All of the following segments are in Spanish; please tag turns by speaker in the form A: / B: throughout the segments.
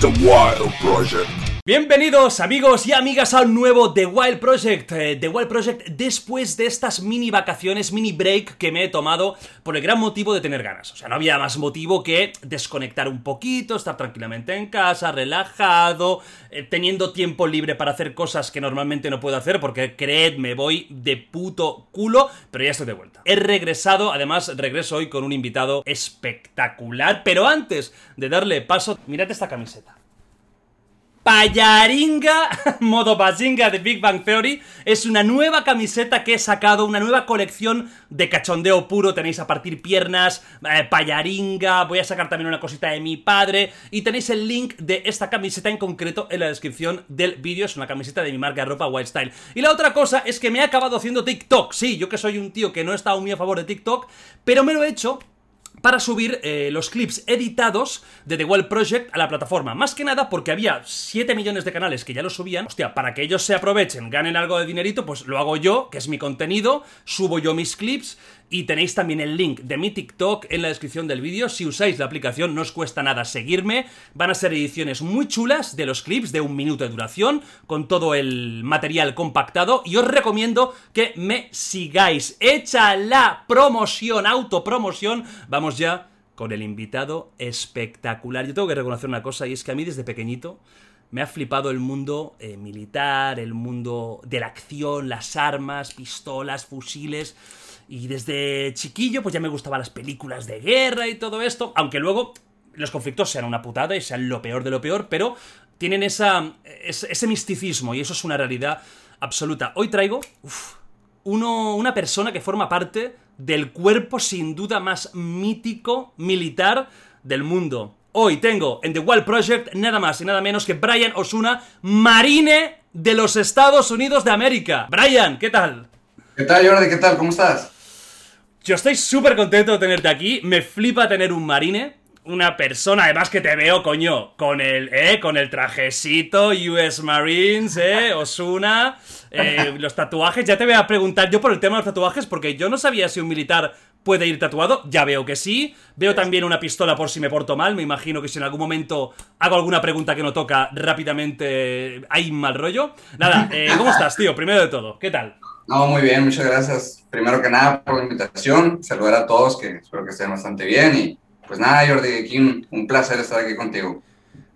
A: The Wild Project.
B: Bienvenidos amigos y amigas a un nuevo The Wild Project. Eh, The Wild Project después de estas mini vacaciones, mini break que me he tomado por el gran motivo de tener ganas. O sea, no había más motivo que desconectar un poquito, estar tranquilamente en casa, relajado, eh, teniendo tiempo libre para hacer cosas que normalmente no puedo hacer porque creedme, voy de puto culo, pero ya estoy de vuelta. He regresado, además regreso hoy con un invitado espectacular, pero antes de darle paso, mirad esta camiseta. Payaringa, modo Bazinga de Big Bang Theory, es una nueva camiseta que he sacado, una nueva colección de cachondeo puro, tenéis a partir piernas, eh, Payaringa, voy a sacar también una cosita de mi padre, y tenéis el link de esta camiseta en concreto en la descripción del vídeo, es una camiseta de mi marca de ropa Wild Style. Y la otra cosa es que me he acabado haciendo TikTok, sí, yo que soy un tío que no he estado muy a favor de TikTok, pero me lo he hecho para subir eh, los clips editados de The Wild Project a la plataforma. Más que nada porque había 7 millones de canales que ya lo subían. Hostia, para que ellos se aprovechen, ganen algo de dinerito, pues lo hago yo, que es mi contenido, subo yo mis clips y tenéis también el link de mi TikTok en la descripción del vídeo. Si usáis la aplicación no os cuesta nada seguirme. Van a ser ediciones muy chulas de los clips de un minuto de duración, con todo el material compactado. Y os recomiendo que me sigáis. Hecha la promoción, autopromoción. Vamos ya con el invitado espectacular. Yo tengo que reconocer una cosa y es que a mí desde pequeñito me ha flipado el mundo eh, militar, el mundo de la acción, las armas, pistolas, fusiles. Y desde chiquillo, pues ya me gustaban las películas de guerra y todo esto. Aunque luego los conflictos sean una putada y sean lo peor de lo peor, pero tienen esa, ese misticismo y eso es una realidad absoluta. Hoy traigo uf, uno, una persona que forma parte del cuerpo sin duda más mítico militar del mundo. Hoy tengo en The Wild Project nada más y nada menos que Brian Osuna, marine de los Estados Unidos de América. Brian, ¿qué tal?
C: ¿Qué tal, Jordi? ¿Qué tal? ¿Cómo estás?
B: Yo estoy súper contento de tenerte aquí. Me flipa tener un marine. Una persona, además que te veo, coño, con el, eh, con el trajecito US Marines, eh, Osuna, eh, los tatuajes. Ya te voy a preguntar yo por el tema de los tatuajes, porque yo no sabía si un militar puede ir tatuado. Ya veo que sí. Veo también una pistola por si me porto mal. Me imagino que si en algún momento hago alguna pregunta que no toca, rápidamente hay mal rollo. Nada, eh, ¿cómo estás, tío? Primero de todo, ¿qué tal?
C: No, muy bien, muchas gracias. Primero que nada por la invitación, saludar a todos que espero que estén bastante bien y pues nada, Jordi, aquí un, un placer estar aquí contigo.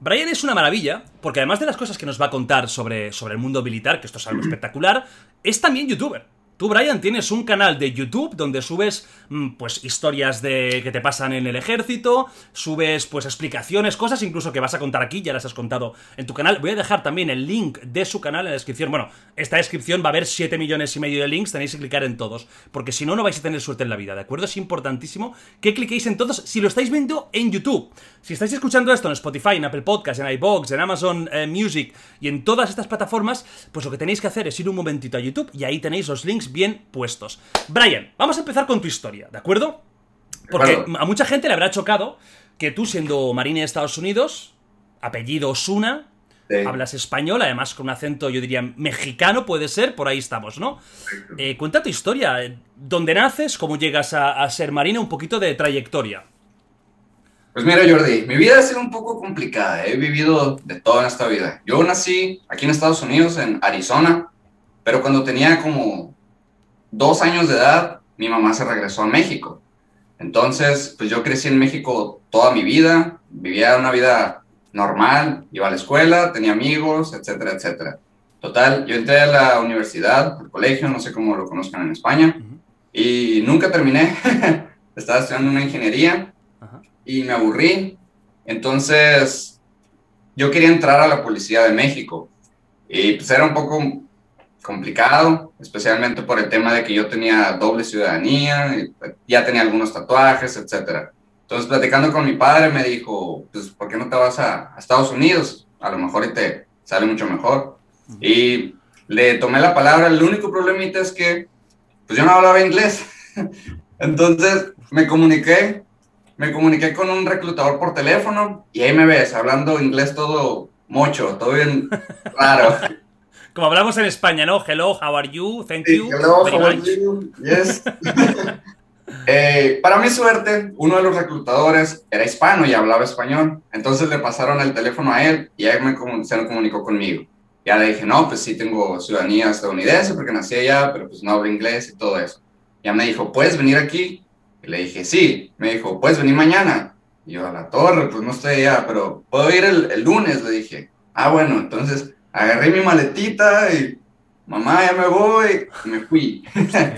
B: Brian es una maravilla, porque además de las cosas que nos va a contar sobre, sobre el mundo militar, que esto es algo espectacular, es también youtuber. Tú, Brian, tienes un canal de YouTube donde subes, mm, pues, historias de que te pasan en el ejército, subes, pues, explicaciones, cosas incluso que vas a contar aquí, ya las has contado en tu canal. Voy a dejar también el link de su canal en la descripción. Bueno, esta descripción va a haber 7 millones y medio de links, tenéis que clicar en todos, porque si no, no vais a tener suerte en la vida, ¿de acuerdo? Es importantísimo que cliquéis en todos si lo estáis viendo en YouTube. Si estáis escuchando esto en Spotify, en Apple Podcasts, en iBox, en Amazon eh, Music y en todas estas plataformas, pues lo que tenéis que hacer es ir un momentito a YouTube y ahí tenéis los links bien puestos. Brian, vamos a empezar con tu historia, ¿de acuerdo? Porque
C: Claro.
B: a mucha gente le habrá chocado que tú, siendo marine de Estados Unidos, apellido Osuna,
C: Sí.
B: hablas español, además con un acento, yo diría, mexicano, puede ser, por ahí estamos, ¿no? Eh, cuenta tu historia, eh, ¿dónde naces? ¿Cómo llegas a, a ser marine? Un poquito de trayectoria.
C: Pues mira, Jordi, mi vida ha sido un poco complicada. He vivido de todo en esta vida. Yo nací aquí en Estados Unidos, en Arizona, pero cuando tenía como dos años de edad, mi mamá se regresó a México. Entonces, pues yo crecí en México toda mi vida, vivía una vida normal, iba a la escuela, tenía amigos, etcétera, etcétera. Total, yo entré a la universidad, al colegio, no sé cómo lo conozcan en España, y nunca terminé. Estaba estudiando una ingeniería y me aburrí. Entonces, yo quería entrar a la Policía de México y pues era un poco complicado, especialmente por el tema de que yo tenía doble ciudadanía, ya tenía algunos tatuajes, etcétera. Entonces, platicando con mi padre, me dijo, pues, ¿por qué no te vas a, a Estados Unidos? A lo mejor y te sale mucho mejor. Y le tomé la palabra, el único problemita es que, pues yo no hablaba inglés. Entonces, me comuniqué, me comuniqué con un reclutador por teléfono y ahí me ves, hablando inglés todo mocho, todo bien raro.
B: Como hablamos en España, ¿no? Hello, how are you? Thank
C: Sí,
B: you.
C: hello, how are you? Yes. Eh, para mi suerte, uno de los reclutadores era hispano y hablaba español. Entonces le pasaron el teléfono a él y él me se comunicó conmigo. Ya le dije, no, pues sí tengo ciudadanía estadounidense porque nací allá, pero pues no hablo inglés y todo eso. Ya me dijo, ¿puedes venir aquí? Y le dije, sí. Me dijo, ¿puedes venir mañana? Y yo, a la torre, pues no estoy allá, pero ¿puedo ir el, el lunes? Le dije, ah, bueno, entonces agarré mi maletita y, mamá, ya me voy, y me fui.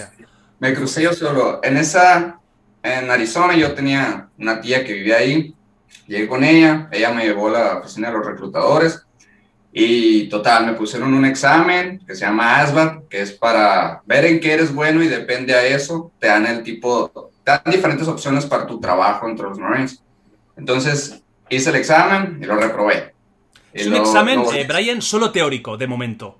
C: me crucé yo solo. En esa, en Arizona, yo tenía una tía que vivía ahí. Llegué con ella, ella me llevó a la oficina de los reclutadores y total, me pusieron un examen que se llama ASVAB, que es para ver en qué eres bueno y depende a eso, te dan el tipo, te dan diferentes opciones para tu trabajo entre los Marines. Entonces, hice el examen y lo reprobé.
B: Es un examen, eh, Brian, solo teórico, de momento.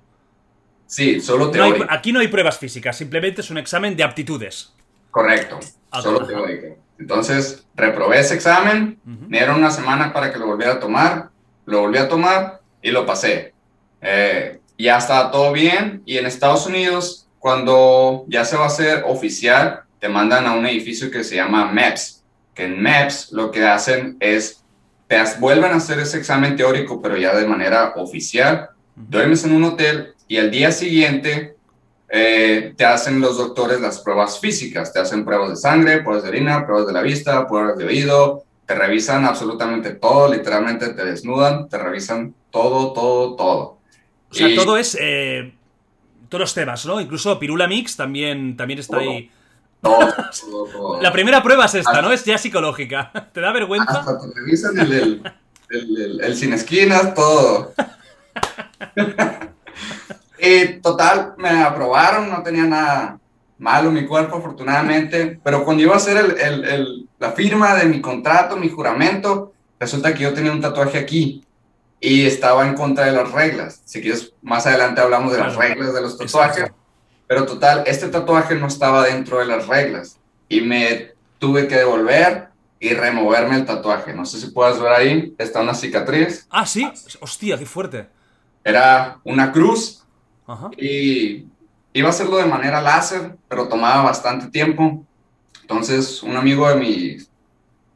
C: Sí, solo teórico.
B: aquí no hay pruebas físicas, simplemente es un examen de aptitudes.
C: Correcto, ah, solo teórico. Entonces, reprobé ese examen, me dieron una semana para que lo volviera a tomar, lo volví a tomar y lo pasé. Eh, ya estaba todo bien y en Estados Unidos, cuando ya se va a hacer oficial, te mandan a un edificio que se llama MEPS, que en MEPS lo que hacen es, te vuelven a hacer ese examen teórico, pero ya de manera oficial, duermes en un hotel y al día siguiente eh, te hacen los doctores las pruebas físicas, te hacen pruebas de sangre, pruebas de orina, pruebas de la vista, pruebas de oído, te revisan absolutamente todo, literalmente te desnudan, te revisan todo, todo, todo.
B: O sea, todo es. Eh, todos los temas, ¿no? Incluso Pirula Mix también, también está ahí.
C: Todo, todo,
B: La primera prueba es esta, ¿no? Es ya psicológica. ¿Te da vergüenza?
C: Hasta te revisan el, el, sin esquinas, todo. y total, me aprobaron, no tenía nada malo mi cuerpo, afortunadamente. Pero cuando iba a hacer el, la firma de mi contrato, mi juramento, resulta que yo tenía un tatuaje aquí y estaba en contra de las reglas. Si quieres, más adelante hablamos de las reglas de los tatuajes. Pero total, este tatuaje no estaba dentro de las reglas y me tuve que devolver y removerme el tatuaje. No sé si puedes ver ahí, está una cicatriz.
B: Ah, sí, hostia, qué fuerte.
C: Era una cruz y iba a hacerlo de manera láser, pero tomaba bastante tiempo. Entonces, un amigo de mi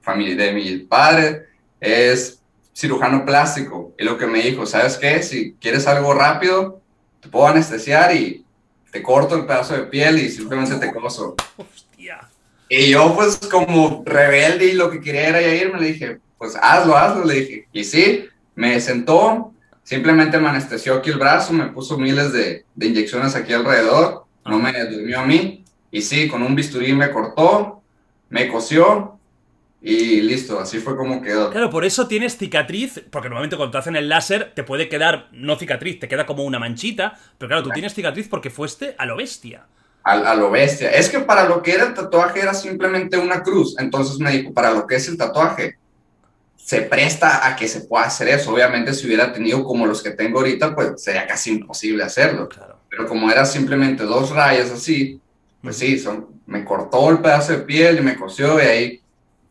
C: familia, de mi padre, es cirujano plástico y lo que me dijo, ¿sabes qué? Si quieres algo rápido, te puedo anestesiar y te corto el pedazo de piel y simplemente te coso. Y yo pues como rebelde y lo que quería era irme, le dije, pues hazlo, hazlo, le dije. Y sí, me sentó, simplemente me anestesió aquí el brazo, me puso miles de, de inyecciones aquí alrededor, no me durmió a mí. Y sí, con un bisturí me cortó, me cosió y listo, así fue como quedó.
B: Claro, por eso tienes cicatriz, porque normalmente cuando te hacen el láser te puede quedar, no cicatriz, te queda como una manchita, pero claro, tú tienes cicatriz porque fuiste a lo bestia.
C: A, lo bestia. Es que para lo que era el tatuaje era simplemente una cruz, entonces me dijo, para lo que es el tatuaje, se presta a que se pueda hacer eso. Obviamente si hubiera tenido como los que tengo ahorita, pues sería casi imposible hacerlo. Claro. Pero como era simplemente dos rayas así, pues sí, son, me cortó el pedazo de piel y me cosió y ahí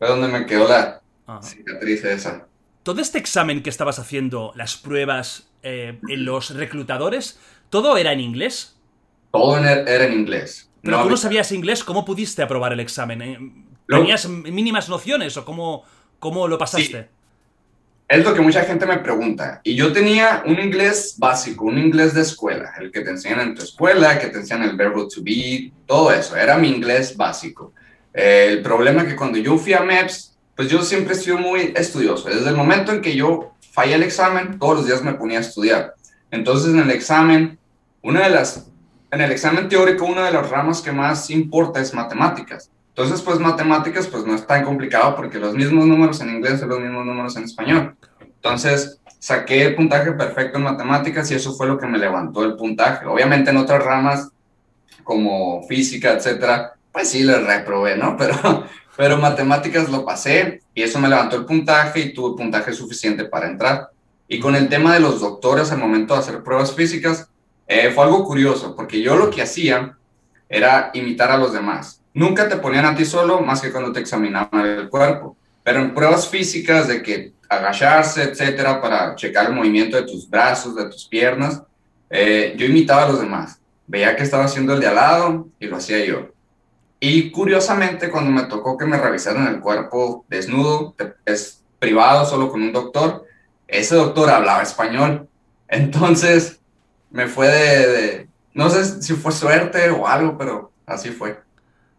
C: fue donde me quedó la cicatriz esa.
B: Todo este examen que estabas haciendo, las pruebas eh, en los reclutadores, ¿todo era en inglés?
C: Todo era en inglés.
B: Pero tú no sabías inglés, ¿cómo pudiste aprobar el examen? Eh, ¿Tenías mínimas nociones o cómo, cómo lo pasaste?
C: Es lo que mucha gente me pregunta. Y yo tenía un inglés básico, un inglés de escuela, el que te enseñan en tu escuela, que te enseñan el verbo to be, todo eso. Era mi inglés básico. El problema es que cuando yo fui a MEPS, pues yo siempre sido muy estudioso. Desde el momento en que yo fallé el examen, todos los días me ponía a estudiar. Entonces en el examen, una de las, en el examen teórico, una de las ramas que más importa es matemáticas. Entonces, pues matemáticas, pues no es tan complicado porque los mismos números en inglés son los mismos números en español. Entonces, saqué el puntaje perfecto en matemáticas y eso fue lo que me levantó el puntaje. Obviamente en otras ramas como física, etcétera, pues sí, le reprobé, ¿no? Pero, pero matemáticas lo pasé y eso me levantó el puntaje y tuve puntaje suficiente para entrar. Y con el tema de los doctores al momento de hacer pruebas físicas, eh, fue algo curioso, porque yo lo que hacía era imitar a los demás. Nunca te ponían a ti solo más que cuando te examinaban el cuerpo, pero en pruebas físicas de que agacharse, etcétera, para checar el movimiento de tus brazos, de tus piernas, eh, yo imitaba a los demás. Veía que estaba haciendo el de al lado y lo hacía yo Y curiosamente, cuando me tocó que me revisaran el cuerpo desnudo, es privado, solo con un doctor, ese doctor hablaba español. Entonces, me fue de, no sé si fue suerte o algo, pero así fue.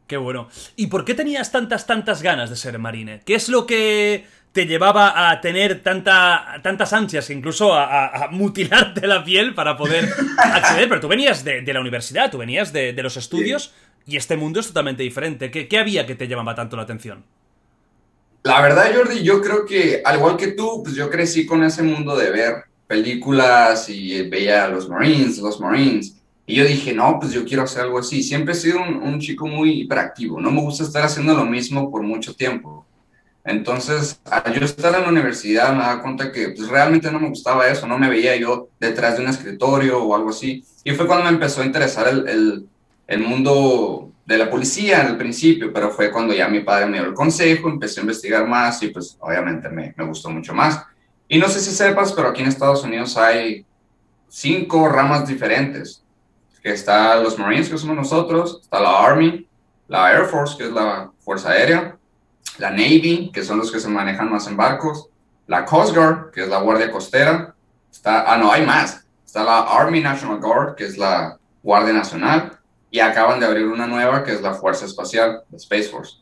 B: Qué bueno. ¿Y por qué tenías tantas, tantas ganas de ser marine? ¿Qué es lo que te llevaba a tener tanta, tantas ansias, incluso a, mutilarte la piel para poder acceder? Pero tú venías de, la universidad, tú venías de, los estudios y este mundo es totalmente diferente. ¿Qué, ¿Qué, había que te llamaba tanto la atención?
C: La verdad, Jordi, yo creo que, al igual que tú, pues yo crecí con ese mundo de ver películas y veía a los Marines, los Marines. Y yo dije, no, pues yo quiero hacer algo así. Siempre he sido un, chico muy hiperactivo. No me gusta estar haciendo lo mismo por mucho tiempo. Entonces, al yo estar en la universidad, me daba cuenta que pues, realmente no me gustaba eso. No me veía yo detrás de un escritorio o algo así. Y fue cuando me empezó a interesar el, el mundo de la policía el principio, pero fue cuando ya mi padre me dio el consejo, empecé a investigar más y pues obviamente me, me gustó mucho más. Y no sé si sepas, pero aquí en Estados Unidos hay cinco ramas diferentes. Que está los Marines, que somos nosotros, está la Army, la Air Force, que es la Fuerza Aérea, la Navy, que son los que se manejan más en barcos, la Coast Guard, que es la Guardia Costera, está, ah, no, hay más, está la Army National Guard, que es la Guardia Nacional, y acaban de abrir una nueva que es la Fuerza Espacial, Space Force.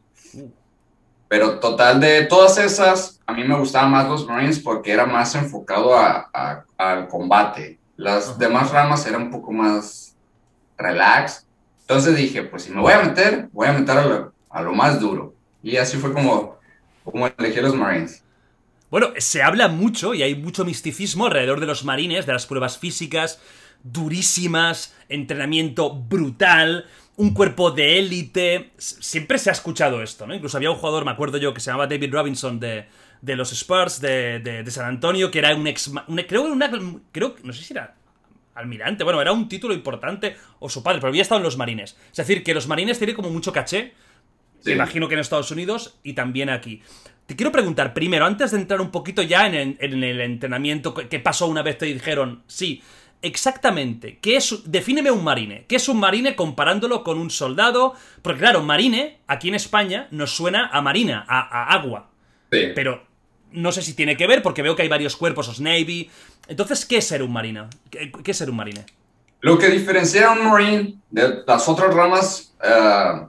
C: Pero total de todas esas, a mí me gustaban más los Marines porque era más enfocado a, al combate. Las demás ramas eran un poco más relax. Entonces dije, pues si me voy a meter, voy a meter a lo, a lo más duro. Y así fue como, como elegí los Marines.
B: Bueno, se habla mucho y hay mucho misticismo alrededor de los marines, de las pruebas físicas, durísimas, entrenamiento brutal, un cuerpo de élite. Siempre se ha escuchado esto, ¿no? Incluso había un jugador, me acuerdo yo, que se llamaba David Robinson de, de los Spurs de, de, San Antonio, que era un ex. creo que una. Creo, no sé si era almirante, bueno, era un título importante, o su padre, pero había estado en los marines. Es decir, que los marines tienen como mucho caché. Me imagino que en Estados Unidos y también aquí. Te quiero preguntar primero, antes de entrar un poquito ya en el, en el entrenamiento, ¿qué pasó una vez te dijeron, sí, exactamente qué es. Defíneme un marine. ¿Qué es un marine comparándolo con un soldado? Porque, claro, marine, aquí en España, nos suena a marina, a, agua. Pero no sé si tiene que ver, porque veo que hay varios cuerpos, os Navy. Entonces, ¿qué es ser un marine? ¿Qué, es ser un marine?
C: Lo que diferencia a un marine de las otras ramas uh,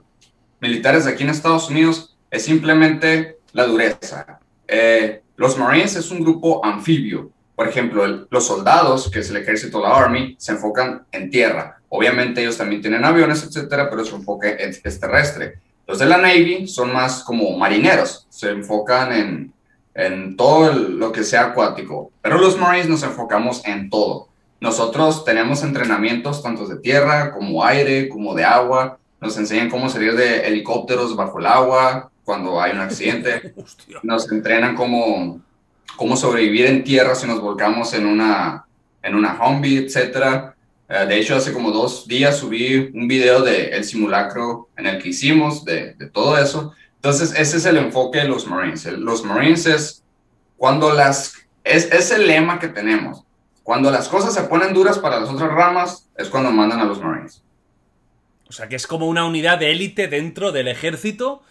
C: militares aquí en Estados Unidos es simplemente la dureza. Eh, los Marines es un grupo anfibio, por ejemplo, los soldados, que es el ejército, la Army, se enfocan en tierra. Obviamente ellos también tienen aviones, etcétera, pero su enfoque es, terrestre. Los de la Navy son más como marineros, se enfocan en, en todo lo que sea acuático. Pero los Marines nos enfocamos en todo. Nosotros tenemos entrenamientos tanto de tierra como aire, como de agua. Nos enseñan cómo salir de helicópteros bajo el agua cuando hay un accidente. Nos entrenan cómo cómo sobrevivir en tierra si nos volcamos en una, en una Humvee, etc. Eh, de hecho, hace como dos días subí un video del el simulacro en el que hicimos de, de, todo eso. Entonces, ese es el enfoque de los Marines. Los Marines es cuando las... Es, es el lema que tenemos. Cuando las cosas se ponen duras para las otras ramas, es cuando mandan a los Marines.
B: O sea, que es como una unidad de élite dentro del ejército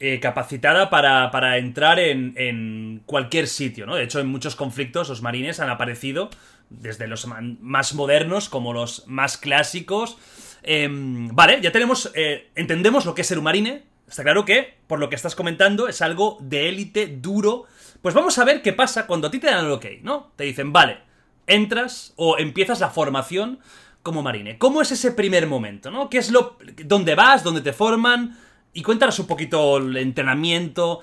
B: eh, capacitada para, entrar en, cualquier sitio, ¿no? De hecho, en muchos conflictos los marines han aparecido, desde los más modernos como los más clásicos. Em, vale, ya tenemos, eh, entendemos lo que es ser un marine. Está claro que, por lo que estás comentando, es algo de élite, duro. Pues vamos a ver qué pasa cuando a ti te dan el ok, ¿no? Te dicen, vale, entras o empiezas la formación como marine. ¿Cómo es ese primer momento, no? ¿Qué es lo... ¿Dónde vas? ¿Dónde te forman? Y cuéntanos un poquito el entrenamiento.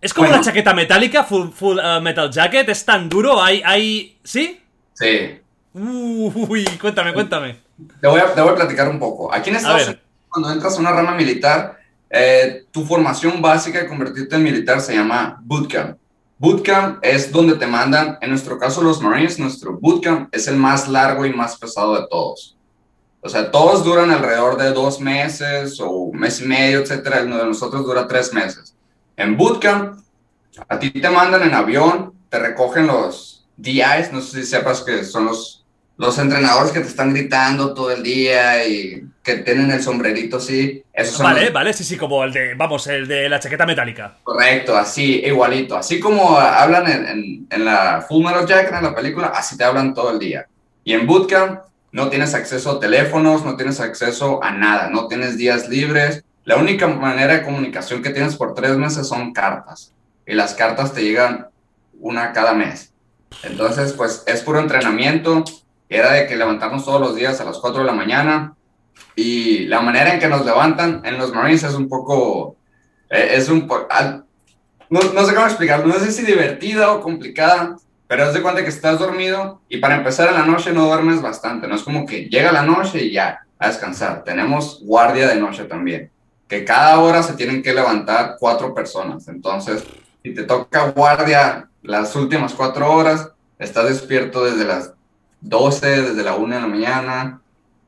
B: Es como una chaqueta metálica, full, full uh, metal jacket, es tan duro, hay, hay... ¿Sí?
C: Sí.
B: Uy, cuéntame, cuéntame.
C: Te voy, a, te voy a platicar un poco. Aquí en Estados Unidos, cuando entras a una rama militar, eh, tu formación básica de convertirte en militar se llama bootcamp. Bootcamp es donde te mandan, en nuestro caso los Marines, nuestro bootcamp es el más largo y más pesado de todos. O sea, todos duran alrededor de dos meses o un mes y medio, etcétera. Uno de nosotros dura tres meses. En bootcamp, a ti te mandan en avión, te recogen los DIs, no sé si sepas que son los los entrenadores que te están gritando todo el día y que tienen el sombrerito así, esos son
B: Vale,
C: los-
B: vale, sí, sí, como el de, vamos, el de la chaqueta metálica.
C: Correcto, así, igualito. Así como hablan en, en, en la Full Metal Jacket, en la película, así te hablan todo el día. Y en Bootcamp no tienes acceso a teléfonos, no tienes acceso a nada, no tienes días libres. La única manera de comunicación que tienes por tres meses son cartas. Y las cartas te llegan una cada mes. Entonces, pues es puro entrenamiento. Era de que levantarnos todos los días a las 4 de la mañana. Y la manera en que nos levantan en los Marines es un poco... eh, Es un po- no, no sé cómo explicarlo, no sé si divertida o complicada, pero haz de cuenta que estás dormido y para empezar en la noche no duermes bastante, no es como que llega la noche y ya, a descansar. Tenemos guardia de noche también, que cada hora se tienen que levantar cuatro personas, entonces si te toca guardia las últimas cuatro horas, estás despierto desde las 12, desde la 1 de la mañana,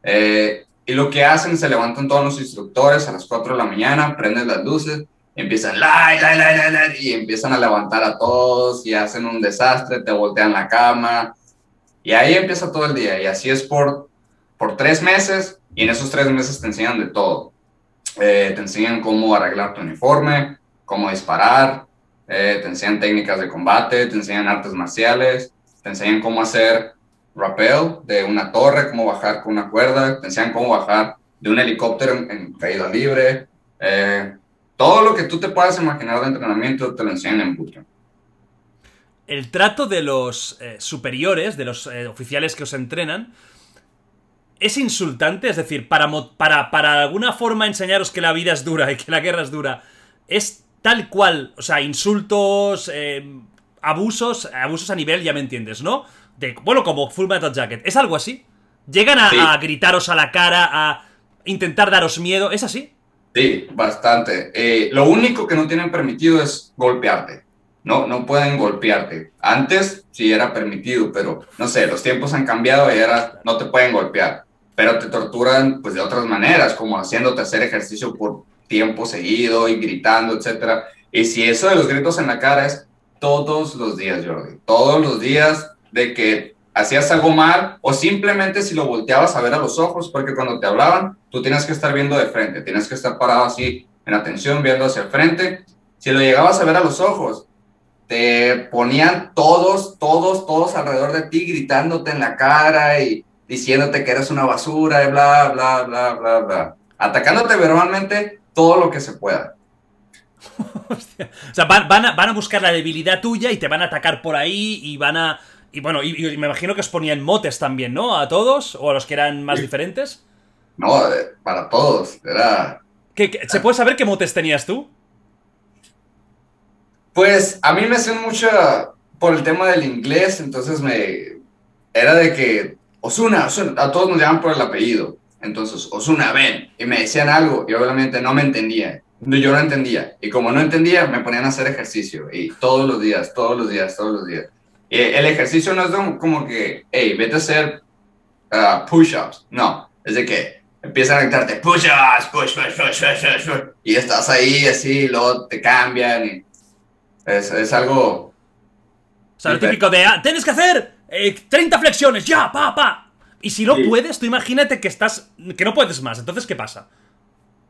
C: eh, y lo que hacen, se levantan todos los instructores a las 4 de la mañana, prenden las luces, empiezan lai, y empiezan a levantar a todos y hacen un desastre, te voltean la cama y ahí empieza todo el día y así es por, por tres meses y en esos tres meses te enseñan de todo. Eh, te enseñan cómo arreglar tu uniforme, cómo disparar, eh, te enseñan técnicas de combate, te enseñan artes marciales, te enseñan cómo hacer rappel de una torre, cómo bajar con una cuerda, te enseñan cómo bajar de un helicóptero en, en caída libre. Eh, todo lo que tú te puedas imaginar de entrenamiento te lo enseñan en bootcamp.
B: El trato de los eh, superiores, de los eh, oficiales que os entrenan, es insultante, es decir, para, para, para alguna forma enseñaros que la vida es dura y que la guerra es dura, es tal cual, o sea, insultos, eh, abusos, abusos a nivel, ya me entiendes, ¿no? De, bueno, como Full Metal Jacket, ¿es algo así? ¿Llegan a,
C: Sí.
B: a gritaros a la cara, a intentar daros miedo? ¿Es así?
C: Sí, bastante. Eh, lo único que no tienen permitido es golpearte. No, no pueden golpearte. Antes sí era permitido, pero no sé, los tiempos han cambiado y ahora no te pueden golpear. Pero te torturan pues de otras maneras, como haciéndote hacer ejercicio por tiempo seguido y gritando, etcétera. Y si eso de los gritos en la cara es todos los días, Jordi. Todos los días de que hacías algo mal o simplemente si lo volteabas a ver a los ojos, porque cuando te hablaban, tú tienes que estar viendo de frente, tienes que estar parado así en atención, viendo hacia el frente. Si lo llegabas a ver a los ojos, te ponían todos, todos, todos alrededor de ti gritándote en la cara y diciéndote que eres una basura y bla, bla, bla, bla, bla. Atacándote verbalmente todo lo que se pueda.
B: O sea, van, van a, van a buscar la debilidad tuya y te van a atacar por ahí y van a... Y bueno, y, y me imagino que os ponían motes también, ¿no? A todos o a los que eran más
C: Sí.
B: diferentes.
C: No, eh, para todos. Era,
B: ¿Qué- qué- ¿Se puede saber qué motes tenías tú?
C: Pues a mí me hacían mucho por el tema del inglés, entonces me era de que Osuna, Osuna, a todos nos llaman por el apellido. Entonces, Osuna, ven, y me decían algo, y obviamente no me entendía. Yo no entendía, y como no entendía, me ponían a hacer ejercicio, y todos los días, todos los días, todos los días. El ejercicio no es como que, hey, vete a hacer ah, push-ups, no, es de que empiezan a gritarte push-ups, push, push, push, push, push, y estás ahí así, y luego te cambian, y es, es algo.
B: O sea, lo típico de, ah, tienes que hacer eh, 30 flexiones, ya, pa, pa. Y si no
C: Sí.
B: puedes, tú imagínate que estás, que no puedes más. Entonces, ¿qué pasa?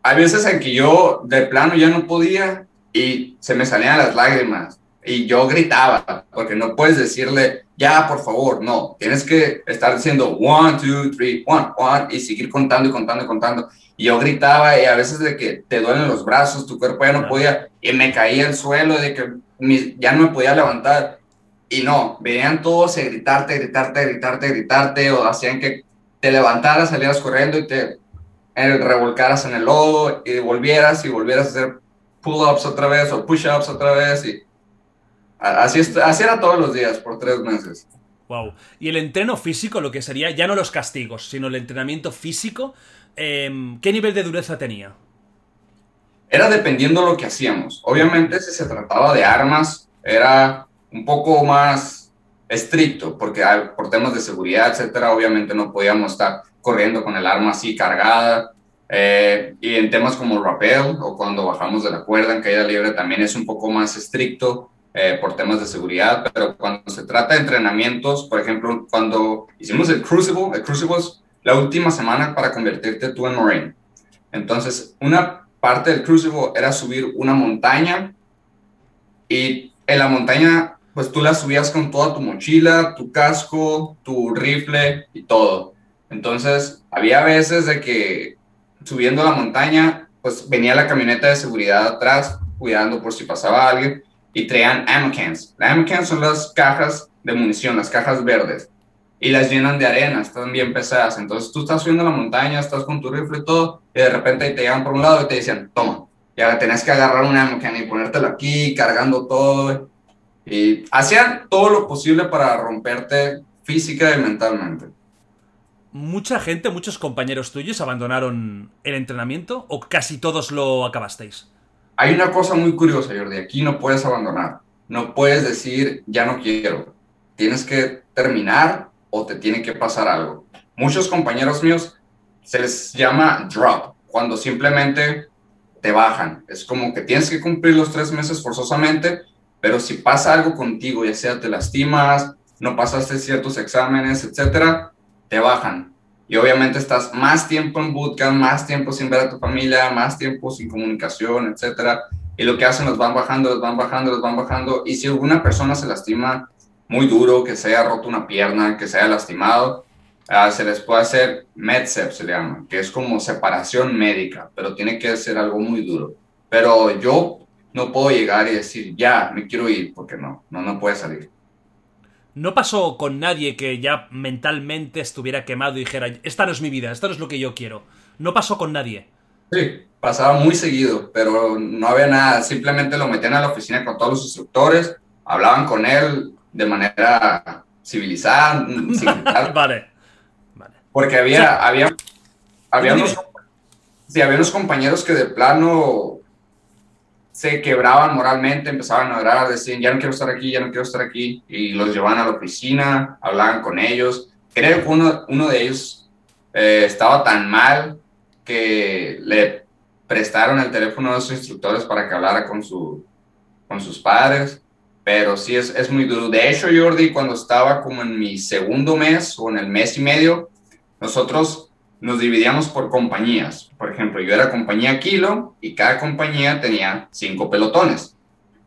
C: Hay veces en que yo de plano ya no podía y se me salían las lágrimas y yo gritaba, porque no puedes decirle, ya, por favor, no. Tienes que estar diciendo one, two, three, one, one y seguir contando y contando y contando. Y yo gritaba y a veces de que te duelen los brazos, tu cuerpo ya no podía y me caía al suelo de que ya no me podía levantar. Y no, venían todos a gritarte, gritarte, gritarte, gritarte, o hacían que te levantaras, salieras corriendo y te eh, revolcaras en el lodo y volvieras y volvieras a hacer pull-ups otra vez o push-ups otra vez. Y así, era todos los días por tres meses.
B: Wow. Y el entreno físico, lo que sería, ya no los castigos, sino el entrenamiento físico, em, ¿qué nivel de dureza tenía?
C: Era dependiendo lo que hacíamos. Obviamente, si se trataba de armas, era un poco más estricto, porque por temas de seguridad, etcétera, obviamente no podíamos estar corriendo con el arma así cargada. Eh, y en temas como rappel o cuando bajamos de la cuerda en caída libre también es un poco más estricto. Eh, por temas de seguridad, pero cuando se trata de entrenamientos, por ejemplo, cuando hicimos el Crucible, el Crucible es la última semana para convertirte tú en Marine. Entonces, una parte del Crucible era subir una montaña y en la montaña, pues tú la subías con toda tu mochila, tu casco, tu rifle y todo. Entonces, había veces de que subiendo la montaña, pues venía la camioneta de seguridad atrás, cuidando por si pasaba alguien, y traían ammo cans. Las ammo cans son las cajas de munición, las cajas verdes, y las llenan de arena, están bien pesadas. Entonces tú estás subiendo la montaña, estás con tu rifle y todo, y de repente te llegan por un lado y te dicen, toma, y ahora tenés que agarrar un ammo can y ponértelo aquí, cargando todo. Y hacían todo lo posible para romperte física y mentalmente
B: mucha gente, muchos compañeros tuyos abandonaron el entrenamiento o casi todos lo acabasteis?
C: Hay una cosa muy curiosa, Jordi. Aquí no puedes abandonar. No puedes decir, ya no quiero. Tienes que terminar o te tiene que pasar algo. Muchos compañeros míos se les llama drop, cuando simplemente te bajan. Es como que tienes que cumplir los tres meses forzosamente, pero si pasa algo contigo, ya sea te lastimas, no pasaste ciertos exámenes, etcétera, te bajan. Y obviamente estás más tiempo en bootcamp, más tiempo sin ver a tu familia, más tiempo sin comunicación, etcétera. Y lo que hacen, los van bajando, los van bajando, los van bajando. Y si alguna persona se lastima muy duro, que se haya roto una pierna, que se haya lastimado, uh, se les puede hacer MedSep, se le llama, que es como separación médica, pero tiene que ser algo muy duro. Pero yo no puedo llegar y decir, ya, me quiero ir, porque no, no, no puede salir.
B: No pasó con nadie que ya mentalmente estuviera quemado y dijera, esta no es mi vida, esto no es lo que yo quiero. No pasó con nadie.
C: Sí, pasaba muy seguido, pero no había nada. Simplemente lo metían a la oficina con todos los instructores, hablaban con él de manera civilizada.
B: vale.
C: vale. Porque había, había, había, unos, sí, había unos compañeros que de plano se quebraban moralmente, empezaban a orar, decían, ya no quiero estar aquí, ya no quiero estar aquí, y los llevaban a la oficina, hablaban con ellos. Creo que uno, de ellos eh, estaba tan mal que le prestaron el teléfono a sus instructores para que hablara con, su, con sus padres, pero sí es, es muy duro. De hecho, Jordi, cuando estaba como en mi segundo mes o en el mes y medio, nosotros nos dividíamos por compañías. Por ejemplo, yo era compañía Kilo y cada compañía tenía cinco pelotones.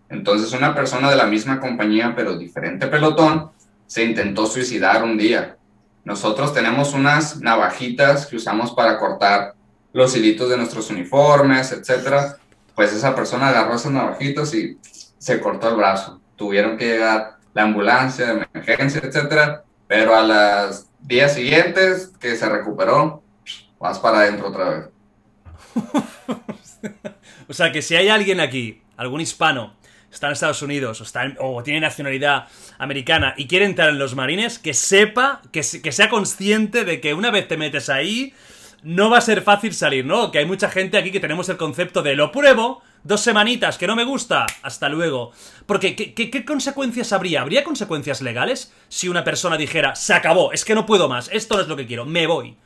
C: Entonces una persona de la misma compañía pero diferente pelotón se intentó suicidar un día. Nosotros tenemos unas navajitas que usamos para cortar los hilitos de nuestros uniformes, etc. Pues esa persona agarró esas navajitas y se cortó el brazo. Tuvieron que llegar la ambulancia de emergencia, etc. Pero a las días siguientes que se recuperó, vas para adentro otra vez.
B: o sea que si hay alguien aquí, algún hispano, está en Estados Unidos o, está o tiene nacionalidad americana y quiere entrar en los marines, que sepa, que, que sea consciente de que una vez te metes ahí, no va a ser fácil salir, ¿no? Que hay mucha gente aquí que tenemos el concepto de lo pruebo, dos semanitas, que no me gusta, hasta luego. Porque, ¿qué, consecuencias habría? ¿Habría consecuencias legales si una persona dijera, se acabó, es que no puedo más, esto no es lo que quiero, me voy?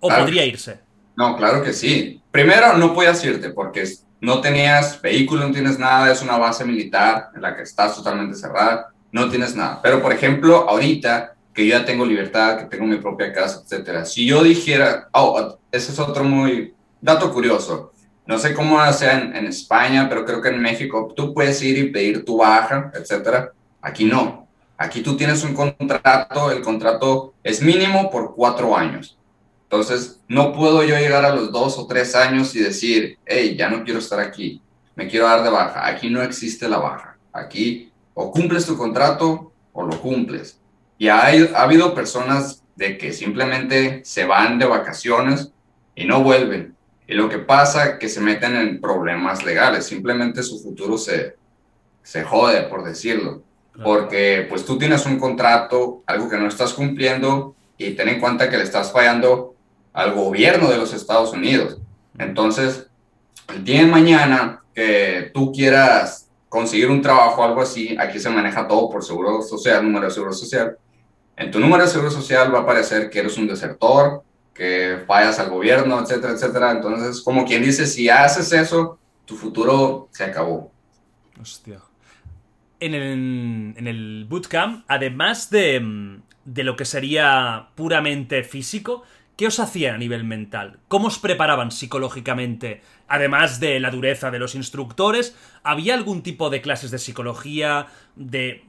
B: ¿O podría irse?
C: No, claro que sí. Primero, no podías irte porque no tenías vehículo, no tienes nada, es una base militar en la que estás totalmente cerrada, no tienes nada. Pero, por ejemplo, ahorita que yo ya tengo libertad, que tengo mi propia casa, etcétera, si yo dijera, oh, ese es otro muy dato curioso. No sé cómo sea en, España, pero creo que en México tú puedes ir y pedir tu baja, etcétera. Aquí no. Aquí tú tienes un contrato, el contrato es mínimo por cuatro años. Entonces, no puedo yo llegar a los dos o tres años y decir, hey, ya no quiero estar aquí, me quiero dar de baja. Aquí no existe la baja. Aquí o cumples tu contrato o lo cumples. Y ha habido personas de que simplemente se van de vacaciones y no vuelven. Y lo que pasa es que se meten en problemas legales, simplemente su futuro se, se jode, por decirlo. Porque pues tú tienes un contrato, algo que no estás cumpliendo y ten en cuenta que le estás fallando al gobierno de los Estados Unidos. Entonces, el día de mañana que tú quieras conseguir un trabajo o algo así, aquí se maneja todo por seguro social, número de seguro social. En tu número de seguro social va a aparecer que eres un desertor, que fallas al gobierno, etcétera, etcétera. Entonces, como quien dice, si haces eso, tu futuro se acabó.
B: Hostia. en el, en el bootcamp, además de, de lo que sería puramente físico, ¿qué os hacían a nivel mental? ¿Cómo os preparaban psicológicamente? Además de la dureza de los instructores, ¿había algún tipo de clases de psicología, de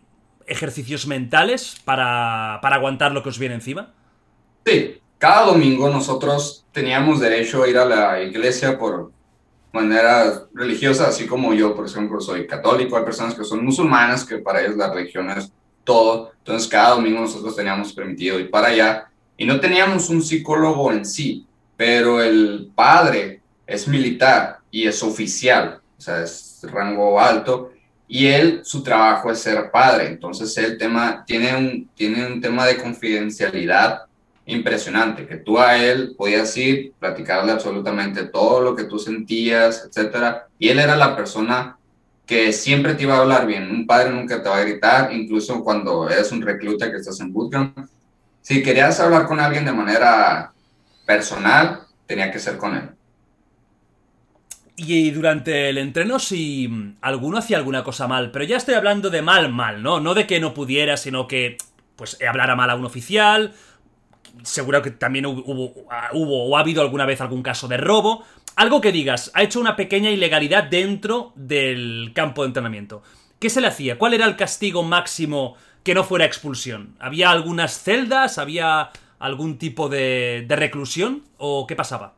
B: ejercicios mentales para, para aguantar lo que os viene encima?
C: Sí, cada domingo nosotros teníamos derecho a ir a la iglesia por manera religiosa, así como yo, por ejemplo, soy católico, hay personas que son musulmanas, que para ellos la religión es todo, entonces cada domingo nosotros teníamos permitido ir para allá y no teníamos un psicólogo en sí, pero el padre es militar y es oficial, o sea, es rango alto, y él, su trabajo es ser padre, entonces el tema tiene un, tiene un tema de confidencialidad impresionante, que tú a él podías ir, platicarle absolutamente todo lo que tú sentías, etcétera, y él era la persona que siempre te iba a hablar bien. Un padre nunca te va a gritar, incluso cuando eres un recluta que estás en bootcamp. Si querías hablar con alguien de manera personal, tenía que ser con él.
B: Y durante el entreno, si alguno hacía alguna cosa mal, pero ya estoy hablando de mal, mal, ¿no? No de que no pudiera, sino que, pues, hablara mal a un oficial, seguro que también hubo, hubo, o ha habido alguna vez algún caso de robo. Algo que digas, ha hecho una pequeña ilegalidad dentro del campo de entrenamiento. ¿Qué se le hacía? ¿Cuál era el castigo máximo que no fuera expulsión? ¿Había algunas celdas? ¿Había algún tipo de, reclusión? ¿O qué pasaba?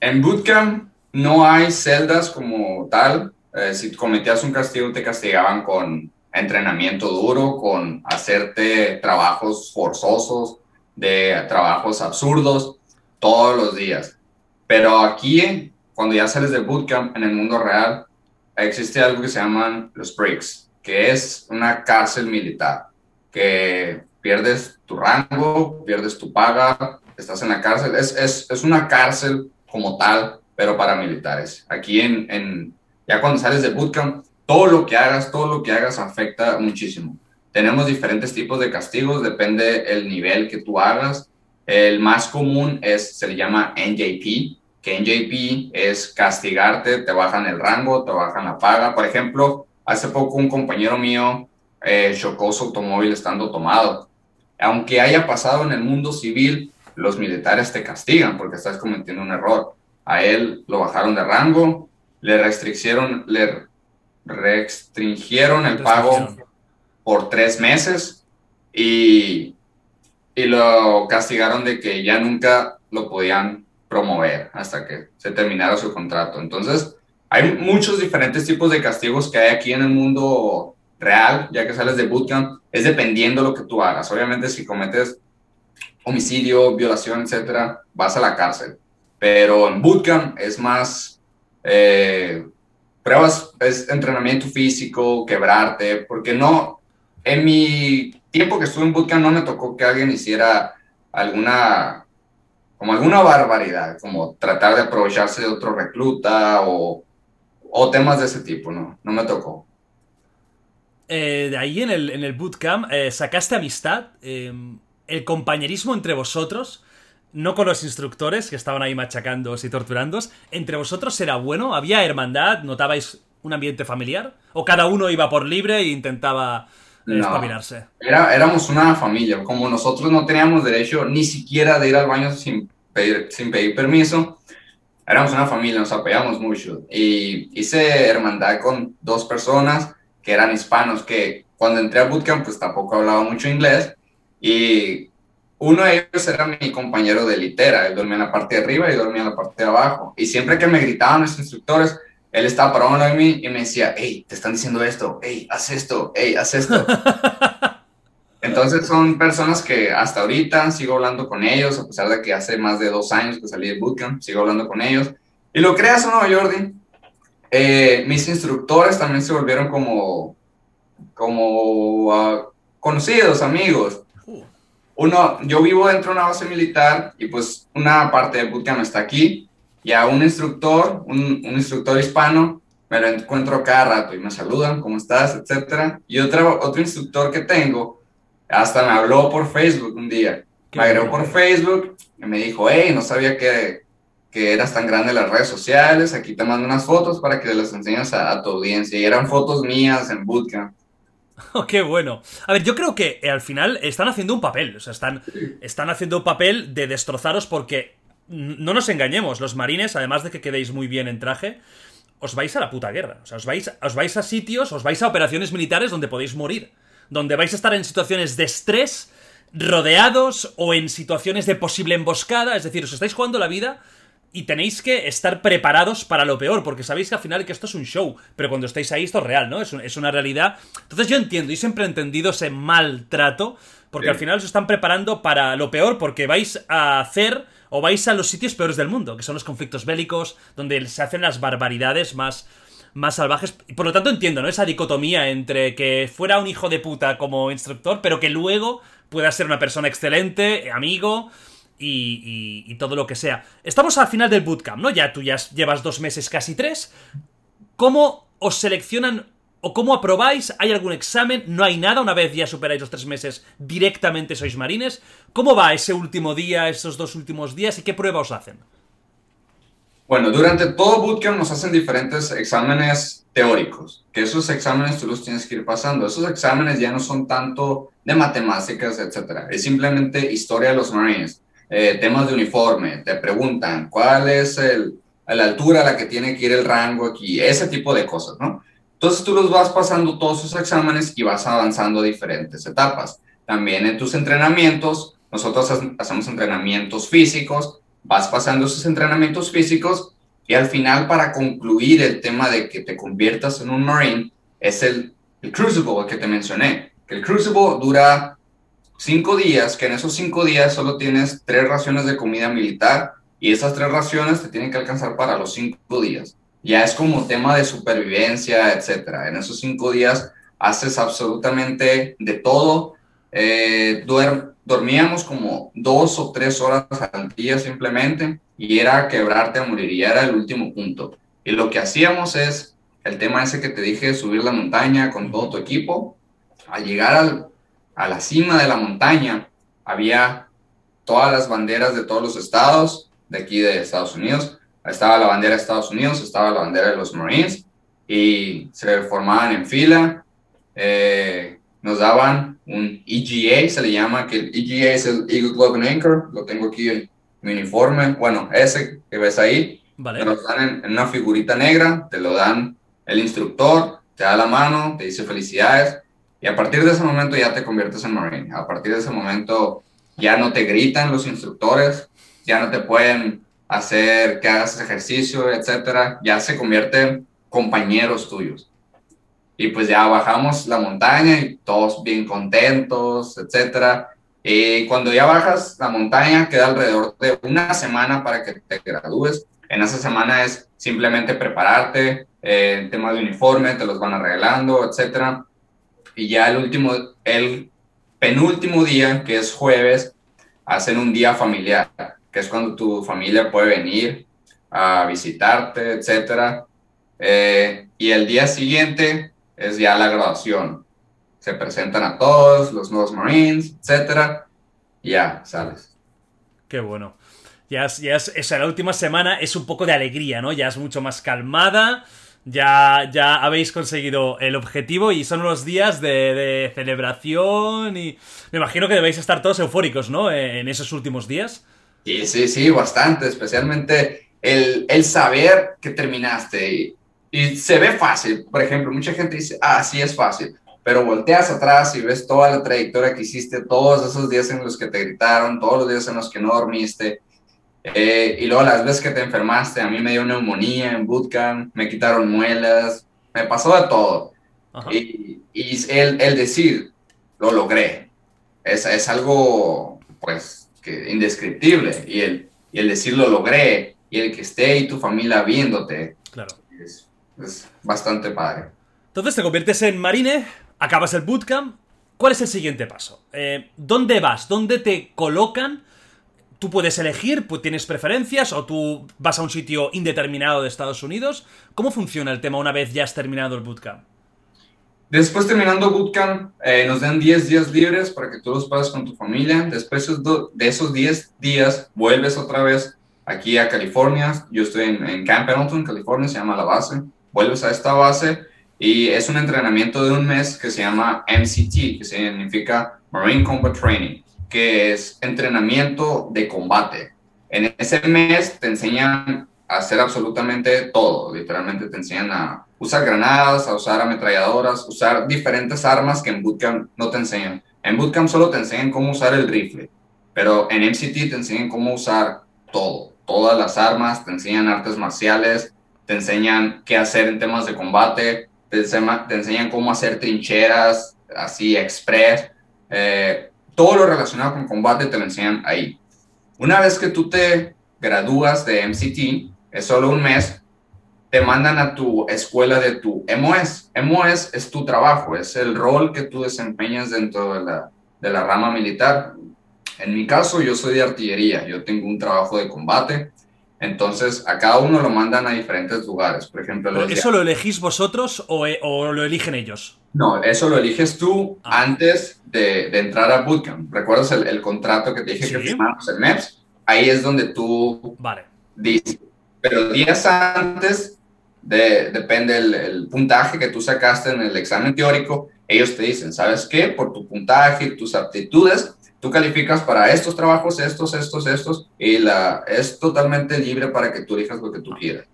C: En bootcamp no hay celdas como tal. Eh, si cometías un castigo te castigaban con entrenamiento duro, con hacerte trabajos forzosos, de trabajos absurdos todos los días. Pero aquí, cuando ya sales de bootcamp en el mundo real, existe algo que se llaman los breaks, que es una cárcel militar, que pierdes tu rango, pierdes tu paga, estás en la cárcel. Es, es, es una cárcel como tal, pero para militares. Aquí en, en, ya cuando sales de bootcamp, todo lo que hagas, todo lo que hagas afecta muchísimo. Tenemos diferentes tipos de castigos, depende el nivel que tú hagas. El más común es, se le llama NJP, que NJP es castigarte, te bajan el rango, te bajan la paga. Por ejemplo, hace poco un compañero mío eh, chocó su automóvil estando tomado. Aunque haya pasado en el mundo civil, los militares te castigan porque estás cometiendo un error. A él lo bajaron de rango, le restriccionaron, le restringieron el pago por tres meses y, y lo castigaron de que ya nunca lo podían promover hasta que se terminara su contrato. Entonces, hay muchos diferentes tipos de castigos que hay aquí en el mundo real, ya que sales de bootcamp, es dependiendo lo que tú hagas. Obviamente, si cometes homicidio, violación, etcétera, vas a la cárcel. Pero en bootcamp es más eh, pruebas, es entrenamiento físico, quebrarte, porque no, en mi tiempo que estuve en bootcamp no me tocó que alguien hiciera alguna, como alguna barbaridad, como tratar de aprovecharse de otro recluta o, o temas de ese tipo, no, no me tocó.
B: Eh, de ahí en el, en el bootcamp eh, sacaste amistad, em, el compañerismo entre vosotros, no con los instructores que estaban ahí machacándoos y torturándoos, entre vosotros era bueno, había hermandad, notabais un ambiente familiar, o cada uno iba por libre e intentaba no,
C: era, éramos una familia, como nosotros no teníamos derecho ni siquiera de ir al baño sin pedir, sin pedir permiso, éramos una familia, nos apoyamos mucho. Y hice hermandad con dos personas que eran hispanos, que cuando entré a bootcamp pues tampoco hablaba mucho inglés. Y uno de ellos era mi compañero de litera, él dormía en la parte de arriba y dormía en la parte de abajo. Y siempre que me gritaban los instructores, él estaba parado de mí y me decía, hey, te están diciendo esto, hey, haz esto, hey, haz esto. Entonces son personas que hasta ahorita sigo hablando con ellos, a pesar de que hace más de dos años que salí de bootcamp, sigo hablando con ellos. Y lo creas o no, Jordi, eh, mis instructores también se volvieron como, como ah, conocidos, amigos. Uno, yo vivo dentro de una base militar y pues una parte de bootcamp está aquí y a un instructor, un, instructor hispano, me lo encuentro cada rato y me saludan, ¿cómo estás? Etcétera. Y otro, otro instructor que tengo, hasta me habló por Facebook un día. Me agregó por Facebook y me dijo, hey, no sabía que, que eras tan grande en las redes sociales, aquí te mando unas fotos para que las enseñes a, a, tu audiencia. Y eran fotos mías en bootcamp.
B: Oh, qué bueno. A ver, yo creo que eh, al final están haciendo un papel. O sea, están, están haciendo un papel de destrozaros porque. No nos engañemos, los marines, además de que quedéis muy bien en traje, os vais a la puta guerra. O sea, os vais, os vais a sitios, os vais a operaciones militares donde podéis morir. Donde vais a estar en situaciones de estrés, rodeados o en situaciones de posible emboscada. Es decir, os estáis jugando la vida y tenéis que estar preparados para lo peor, porque sabéis que al final que esto es un show, pero cuando estáis ahí esto es real, ¿no? Es, es una realidad. Entonces yo entiendo, y siempre he entendido ese maltrato, porque al final os están preparando para lo peor, porque vais a hacer o vais a los sitios peores del mundo, que son los conflictos bélicos, donde se hacen las barbaridades más más salvajes. Y por lo tanto entiendo, ¿no? Esa dicotomía entre que fuera un hijo de puta como instructor, pero que luego pueda ser una persona excelente, amigo, y, todo lo que sea. Estamos al final del bootcamp, ¿no? Ya tú ya llevas dos meses, casi tres. ¿Cómo os seleccionan o cómo aprobáis? ¿Hay algún examen? ¿No hay nada? Una vez ya superáis los tres meses, directamente sois marines. ¿Cómo va ese último día, esos dos últimos días y qué prueba os hacen?
C: Bueno, durante todo bootcamp nos hacen diferentes exámenes teóricos, que esos exámenes tú los tienes que ir pasando. Esos exámenes ya no son tanto de matemáticas, etcétera. Es simplemente historia de los Marines. Eh, temas de uniforme, te preguntan cuál es el, la altura a la que tiene que ir el rango aquí, ese tipo de cosas, ¿no? Entonces tú los vas pasando todos esos exámenes y vas avanzando a diferentes etapas. También en tus entrenamientos, nosotros hacemos entrenamientos físicos, vas pasando esos entrenamientos físicos y al final para concluir el tema de que te conviertas en un Marine es el, Crucible que te mencioné. Que el Crucible dura cinco días, que en esos cinco días solo tienes tres raciones de comida militar y esas tres raciones te tienen que alcanzar para los cinco días. Ya es como tema de supervivencia, etcétera. En esos cinco días haces absolutamente de todo. Eh, dormíamos como dos o tres horas al día simplemente y era quebrarte a morir y era el último punto. Y lo que hacíamos es el tema ese que te dije, subir la montaña con todo tu equipo, al llegar al a la cima de la montaña había todas las banderas de todos los estados de aquí de Estados Unidos. Estaba la bandera de Estados Unidos, estaba la bandera de los Marines y se formaban en fila. Eh, nos daban un EGA, se le llama, que el EGA es el Eagle Globe and Anchor, lo tengo aquí en mi uniforme, bueno, ese que ves ahí, vale. te lo dan en una figurita negra, te lo dan el instructor, te da la mano, te dice felicidades, y a partir de ese momento ya te conviertes en Marine. A partir de ese momento ya no te gritan los instructores, ya no te pueden hacer que hagas ejercicio, etcétera. Ya se convierten compañeros tuyos. Y pues ya bajamos la montaña y todos bien contentos, etcétera. Y cuando ya bajas la montaña, queda alrededor de una semana para que te gradúes. En esa semana es simplemente prepararte, eh, el tema de uniforme, te los van arreglando, etcétera y ya el último, el penúltimo día, que es jueves, hacen un día familiar, que es cuando tu familia puede venir a visitarte, etcétera. Eh, y el día siguiente es ya la graduación. Se presentan a todos, los nuevos Marines. Y ya, sales.
B: Qué bueno. Ya ya es, la última semana es un poco de alegría, ¿no? Ya es mucho más calmada ya, ya habéis conseguido el objetivo y son unos días de, celebración y me imagino que debéis estar todos eufóricos, ¿no? En esos últimos días.
C: Sí, sí, sí, bastante, especialmente el, el saber que terminaste y, y, se ve fácil. Por ejemplo, mucha gente dice, ah, sí es fácil, pero volteas atrás y ves toda la trayectoria que hiciste, todos esos días en los que te gritaron, todos los días en los que no dormiste, eh, y luego las veces que te enfermaste, a mí me dio neumonía en bootcamp, me quitaron muelas, me pasó de todo. Y, y el, el, decir, lo logré, es, es algo, pues, que indescriptible. Y el, y el decir, lo logré, y el que esté y tu familia viéndote,
B: claro.
C: es, es bastante padre.
B: Entonces te conviertes en marine, acabas el bootcamp. ¿Cuál es el siguiente paso? Eh, ¿Dónde vas? ¿Dónde te colocan? tú puedes elegir, pues tienes preferencias o tú vas a un sitio indeterminado de Estados Unidos. ¿Cómo funciona el tema una vez ya has terminado el bootcamp?
C: Después terminando bootcamp, eh, nos dan 10 días libres para que tú los pases con tu familia. Después de esos 10 días, vuelves otra vez aquí a California. Yo estoy en, en Camp Pendleton, California, se llama la base. Vuelves a esta base Y es un entrenamiento de un mes que se llama MCT, que significa Marine Combat Training, que es entrenamiento de combate. En ese mes te enseñan a hacer absolutamente todo, literalmente te enseñan a usar granadas, a usar ametralladoras, usar diferentes armas que en bootcamp no te enseñan. En bootcamp solo te enseñan cómo usar el rifle, pero en MCT te enseñan cómo usar todo, todas las armas, te enseñan artes marciales, te enseñan qué hacer en temas de combate, te, enseñan cómo hacer trincheras, así, express, eh, todo lo relacionado con combate te enseñan ahí. Una vez que tú te gradúas de MCT, es solo un mes, te mandan a tu escuela de tu MOS. MOS es tu trabajo, es el rol que tú desempeñas dentro de la, de la rama militar. En mi caso, yo soy de artillería, yo tengo un trabajo de combate, entonces, a cada uno lo mandan a diferentes lugares. Por ejemplo,
B: ¿eso lo elegís vosotros e, o, lo eligen ellos?
C: No, eso lo eliges tú ah. antes de, entrar a Bootcamp. ¿Recuerdas el, contrato que te dije que firmamos el MEPS? Ahí es donde tú
B: vale.
C: dices. Pero días antes, de, depende el, puntaje que tú sacaste en el examen teórico, ellos te dicen, ¿sabes qué? Por tu puntaje tus aptitudes, tú calificas para estos trabajos, estos, estos, estos, y la, es totalmente libre para que tú elijas lo que tú quieras.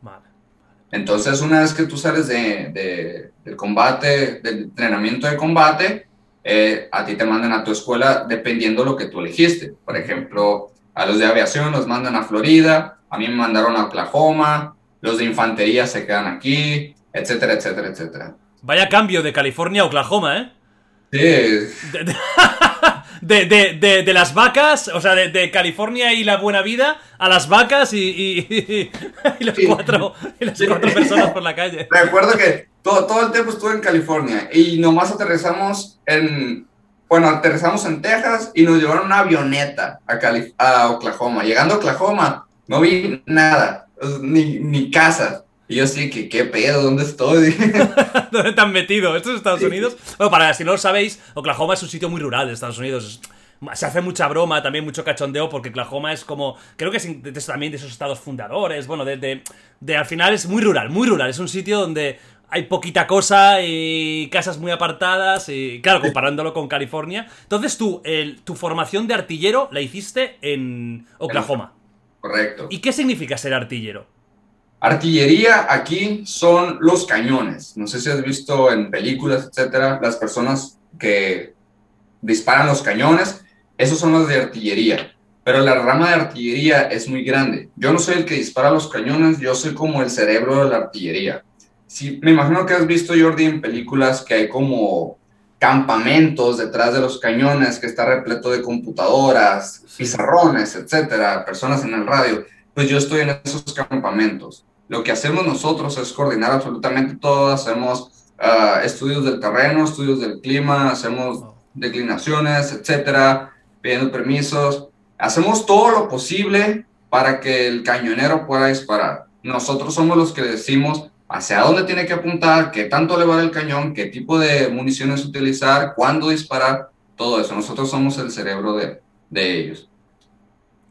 C: Entonces, una vez que tú sales de, del combate, del entrenamiento de combate, eh, a ti te mandan a tu escuela dependiendo lo que tú elegiste. Por ejemplo, a los de aviación los mandan a Florida, a mí me mandaron a Oklahoma, los de infantería se quedan aquí, etcétera, etcétera, etcétera.
B: Vaya cambio de California a Oklahoma, ¿eh?
C: Sí.
B: de, de, de, las vacas, o sea, de, California y la buena vida, a las vacas y, y, los cuatro, y las cuatro personas por la calle.
C: Recuerdo que todo, todo el tiempo estuve en California y nomás aterrizamos en, bueno, aterrizamos en Texas y nos llevaron una avioneta a, a Oklahoma. Llegando a Oklahoma, no vi nada, ni, ni casas. Y yo sí, que qué pedo, ¿dónde estoy?
B: ¿Dónde te han metido? ¿Esto es Estados Unidos? Bueno, para si no lo sabéis, Oklahoma es un sitio muy rural de Estados Unidos. Se hace mucha broma, también mucho cachondeo, porque Oklahoma es como. Creo que es también de esos estados fundadores. Bueno, de, de, al final es muy rural, muy rural. Es un sitio donde hay poquita cosa y casas muy apartadas. Y claro, comparándolo con California. Entonces tú, el, tu formación de artillero la hiciste en Oklahoma.
C: Correcto.
B: ¿Y qué significa ser artillero?
C: Artillería aquí son los cañones. No sé si has visto en películas, etcétera, las personas que disparan los cañones, esos son los de artillería. Pero la rama de artillería es muy grande. Yo no soy el que dispara los cañones, yo soy como el cerebro de la artillería. Si, me imagino que has visto, Jordi, en películas que hay como campamentos detrás de los cañones, que está repleto de computadoras, pizarrones, etcétera, personas en el radio. Pues yo estoy en esos campamentos. Lo que hacemos nosotros es coordinar absolutamente todo, hacemos ah, estudios del terreno, estudios del clima, hacemos declinaciones, etcétera, pidiendo permisos. Hacemos todo lo posible para que el cañonero pueda disparar. Nosotros somos los que decimos hacia dónde tiene que apuntar, qué tanto elevar el cañón, qué tipo de municiones utilizar, cuándo disparar, todo eso. Nosotros somos el cerebro de, de ellos.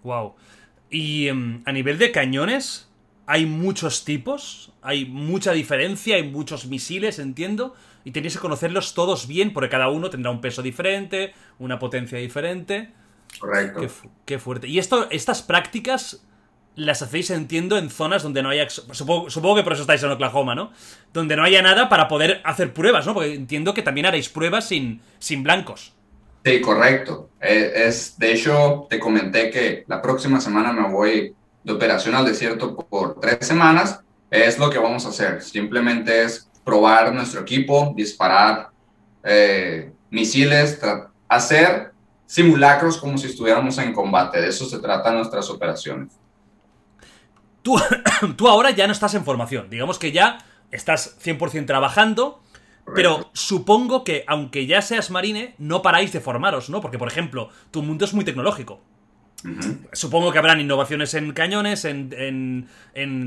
B: Wow. Y em, a nivel de cañones, hay muchos tipos, hay mucha diferencia, hay muchos misiles, entiendo, y tenéis que conocerlos todos bien, porque cada uno tendrá un peso diferente, una potencia diferente.
C: Correcto.
B: Qué, fuerte. Y esto, estas prácticas las hacéis, entiendo, en zonas donde no haya... Supongo, supongo, que por eso estáis en Oklahoma, ¿no? Donde no haya nada para poder hacer pruebas, ¿no? Porque entiendo que también haréis pruebas sin, sin blancos.
C: Sí, correcto. Eh, es, de hecho, te comenté que la próxima semana me voy de operación al desierto por tres semanas, es lo que vamos a hacer. Simplemente es probar nuestro equipo, disparar eh, misiles, hacer simulacros como si estuviéramos en combate. De eso se tratan nuestras operaciones.
B: Tú, tú ahora ya no estás en formación. Digamos que ya estás 100% trabajando. Pero supongo que, aunque ya seas marine, no paráis de formaros, ¿no? Porque, por ejemplo, tu mundo es muy tecnológico. Supongo que habrán innovaciones en cañones, en,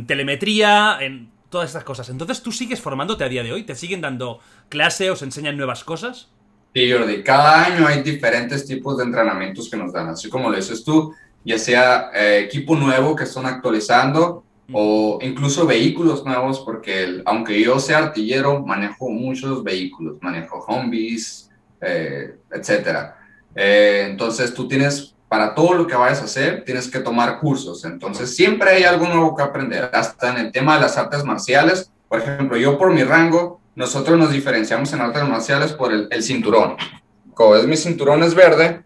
B: telemetría, en todas estas cosas. Entonces, ¿tú sigues formándote a día de hoy? ¿Te siguen dando clase? ¿Os enseñan nuevas cosas?
C: Sí, Jordi. Cada año hay diferentes tipos de entrenamientos que nos dan. Así como lo dices tú, ya sea eh, equipo nuevo que están actualizando, o incluso vehículos nuevos, porque aunque yo sea artillero, manejo muchos vehículos, manejo Humvees, eh, etcétera. Eh, entonces tú tienes, para todo lo que vayas a hacer, tienes que tomar cursos. Entonces siempre hay algo nuevo que aprender, hasta en el tema de las artes marciales. Por ejemplo, yo por mi rango, nosotros nos diferenciamos en artes marciales por el, el cinturón. Como es mi cinturón es verde,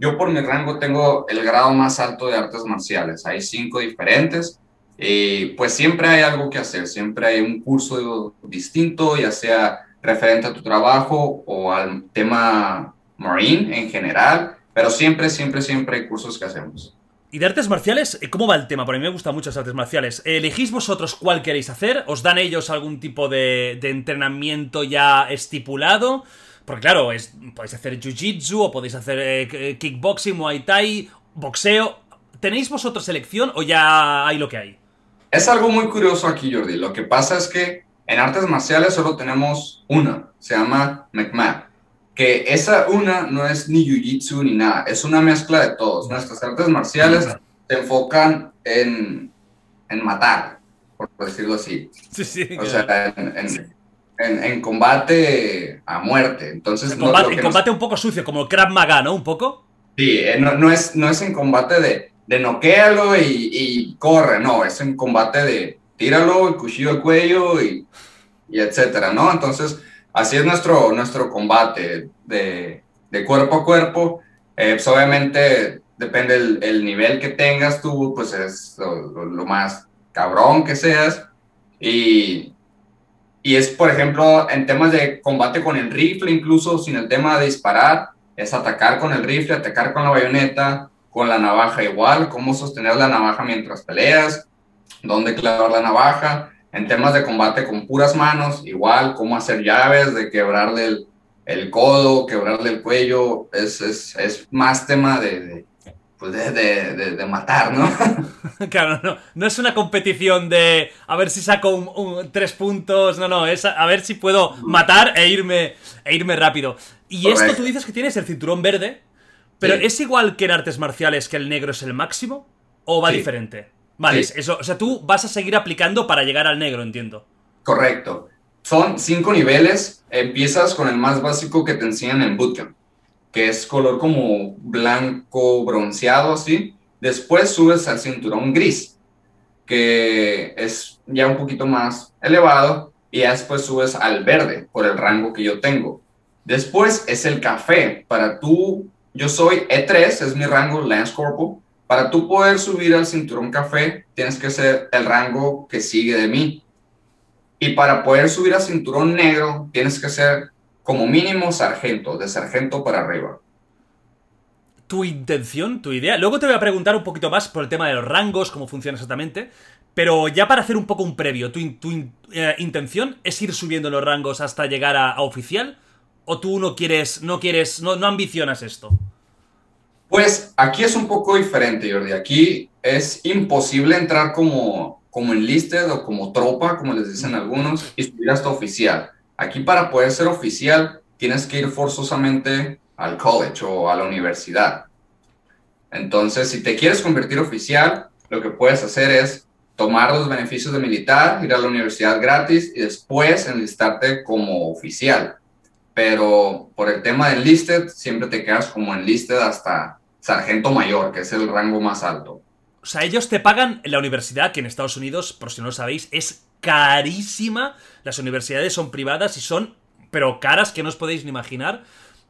C: yo por mi rango tengo el grado más alto de artes marciales. Hay cinco diferentes eh, pues siempre hay algo que hacer, siempre hay un curso distinto, ya sea referente a tu trabajo o al tema marine en general, pero siempre, siempre, siempre hay cursos que hacemos.
B: ¿Y de artes marciales? ¿Cómo va el tema? Porque a mí me gustan mucho las artes marciales. ¿Elegís vosotros cuál queréis hacer? ¿Os dan ellos algún tipo de, entrenamiento ya estipulado? Porque claro, es, podéis hacer jiu-jitsu o podéis hacer eh, kickboxing, muay thai, boxeo. ¿Tenéis vosotros selección o ya hay lo que hay?
C: Es algo muy curioso aquí, Jordi. Lo que pasa es que en artes marciales solo tenemos una, se llama McMahon. Que esa una no es ni jiu-jitsu ni nada, es una mezcla de todos. Nuestras artes marciales se enfocan en, en matar, por decirlo así.
B: Sí, sí,
C: o sea, en, en, combate a muerte. Entonces,
B: combate, en combate un poco sucio, como el Krav Maga, ¿no? Un poco.
C: Sí, eh, no, no, es, no es en combate de de noquealo y, y, corre, no, es en combate de tíralo, el cuchillo al cuello y, y, etcétera, ¿no? Entonces, así es nuestro, nuestro combate de, de cuerpo a cuerpo. Eh, pues obviamente depende el, el, nivel que tengas tú, pues es lo, lo, más cabrón que seas. Y, y es, por ejemplo, en temas de combate con el rifle, incluso sin el tema de disparar, es atacar con el rifle, atacar con la bayoneta, con la navaja igual, cómo sostener la navaja mientras peleas, dónde clavar la navaja, en temas de combate con puras manos, igual, cómo hacer llaves, de quebrarle el, el codo, quebrarle el cuello, es, es, es más tema de, de pues de, de, de, matar, ¿no?
B: claro, no, no es una competición de a ver si saco un, tres puntos, no, no, es a, ver si puedo matar e irme, e irme rápido. Y esto tú dices que tienes el cinturón verde, pero ¿es igual que en artes marciales que el negro es el máximo? ¿O va diferente? Vale, eso, o sea, tú vas a seguir aplicando para llegar al negro, entiendo.
C: Correcto. Son cinco niveles. Empiezas con el más básico que te enseñan en bootcamp, que es color como blanco bronceado, así. Después subes al cinturón gris, que es ya un poquito más elevado, y después subes al verde, por el rango que yo tengo. Después es el café, para tú yo soy E3, es mi rango Lance Corporal. Para tú poder subir al cinturón café, tienes que ser el rango que sigue de mí. Y para poder subir al cinturón negro, tienes que ser como mínimo sargento, de sargento para arriba.
B: Tu intención, tu idea. Luego te voy a preguntar un poquito más por el tema de los rangos, cómo funciona exactamente. Pero ya para hacer un poco un previo, ¿tu, eh, intención es ir subiendo los rangos hasta llegar a oficial? ¿O tú no quieres, no quieres, no, no ambicionas esto?
C: Pues aquí es un poco diferente, Jordi. Aquí es imposible entrar como, como enlisted o como tropa, como les dicen algunos, y subir hasta oficial. Aquí para poder ser oficial tienes que ir forzosamente al college o a la universidad. Entonces, si te quieres convertir oficial, lo que puedes hacer es tomar los beneficios de militar, ir a la universidad gratis y después enlistarte como oficial pero por el tema del listed siempre te quedas como en listed hasta sargento mayor, que es el rango más alto.
B: O sea, ellos te pagan en la universidad, que en Estados Unidos, por si no lo sabéis, es carísima. Las universidades son privadas y son, pero caras que no os podéis ni imaginar.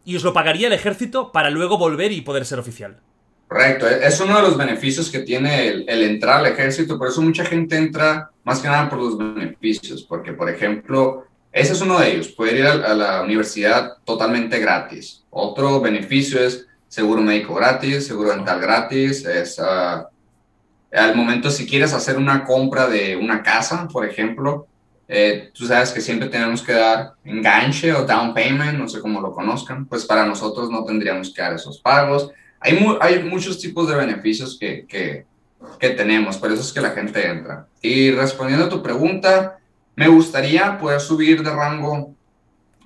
B: Y os lo pagaría el ejército para luego volver y poder ser oficial.
C: Correcto, e-, es uno de los beneficios que tiene el, el, entrar al ejército, por eso mucha gente entra más que nada por los beneficios, porque por ejemplo, ese es uno de ellos, poder ir a, la universidad totalmente gratis. Otro beneficio es seguro médico gratis, seguro dental gratis, es uh, al momento si quieres hacer una compra de una casa, por ejemplo, eh, tú sabes que siempre tenemos que dar enganche o down payment, no sé cómo lo conozcan, pues para nosotros no tendríamos que dar esos pagos. Hay, hay muchos tipos de beneficios que, que, que tenemos, por eso es que la gente entra. Y respondiendo a tu pregunta, me gustaría poder subir de rango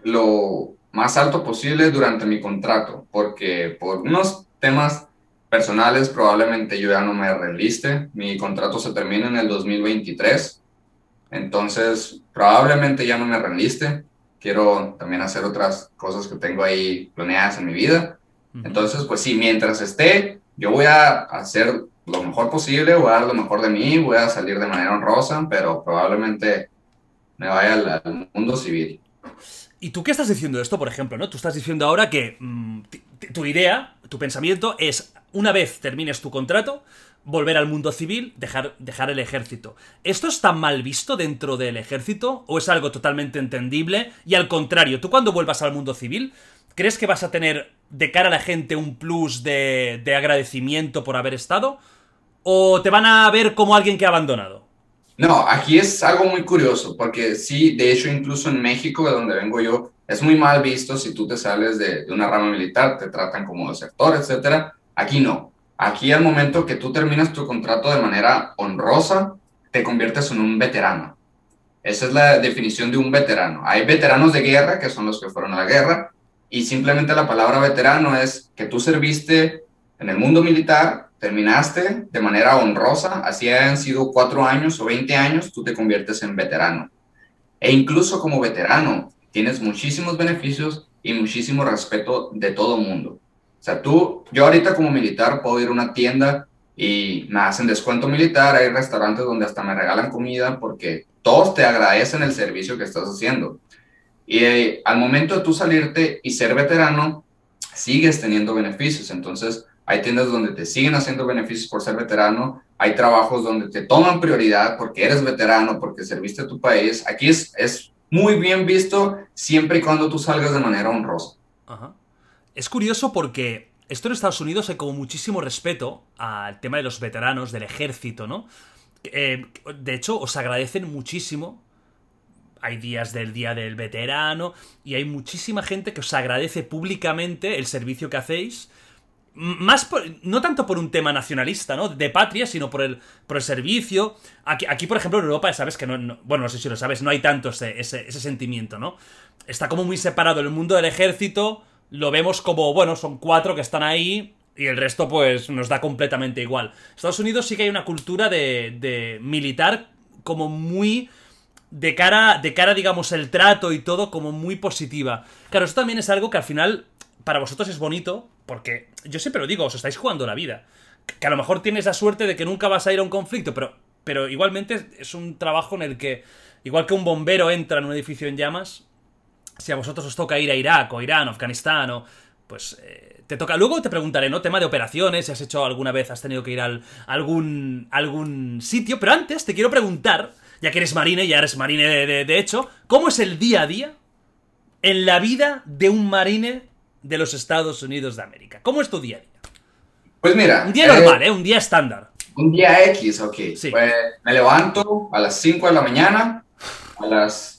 C: lo más alto posible durante mi contrato, porque por unos temas personales, probablemente yo ya no me reliste. Mi contrato se termina en el 2023. Entonces, probablemente ya no me reliste. Quiero también hacer otras cosas que tengo ahí planeadas en mi vida. Entonces, pues sí, mientras esté, yo voy a hacer lo mejor posible, voy a dar lo mejor de mí, voy a salir de manera honrosa, pero probablemente me vaya al, mundo civil.
B: ¿Y tú qué estás diciendo esto, por ejemplo? ¿no? Tú estás diciendo ahora que mm, tu idea, tu pensamiento es, una vez termines tu contrato, volver al mundo civil, dejar, dejar el ejército. ¿Esto está mal visto dentro del ejército o es algo totalmente entendible? Y al contrario, tú cuando vuelvas al mundo civil, ¿crees que vas a tener de cara a la gente un plus de, de agradecimiento por haber estado? ¿O te van a ver como alguien que ha abandonado?
C: No, aquí es algo muy curioso, porque sí, de hecho, incluso en México, de donde vengo yo, es muy mal visto si tú te sales de, de una rama militar, te tratan como desertor, etcétera. Aquí no. Aquí al momento que tú terminas tu contrato de manera honrosa, te conviertes en un veterano. Esa es la definición de un veterano. Hay veteranos de guerra, que son los que fueron a la guerra, y simplemente la palabra veterano es que tú serviste en el mundo militar terminaste de manera honrosa, así hayan sido cuatro años o 20 años, tú te conviertes en veterano. E incluso como veterano, tienes muchísimos beneficios y muchísimo respeto de todo mundo. Sea, tú, yo ahorita como militar puedo ir a una tienda y me hacen descuento militar, hay restaurantes donde hasta me regalan comida porque todos te agradecen el servicio que estás haciendo. Y eh, al momento de tú salirte y ser veterano, sigues teniendo beneficios. Entonces, hay tiendas donde te siguen haciendo beneficios por ser veterano, hay trabajos donde te toman prioridad porque eres veterano, porque serviste a tu país. Aquí es, es muy bien visto siempre y cuando tú salgas de manera honrosa.
B: Es curioso porque esto en Estados Unidos hay como muchísimo respeto al tema de los veteranos, del ejército, ¿no? Eh, de hecho, os agradecen muchísimo. Hay días del Día del Veterano y hay muchísima gente que os agradece públicamente el servicio que hacéis más no tanto por un tema nacionalista, ¿no? De patria, sino por el, por el servicio. Aquí, aquí, por ejemplo, en Europa, sabes que no, Bueno, no sé si lo sabes, no hay tanto ese, ese, sentimiento, ¿no? Está como muy separado el mundo del ejército. Lo vemos como, bueno, son cuatro que están ahí. Y el resto, pues, nos da completamente igual. Estados Unidos sí que hay una cultura de, de militar como muy de cara, de cara, digamos, el trato y todo como muy positiva. Claro, eso también es algo que al final para vosotros es bonito, porque yo siempre lo digo, os estáis jugando la vida. Que a lo mejor tienes la suerte de que nunca vas a ir a un conflicto, pero, pero igualmente es un trabajo en el que, igual que un bombero entra en un edificio en llamas, si a vosotros os toca ir a Irak o Irán o Afganistán o... Pues eh, te toca. Luego te preguntaré, ¿no? Tema de operaciones, si has hecho alguna vez, has tenido que ir a algún, algún sitio. Pero antes te quiero preguntar, ya que eres marine, ya eres marine de, de hecho, ¿cómo es el día a día en la vida de un marine de los Estados Unidos de América. ¿Cómo es tu día a día?
C: Pues mira.
B: Un día normal, ¿eh? Un día estándar.
C: Un día X, ok. Sí. Pues me levanto a las 5 de la mañana, a las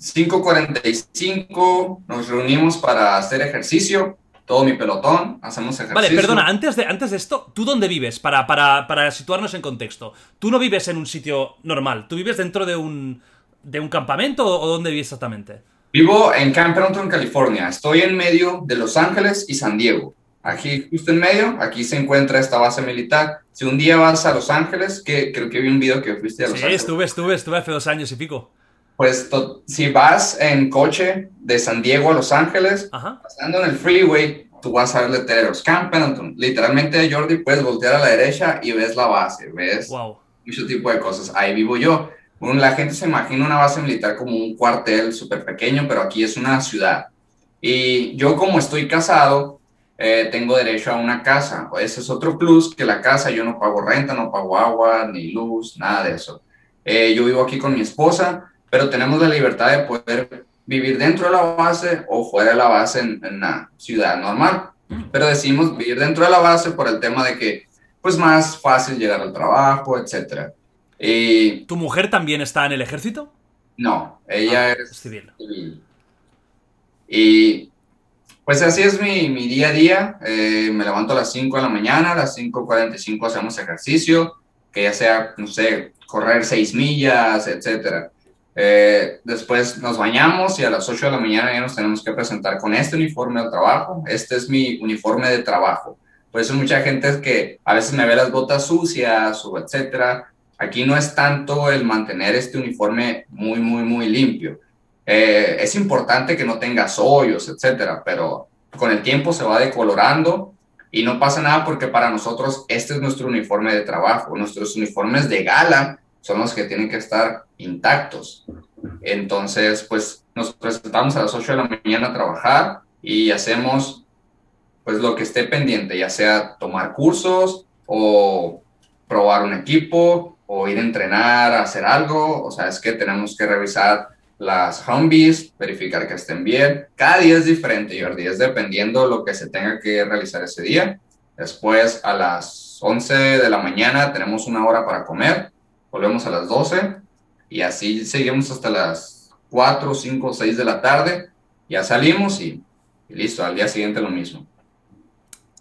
C: 5.45 nos reunimos para hacer ejercicio, todo mi pelotón, hacemos ejercicio.
B: Vale, perdona, antes de, antes de esto, ¿tú dónde vives? Para, para, para situarnos en contexto. Tú no vives en un sitio normal, tú vives dentro de un, de un campamento o dónde vives exactamente?
C: Vivo en Camp en California. Estoy en medio de Los Ángeles y San Diego. Aquí, justo en medio, aquí se encuentra esta base militar. Si un día vas a Los Ángeles, que creo que vi un video que fuiste a Los Ángeles.
B: Sí, estuve, estuve, estuve hace dos años y pico.
C: Pues si vas en coche de San Diego a Los Ángeles, pasando en el freeway, tú vas a ver letreros. Camp Pendleton. Literalmente, Jordi, puedes voltear a la derecha y ves la base, ves wow. mucho tipo de cosas. Ahí vivo yo. Bueno, la gente se imagina una base militar como un cuartel súper pequeño, pero aquí es una ciudad. Y yo como estoy casado, eh, tengo derecho a una casa. Ese es otro plus, que la casa yo no pago renta, no pago agua, ni luz, nada de eso. Eh, yo vivo aquí con mi esposa, pero tenemos la libertad de poder vivir dentro de la base o fuera de la base en, en una ciudad normal. Pero decimos vivir dentro de la base por el tema de que, pues, más fácil llegar al trabajo, etcétera. Y,
B: ¿Tu mujer también está en el ejército?
C: No, ella ah, es civil. Y pues así es mi, mi día a día. Eh, me levanto a las 5 de la mañana, a las 5.45 hacemos ejercicio, que ya sea, no sé, correr 6 millas, etc. Eh, después nos bañamos y a las 8 de la mañana ya nos tenemos que presentar con este uniforme de trabajo. Este es mi uniforme de trabajo Por eso mucha gente es que a veces me ve las botas sucias o etcétera. Aquí no es tanto el mantener este uniforme muy, muy, muy limpio. Eh, es importante que no tengas hoyos, etcétera, pero con el tiempo se va decolorando y no pasa nada porque para nosotros este es nuestro uniforme de trabajo. Nuestros uniformes de gala son los que tienen que estar intactos. Entonces, pues nos presentamos a las 8 de la mañana a trabajar y hacemos pues lo que esté pendiente, ya sea tomar cursos o probar un equipo o ir a entrenar, a hacer algo, o sea, es que tenemos que revisar las Humvees, verificar que estén bien. Cada día es diferente, Jordi, es dependiendo de lo que se tenga que realizar ese día. Después, a las 11 de la mañana, tenemos una hora para comer, volvemos a las 12 y así seguimos hasta las 4, 5, 6 de la tarde. Ya salimos y, y listo, al día siguiente lo mismo.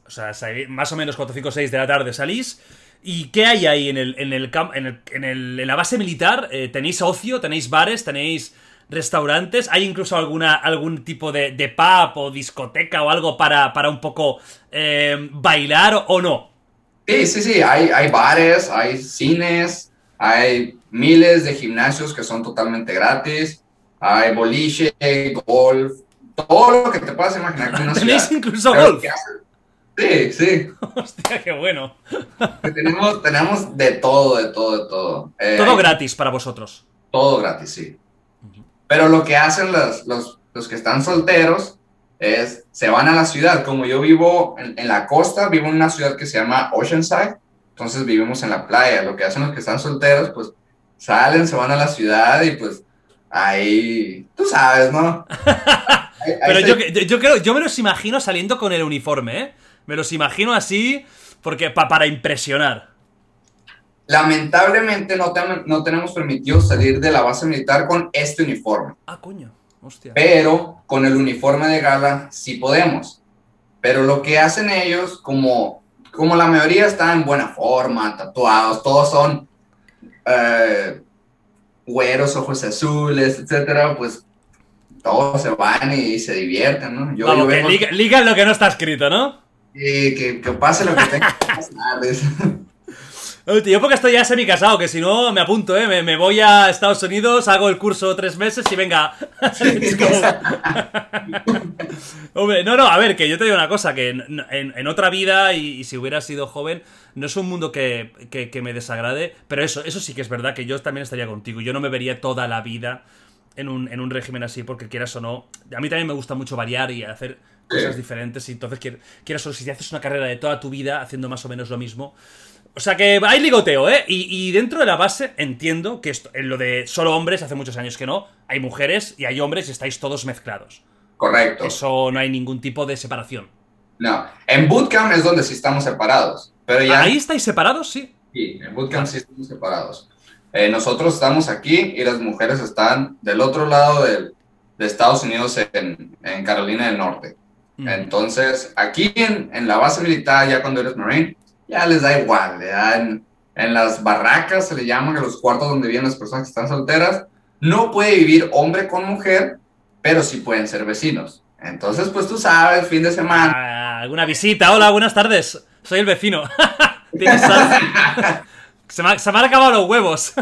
B: O sea, más o menos 4, 5, 6 de la tarde salís. ¿Y qué hay ahí en el, en el, en el, en, el en la base militar? Eh, ¿Tenéis ocio? ¿Tenéis bares? ¿Tenéis restaurantes? ¿Hay incluso alguna, algún tipo de, de pub o discoteca o algo para, para un poco eh, bailar o, no?
C: Sí, sí, sí. Hay, hay bares, hay cines, hay miles de gimnasios que son totalmente gratis. Hay boliche, golf, todo lo que te puedas imaginar.
B: ¿Tenéis incluso golf?
C: Sí, sí.
B: Hostia, qué bueno.
C: tenemos, tenemos de todo, de todo, de todo.
B: Eh, todo gratis para vosotros.
C: Todo gratis, sí. Pero lo que hacen los, los, los, que están solteros es, se van a la ciudad. Como yo vivo en, en, la costa, vivo en una ciudad que se llama Oceanside, entonces vivimos en la playa. Lo que hacen los que están solteros, pues salen, se van a la ciudad y pues ahí, tú sabes, ¿no?
B: Pero yo, yo, creo, yo me los imagino saliendo con el uniforme, ¿eh? Me los imagino así porque para impresionar.
C: Lamentablemente no, no tenemos permitido salir de la base militar con este uniforme.
B: Ah, coño. Hostia.
C: Pero con el uniforme de gala sí podemos. Pero lo que hacen ellos, como, como la mayoría están en buena forma, tatuados, todos son eh, güeros, ojos azules, etcétera, pues todos se van y, se divierten, ¿no?
B: Yo, Vamos, que ligan lo que no está escrito, ¿no?
C: que, que, pase lo que tenga que pasar.
B: Yo porque estoy ya semi casado, que si no me apunto, ¿eh? Me, voy a Estados Unidos, hago el curso tres meses y venga. Hombre, no, no, a ver, que yo te digo una cosa, que en, otra vida, y, si hubiera sido joven, no es un mundo que, que, me desagrade, pero eso, eso sí que es verdad, que yo también estaría contigo. Yo no me vería toda la vida en un, en un régimen así, porque quieras o no. A mí también me gusta mucho variar y hacer cosas diferentes. Y entonces, quieras o si haces una carrera de toda tu vida haciendo más o menos lo mismo. O sea que hay ligoteo, ¿eh? Y, dentro de la base entiendo que esto, en lo de solo hombres, hace muchos años que no, hay mujeres y hay hombres y estáis todos mezclados.
C: Correcto.
B: Eso no hay ningún tipo de separación.
C: No, en bootcamp es donde sí estamos separados. Pero ya...
B: ¿Ahí estáis separados? Sí.
C: Sí, en bootcamp sí estamos separados. Eh, nosotros estamos aquí y las mujeres están del otro lado de Estados Unidos en, en Carolina del Norte. Entonces, aquí en, en, la base militar, ya cuando eres Marine, ya les da igual, ya en, en, las barracas se le llaman a los cuartos donde viven las personas que están solteras, no puede vivir hombre con mujer, pero sí pueden ser vecinos. Entonces, pues tú sabes, fin de semana.
B: Ah, ¿Alguna visita? Hola, buenas tardes. Soy el vecino. se, me, se me han acabado los huevos.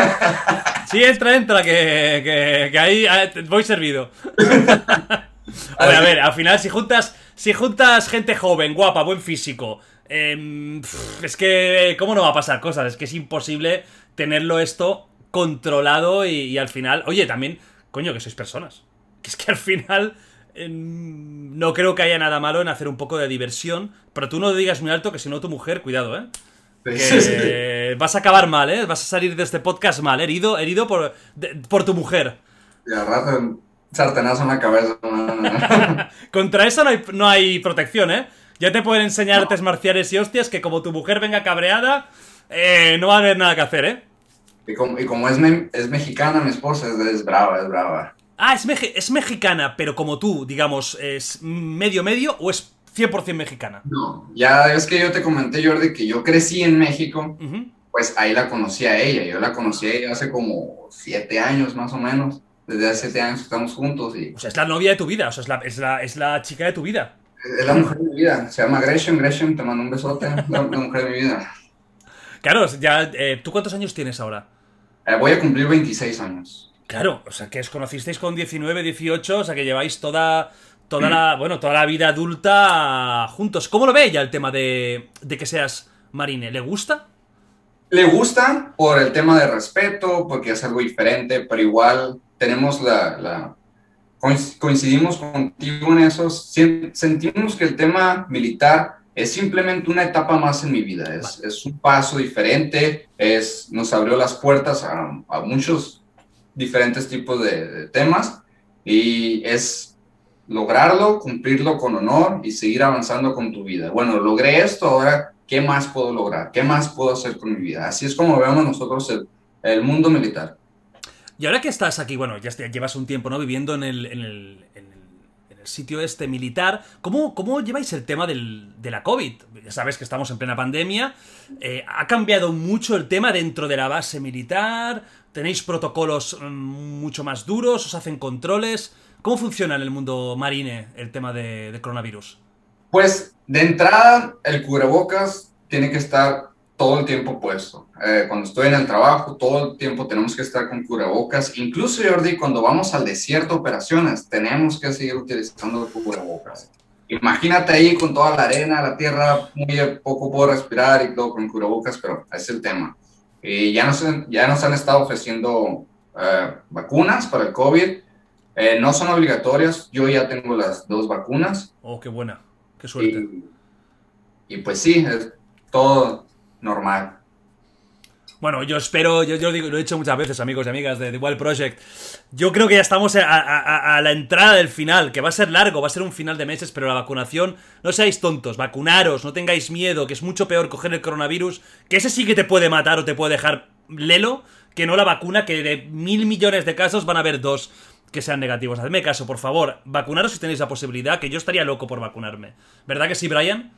B: sí, entra, entra, que, que, que ahí voy servido. Ver, a ver, al final, si juntas, si juntas gente joven, guapa, buen físico, em, es que, ¿cómo no va a pasar cosas? Es que es imposible tenerlo esto controlado y, al final, oye, también, coño, que sois personas. Que es que al final em, no creo que haya nada malo en hacer un poco de diversión, pero tú no digas muy alto que si no tu mujer, cuidado, ¿eh? Que vas a acabar mal, ¿eh? Vas a salir de este podcast mal, herido, herido por, por tu mujer.
C: Ya, sartenazo en la cabeza.
B: Contra eso no hay, no hay, protección, ¿eh? Ya te pueden enseñar artes marciales y hostias que como tu mujer venga cabreada, eh, no va a haber nada que hacer, ¿eh?
C: Y como, y como es, es, mexicana, mi esposa es, brava, es brava.
B: Ah, es, es mexicana, pero como tú, digamos, ¿es medio medio o es 100% mexicana?
C: No, ya es que yo te comenté, Jordi, que yo crecí en México, pues ahí la conocí a ella. Yo la conocí a ella hace como siete años más o menos desde hace siete años estamos juntos y...
B: O sea, es la novia de tu vida, o sea, es la, es la, es la chica de tu vida.
C: Es la mujer de mi vida. Se llama Gresham. Gresham, te mando un besote. La, la mujer de mi vida.
B: Claro, ya, eh, ¿tú cuántos años tienes ahora?
C: Eh, voy a cumplir 26 años.
B: Claro, o sea, que os conocisteis con 19, 18, o sea, que lleváis toda, toda la, bueno, toda la vida adulta juntos. ¿Cómo lo ve ella el tema de, de que seas marine? ¿Le gusta?
C: Le gusta por el tema de respeto, porque es algo diferente, pero igual tenemos la, coincidimos contigo en eso. Sentimos que el tema militar es simplemente una etapa más en mi vida, es, es un paso diferente, es, nos abrió las puertas a, a muchos diferentes tipos de, de temas y es lograrlo, cumplirlo con honor y seguir avanzando con tu vida. Bueno, logré esto, ahora, ¿qué más puedo lograr? ¿Qué más puedo hacer con mi vida? Así es como vemos nosotros el, el mundo militar.
B: Y ahora que estás aquí, bueno, ya est- llevas un tiempo, ¿no? Viviendo en el, sitio este militar, ¿cómo, lleváis el tema del- de la COVID? Ya sabes que estamos en plena pandemia, eh, ha cambiado mucho el tema dentro de la base militar, tenéis protocolos mm, mucho más duros, os hacen controles. ¿Cómo funciona en el mundo marine el tema de coronavirus?
C: Pues de entrada, el cubrebocas tiene que estar todo el tiempo puesto. Eh, cuando estoy en el trabajo, todo el tiempo tenemos que estar con cubrebocas. Incluso, Jordi, cuando vamos al desierto operaciones, tenemos que seguir utilizando cubrebocas. Imagínate ahí con toda la arena, la tierra, muy poco puedo respirar y todo con cubrebocas, pero ese es el tema. Y ya nos, ya nos han estado ofreciendo eh, vacunas para el COVID. Eh, no son obligatorias, yo ya tengo las dos vacunas.
B: Oh, qué buena, qué suerte.
C: Y, y pues sí, es todo normal.
B: Bueno, yo espero, yo, digo, lo he dicho muchas veces, amigos y amigas de The Wild Project. Yo creo que ya estamos a la entrada del final, que va a ser largo, va a ser un final de meses, pero la vacunación, no seáis tontos, vacunaros, no tengáis miedo, que es mucho peor coger el coronavirus, que ese sí que te puede matar o te puede dejar lelo, que no la vacuna, que de mil millones de casos van a haber dos que sean negativos. Hacedme caso, por favor, vacunaros si tenéis la posibilidad, que yo estaría loco por vacunarme. ¿Verdad que sí, Brian?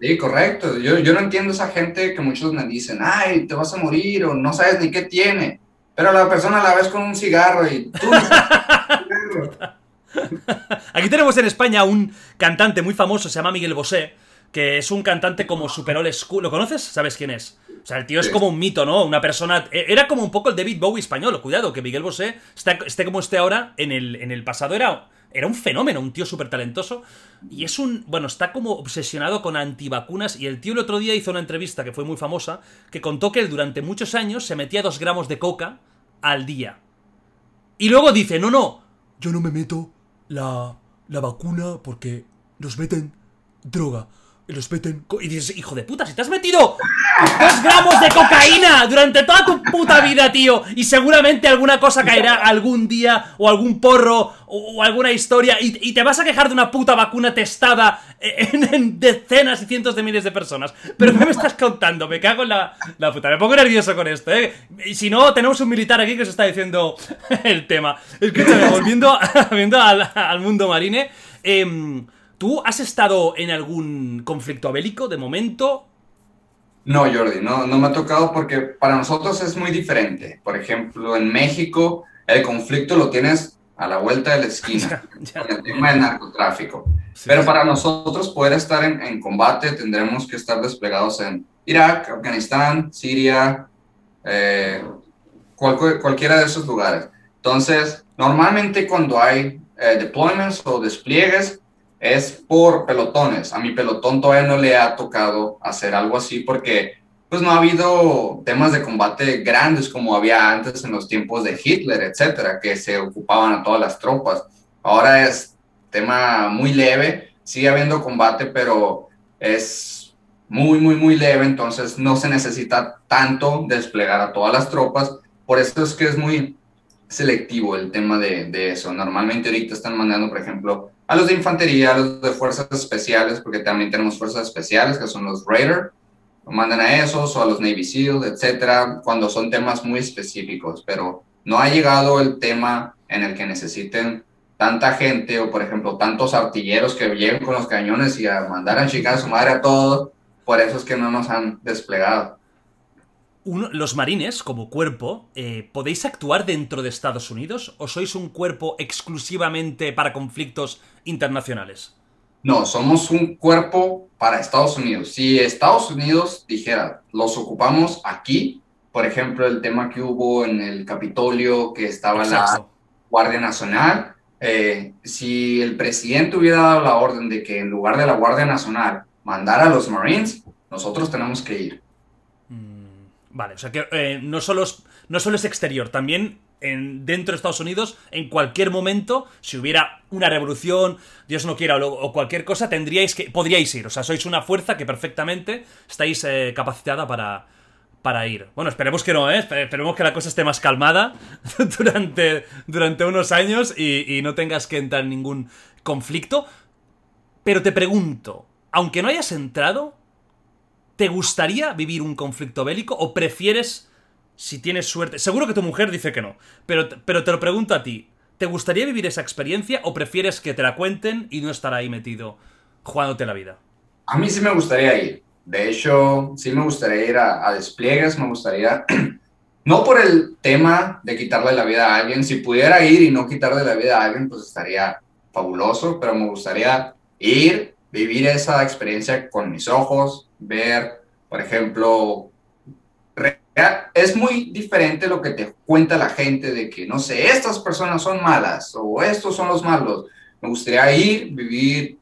C: Sí, correcto. Yo, yo no entiendo esa gente que muchos me dicen, ay, te vas a morir o no sabes ni qué tiene. Pero la persona la ves con un cigarro y tú.
B: Aquí tenemos en España un cantante muy famoso, se llama Miguel Bosé, que es un cantante como super old school. ¿Lo conoces? ¿Sabes quién es? O sea, el tío es como un mito, ¿no? Una persona... e- Era como un poco el David Bowie español. Cuidado, que Miguel Bosé está, esté como esté ahora, en el, en el pasado era... Era un fenómeno, un tío súper talentoso. Y es un. Bueno, está como obsesionado con antivacunas. Y el tío el otro día hizo una entrevista que fue muy famosa. Que contó que él durante muchos años se metía dos gramos de coca al día. Y luego dice: No, no, yo no me meto la, la vacuna porque nos meten droga. Y los meten. co-". Y dices: Hijo de puta, si te has metido dos gramos de cocaína durante toda tu puta vida, tío. Y seguramente alguna cosa caerá algún día, o algún porro, o, alguna historia. Y, te vas a quejar de una puta vacuna testada en, en decenas y cientos de miles de personas. Pero ¿qué me estás contando? Me cago en la, la puta. Me pongo nervioso con esto, ¿eh? Y si no, tenemos un militar aquí que se está diciendo el tema. Escúchame, volviendo, volviendo al, al mundo marine. em, ¿Tú has estado en algún conflicto bélico de momento?
C: No, Jordi, no, no me ha tocado porque para nosotros es muy diferente. Por ejemplo, en México el conflicto lo tienes a la vuelta de la esquina
B: Ya.
C: con el tema del narcotráfico.
B: Sí,
C: Pero
B: sí.
C: para nosotros poder estar en, en combate tendremos que estar desplegados en Irak, Afganistán, Siria, eh, cual- cualquiera de esos lugares. Entonces, normalmente cuando hay eh, deployments o despliegues es por pelotones. A mi pelotón todavía no le ha tocado hacer algo así porque pues no ha habido temas de combate grandes como había antes en los tiempos de Hitler, etcétera, que se ocupaban a todas las tropas. Ahora es tema muy leve, sigue habiendo combate, pero es muy, muy, muy leve, entonces no se necesita tanto desplegar a todas las tropas. Por eso es que es muy selectivo el tema de, de eso. Normalmente ahorita están mandando, por ejemplo, a los de infantería, a los de fuerzas especiales, porque también tenemos fuerzas especiales, que son los Raider, mandan a esos o a los Navy SEAL, etcétera, cuando son temas muy específicos, pero no ha llegado el tema en el que necesiten tanta gente o, por ejemplo, tantos artilleros que lleguen con los cañones y a mandar a chicar a su madre a todos, por eso es que no nos han desplegado.
B: Los marines, como cuerpo, eh, ¿podéis actuar dentro de Estados Unidos o sois un cuerpo exclusivamente para conflictos internacionales?
C: No, somos un cuerpo para Estados Unidos. Si Estados Unidos dijera, los ocupamos aquí, por ejemplo, el tema que hubo en el Capitolio, que estaba la Guardia Nacional, eh, si el presidente hubiera dado la orden de que en lugar de la Guardia Nacional mandara a los Marines, nosotros tenemos que ir.
B: Mm, vale, o sea que eh, no, solo es, no solo es exterior, también en, dentro de Estados Unidos, en cualquier momento, si hubiera una revolución, Dios no quiera, o, cualquier cosa, tendríais que, podríais ir. O sea, sois una fuerza que perfectamente estáis eh, capacitada para, para ir. Bueno, esperemos que no, ¿eh? Esperemos que la cosa esté más calmada durante, durante unos años y, y no tengas que entrar en ningún conflicto. Pero te pregunto, aunque no hayas entrado, ¿te gustaría vivir un conflicto bélico o prefieres, si tienes suerte, seguro que tu mujer dice que no, pero, pero te lo pregunto a ti, ¿te gustaría vivir esa experiencia o prefieres que te la cuenten y no estar ahí metido jugándote la vida?
C: A mí sí me gustaría ir. De hecho, sí me gustaría ir a, despliegues, me gustaría, no por el tema de quitarle la vida a alguien, si pudiera ir y no quitarle la vida a alguien, pues estaría fabuloso, pero me gustaría ir, vivir esa experiencia con mis ojos, ver, por ejemplo, es muy diferente lo que te cuenta la gente de que, no sé, estas personas son malas o estos son los malos. Me gustaría ir, vivir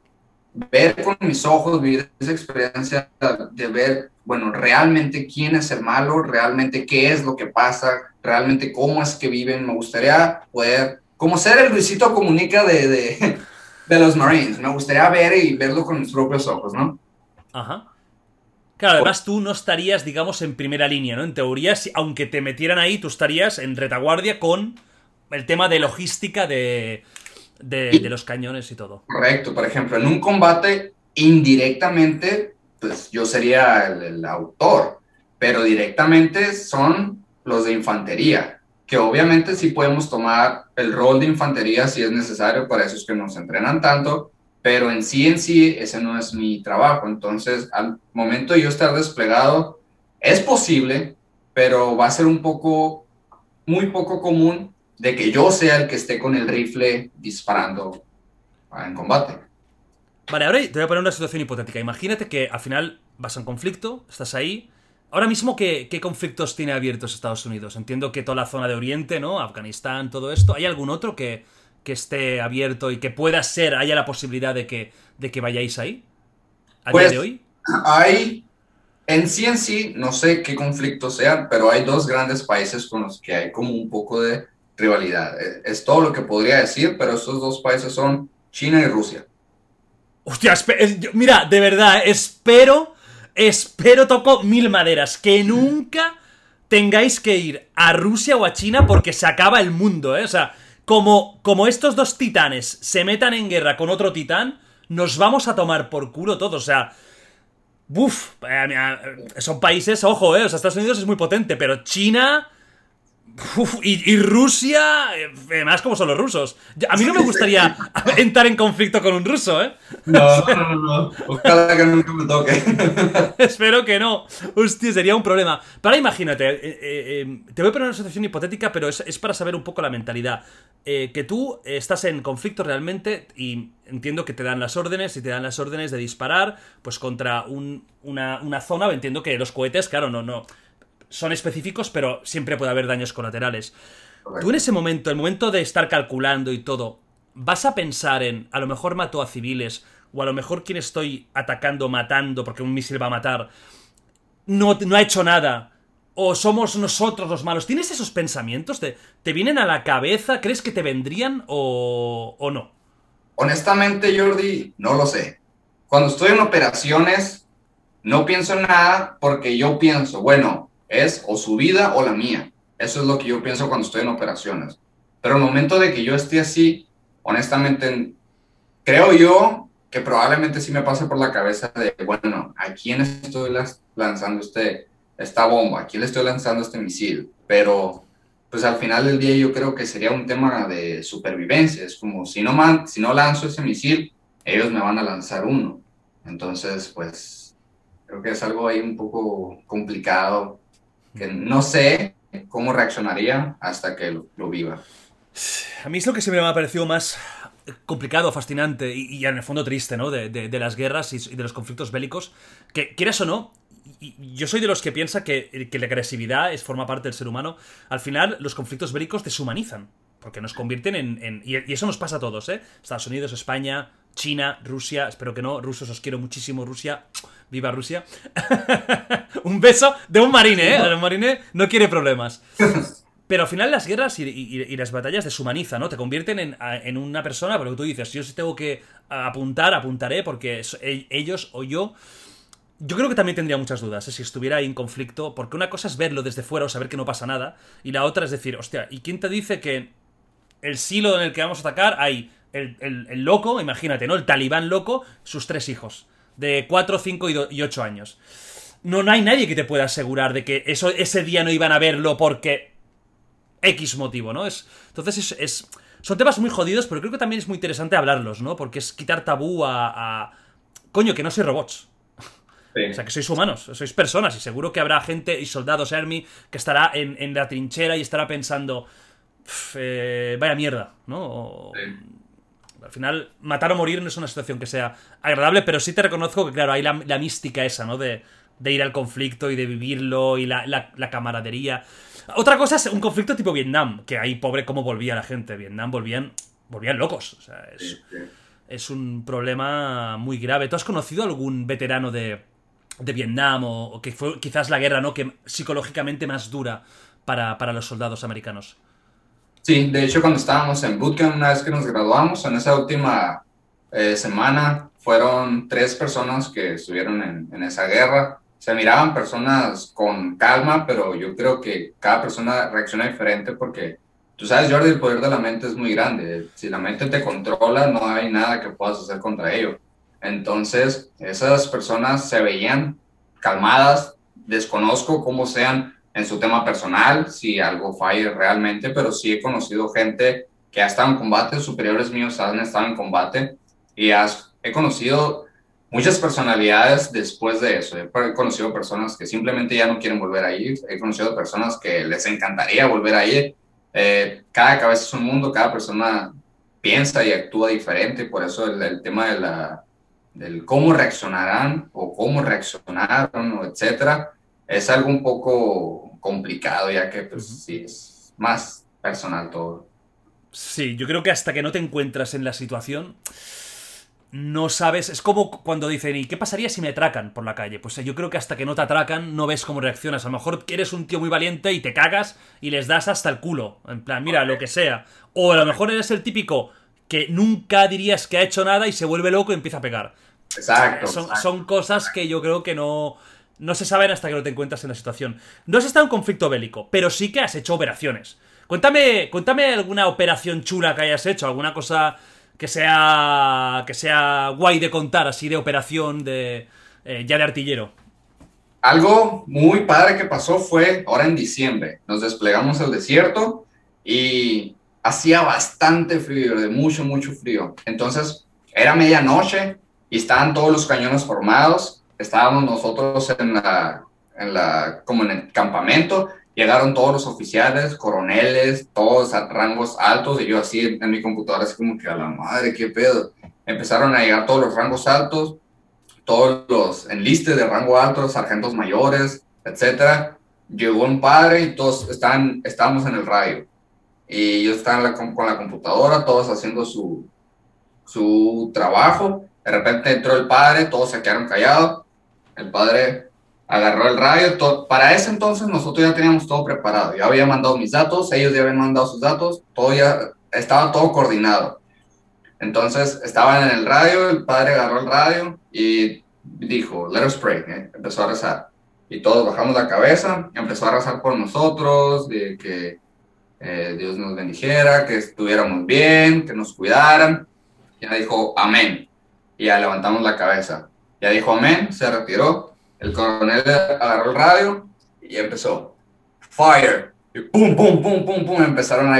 C: ver con mis ojos, vivir esa experiencia de ver, bueno, realmente quién es el malo, realmente qué es lo que pasa, realmente cómo es que viven. Me gustaría poder, como ser el Luisito Comunica de, de, de los Marines, me gustaría ver y verlo con mis propios ojos, ¿no?
B: Ajá. Claro, además tú no estarías, digamos, en primera línea, ¿no? En teoría, si, aunque te metieran ahí, tú estarías en retaguardia con el tema de logística de, de, los cañones y todo.
C: Correcto, por ejemplo, en un combate indirectamente, pues yo sería el, autor, pero directamente son los de infantería, que obviamente sí podemos tomar el rol de infantería si es necesario, para eso es que nos entrenan tanto, pero en sí en sí ese no es mi trabajo, entonces al momento de yo estar desplegado, es posible, pero va a ser un poco, muy poco común de que yo sea el que esté con el rifle disparando en combate.
B: Vale, ahora te voy a poner una situación hipotética. Imagínate que al final vas a un conflicto, estás ahí. Ahora mismo, ¿qué, conflictos tiene abiertos Estados Unidos? Entiendo que toda la zona de Oriente, ¿no? Afganistán, todo esto. ¿Hay algún otro que, que esté abierto y que pueda ser, haya la posibilidad de que, de que vayáis ahí? ¿A día
C: pues,
B: de hoy?
C: Hay, en sí en sí, no sé qué conflictos sean, pero hay dos grandes países con los que hay como un poco de rivalidad. Eh, es, todo lo que podría decir, pero estos dos países son China y Rusia.
B: Hostia, mira, de verdad, espero, espero, toco mil maderas, que nunca tengáis que ir a Rusia o a China porque se acaba el mundo, ¿eh? O sea, como, como estos dos titanes se metan en guerra con otro titán, nos vamos a tomar por culo todos, o sea... Buf, eh, son países, ojo, eh, o sea, Estados Unidos es muy potente, pero China y, Rusia, eh, además como son los rusos. A mí no me gustaría entrar en conflicto con un ruso, ¿eh?
C: No, no, no. Ojalá que nunca me toque.
B: Espero que no. Hostia, sería un problema. Ahora imagínate, eh, eh, te voy a poner una situación hipotética, pero es, para saber un poco la mentalidad. que tú estás en conflicto realmente y entiendo que te dan las órdenes y te dan las órdenes de disparar pues contra una, una zona. Entiendo que los cohetes, claro, no, no son específicos, pero siempre puede haber daños colaterales. Tú en ese momento, el momento de estar calculando y todo, vas a pensar en, a lo mejor mató a civiles, o a lo mejor quien estoy atacando, matando, porque un misil va a matar, no, no ha hecho nada, o somos nosotros los malos. ¿Tienes esos pensamientos? ¿Te, te vienen a la cabeza? ¿Crees que te vendrían o, o no?
C: Honestamente, Jordi, no lo sé. Cuando estoy en operaciones, no pienso en nada porque yo pienso, bueno, es o su vida o la mía. Eso es lo que yo pienso cuando estoy en operaciones. Pero el momento de que yo esté así, honestamente, creo yo que probablemente sí me pase por la cabeza de, bueno, ¿a quién estoy lanzando este, esta bomba? ¿A quién le estoy lanzando este misil? Pero, pues al final del día yo creo que sería un tema de supervivencia. Es como, si no, man, si no lanzo ese misil, ellos me van a lanzar uno. Entonces, pues, creo que es algo ahí un poco complicado que no sé cómo reaccionaría hasta que lo, viva.
B: A mí es lo que siempre me ha parecido más complicado, fascinante y, y en el fondo triste, ¿no? De, de- de las guerras y, y de los conflictos bélicos. Que, quieras o no, yo soy de los que piensa que, que la agresividad es, forma parte del ser humano. Al final, los conflictos bélicos deshumanizan. Porque nos convierten en. en- y eso nos pasa a todos, ¿eh? Estados Unidos, España, China, Rusia. Espero que no. Rusos, os quiero muchísimo, Rusia. Viva Rusia. un beso de un marine, ¿eh? El marine no quiere problemas. Pero al final las guerras y, las batallas deshumanizan, ¿no? Te convierten en, en una persona, pero tú dices, yo si tengo que apuntar, apuntaré, porque e- ellos o yo... Yo creo que también tendría muchas dudas ¿eh? si estuviera ahí en conflicto, porque una cosa es verlo desde fuera o saber que no pasa nada, y la otra es decir, hostia, ¿y quién te dice que el silo en el que vamos a atacar hay el- el loco, imagínate, ¿no? El talibán loco, sus tres hijos, de 4, 5 y 8 años. No, no hay nadie que te pueda asegurar de que eso, ese día no iban a verlo porque X motivo, ¿no? Es, entonces es, es- son temas muy jodidos, pero creo que también es muy interesante hablarlos, ¿no? Porque es quitar tabú a... a- Coño, que no sois robots.
C: Sí.
B: O sea, que sois humanos, sois personas y seguro que habrá gente y soldados Army que estará en, en la trinchera y estará pensando, "Pf, eh, vaya mierda, ¿no? O-
C: Sí.
B: Al final, matar o morir no es una situación que sea agradable, pero sí te reconozco que, claro, hay la, la mística esa, ¿no? De, de ir al conflicto y de vivirlo y la, la- la camaradería. Otra cosa es un conflicto tipo Vietnam, que ahí, pobre, cómo volvía la gente. Vietnam volvían, volvían locos. O sea, es, un problema muy grave. ¿Tú has conocido algún veterano de, de Vietnam o, o que fue quizás la guerra, ¿no? Que psicológicamente más dura para, para los soldados americanos?
C: Sí, de hecho cuando estábamos en bootcamp, una vez que nos graduamos, en esa última eh, semana, fueron tres personas que estuvieron en, en esa guerra. Se miraban personas con calma, pero yo creo que cada persona reacciona diferente porque tú sabes, Jordi, el poder de la mente es muy grande. Si la mente te controla, no hay nada que puedas hacer contra ello. Entonces, esas personas se veían calmadas, desconozco cómo sean en su tema personal, si algo falle realmente, pero sí he conocido gente que ha estado en combate, superiores míos han estado en combate y has, he conocido muchas personalidades después de eso. He conocido personas que simplemente ya no quieren volver a ir, he conocido personas que les encantaría volver a ir. Eh, cada cabeza es un mundo, cada persona piensa y actúa diferente, por eso el, el tema de la, del cómo reaccionarán o cómo reaccionaron, etcétera, es algo un poco complicado, ya que pues, sí, es más personal todo.
B: Sí, yo creo que hasta que no te encuentras en la situación, no sabes. Es como cuando dicen, ¿y qué pasaría si me atracan por la calle? Pues eh, yo creo que hasta que no te atracan, no ves cómo reaccionas. A lo mejor eres un tío muy valiente y te cagas y les das hasta el culo. En plan, mira, lo que sea. O a lo mejor eres el típico que nunca dirías que ha hecho nada y se vuelve loco y empieza a pegar.
C: Exacto.
B: Son,
C: exacto.
B: son cosas que yo creo que no, no se saben hasta que no te encuentras en la situación. No has estado en conflicto bélico, pero sí que has hecho operaciones. Cuéntame, cuéntame alguna operación chula que hayas hecho, alguna cosa que sea que sea guay de contar, así de operación de eh, ya de artillero.
C: Algo muy padre que pasó fue ahora en diciembre. Nos desplegamos al desierto y hacía bastante frío, de mucho, mucho frío. Entonces era medianoche y estaban todos los cañones formados. Estábamos nosotros en la, en la, como en el campamento. Llegaron todos los oficiales, coroneles, todos a rangos altos. Y yo así en mi computadora, así como que a la madre, qué pedo. Empezaron a llegar todos los rangos altos todos los enlistes de rango alto, sargentos mayores, etcétera. Llegó un padre y todos estaban, estábamos en el radio. Y yo estaba com- con la computadora, todos haciendo su, su trabajo. De repente entró el padre, todos se quedaron callados. El padre agarró el radio. to- para ese entonces nosotros ya teníamos todo preparado. Yo había mandado mis datos, ellos ya habían mandado sus datos, todo ya estaba todo coordinado. Entonces estaban en el radio, el padre agarró el radio y dijo, let us pray, ¿eh? empezó a rezar. Y todos bajamos la cabeza, empezó a rezar por nosotros, de que eh, Dios nos bendijera, que estuviéramos bien, que nos cuidaran. Ya dijo, amén. Y ya levantamos la cabeza. Ya dijo, amén, se retiró. El coronel agarró el radio y empezó, fire. Y pum, pum, pum, pum, pum, empezaron a,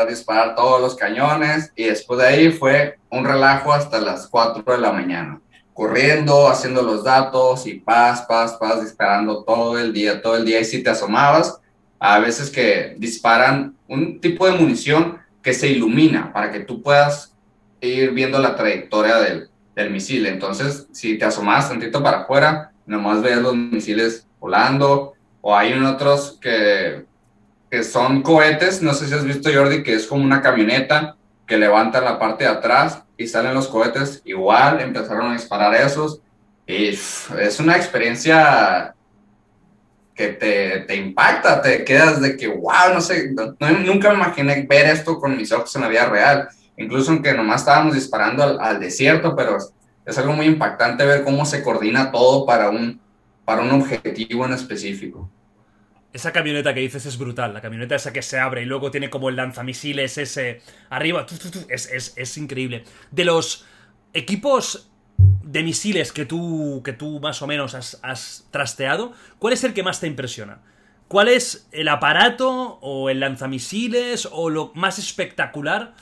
C: a disparar todos los cañones y después de ahí fue un relajo hasta las 4 de la mañana, corriendo, haciendo los datos y paz, paz, paz, disparando todo el día, todo el día y si te asomabas, a veces que disparan un tipo de munición que se ilumina para que tú puedas ir viendo la trayectoria del, del misil. Entonces, si te asomas tantito para afuera, nomás ves los misiles volando, o hay otros que, que son cohetes, no sé si has visto Jordi, que es como una camioneta que levanta la parte de atrás y salen los cohetes, igual empezaron a disparar esos, y es una experiencia que te, te, impacta, te quedas de que, wow, no sé, nunca me imaginé ver esto con mis ojos en la vida real, incluso aunque nomás estábamos disparando al, desierto, pero es algo muy impactante ver cómo se coordina todo para un, para un objetivo en específico.
B: Esa camioneta que dices es brutal, la camioneta esa que se abre y luego tiene como el lanzamisiles ese arriba, es, es, es increíble. De los equipos de misiles que tú, que tú más o menos has, has, trasteado, ¿cuál es el que más te impresiona? ¿Cuál es el aparato o el lanzamisiles o lo más espectacular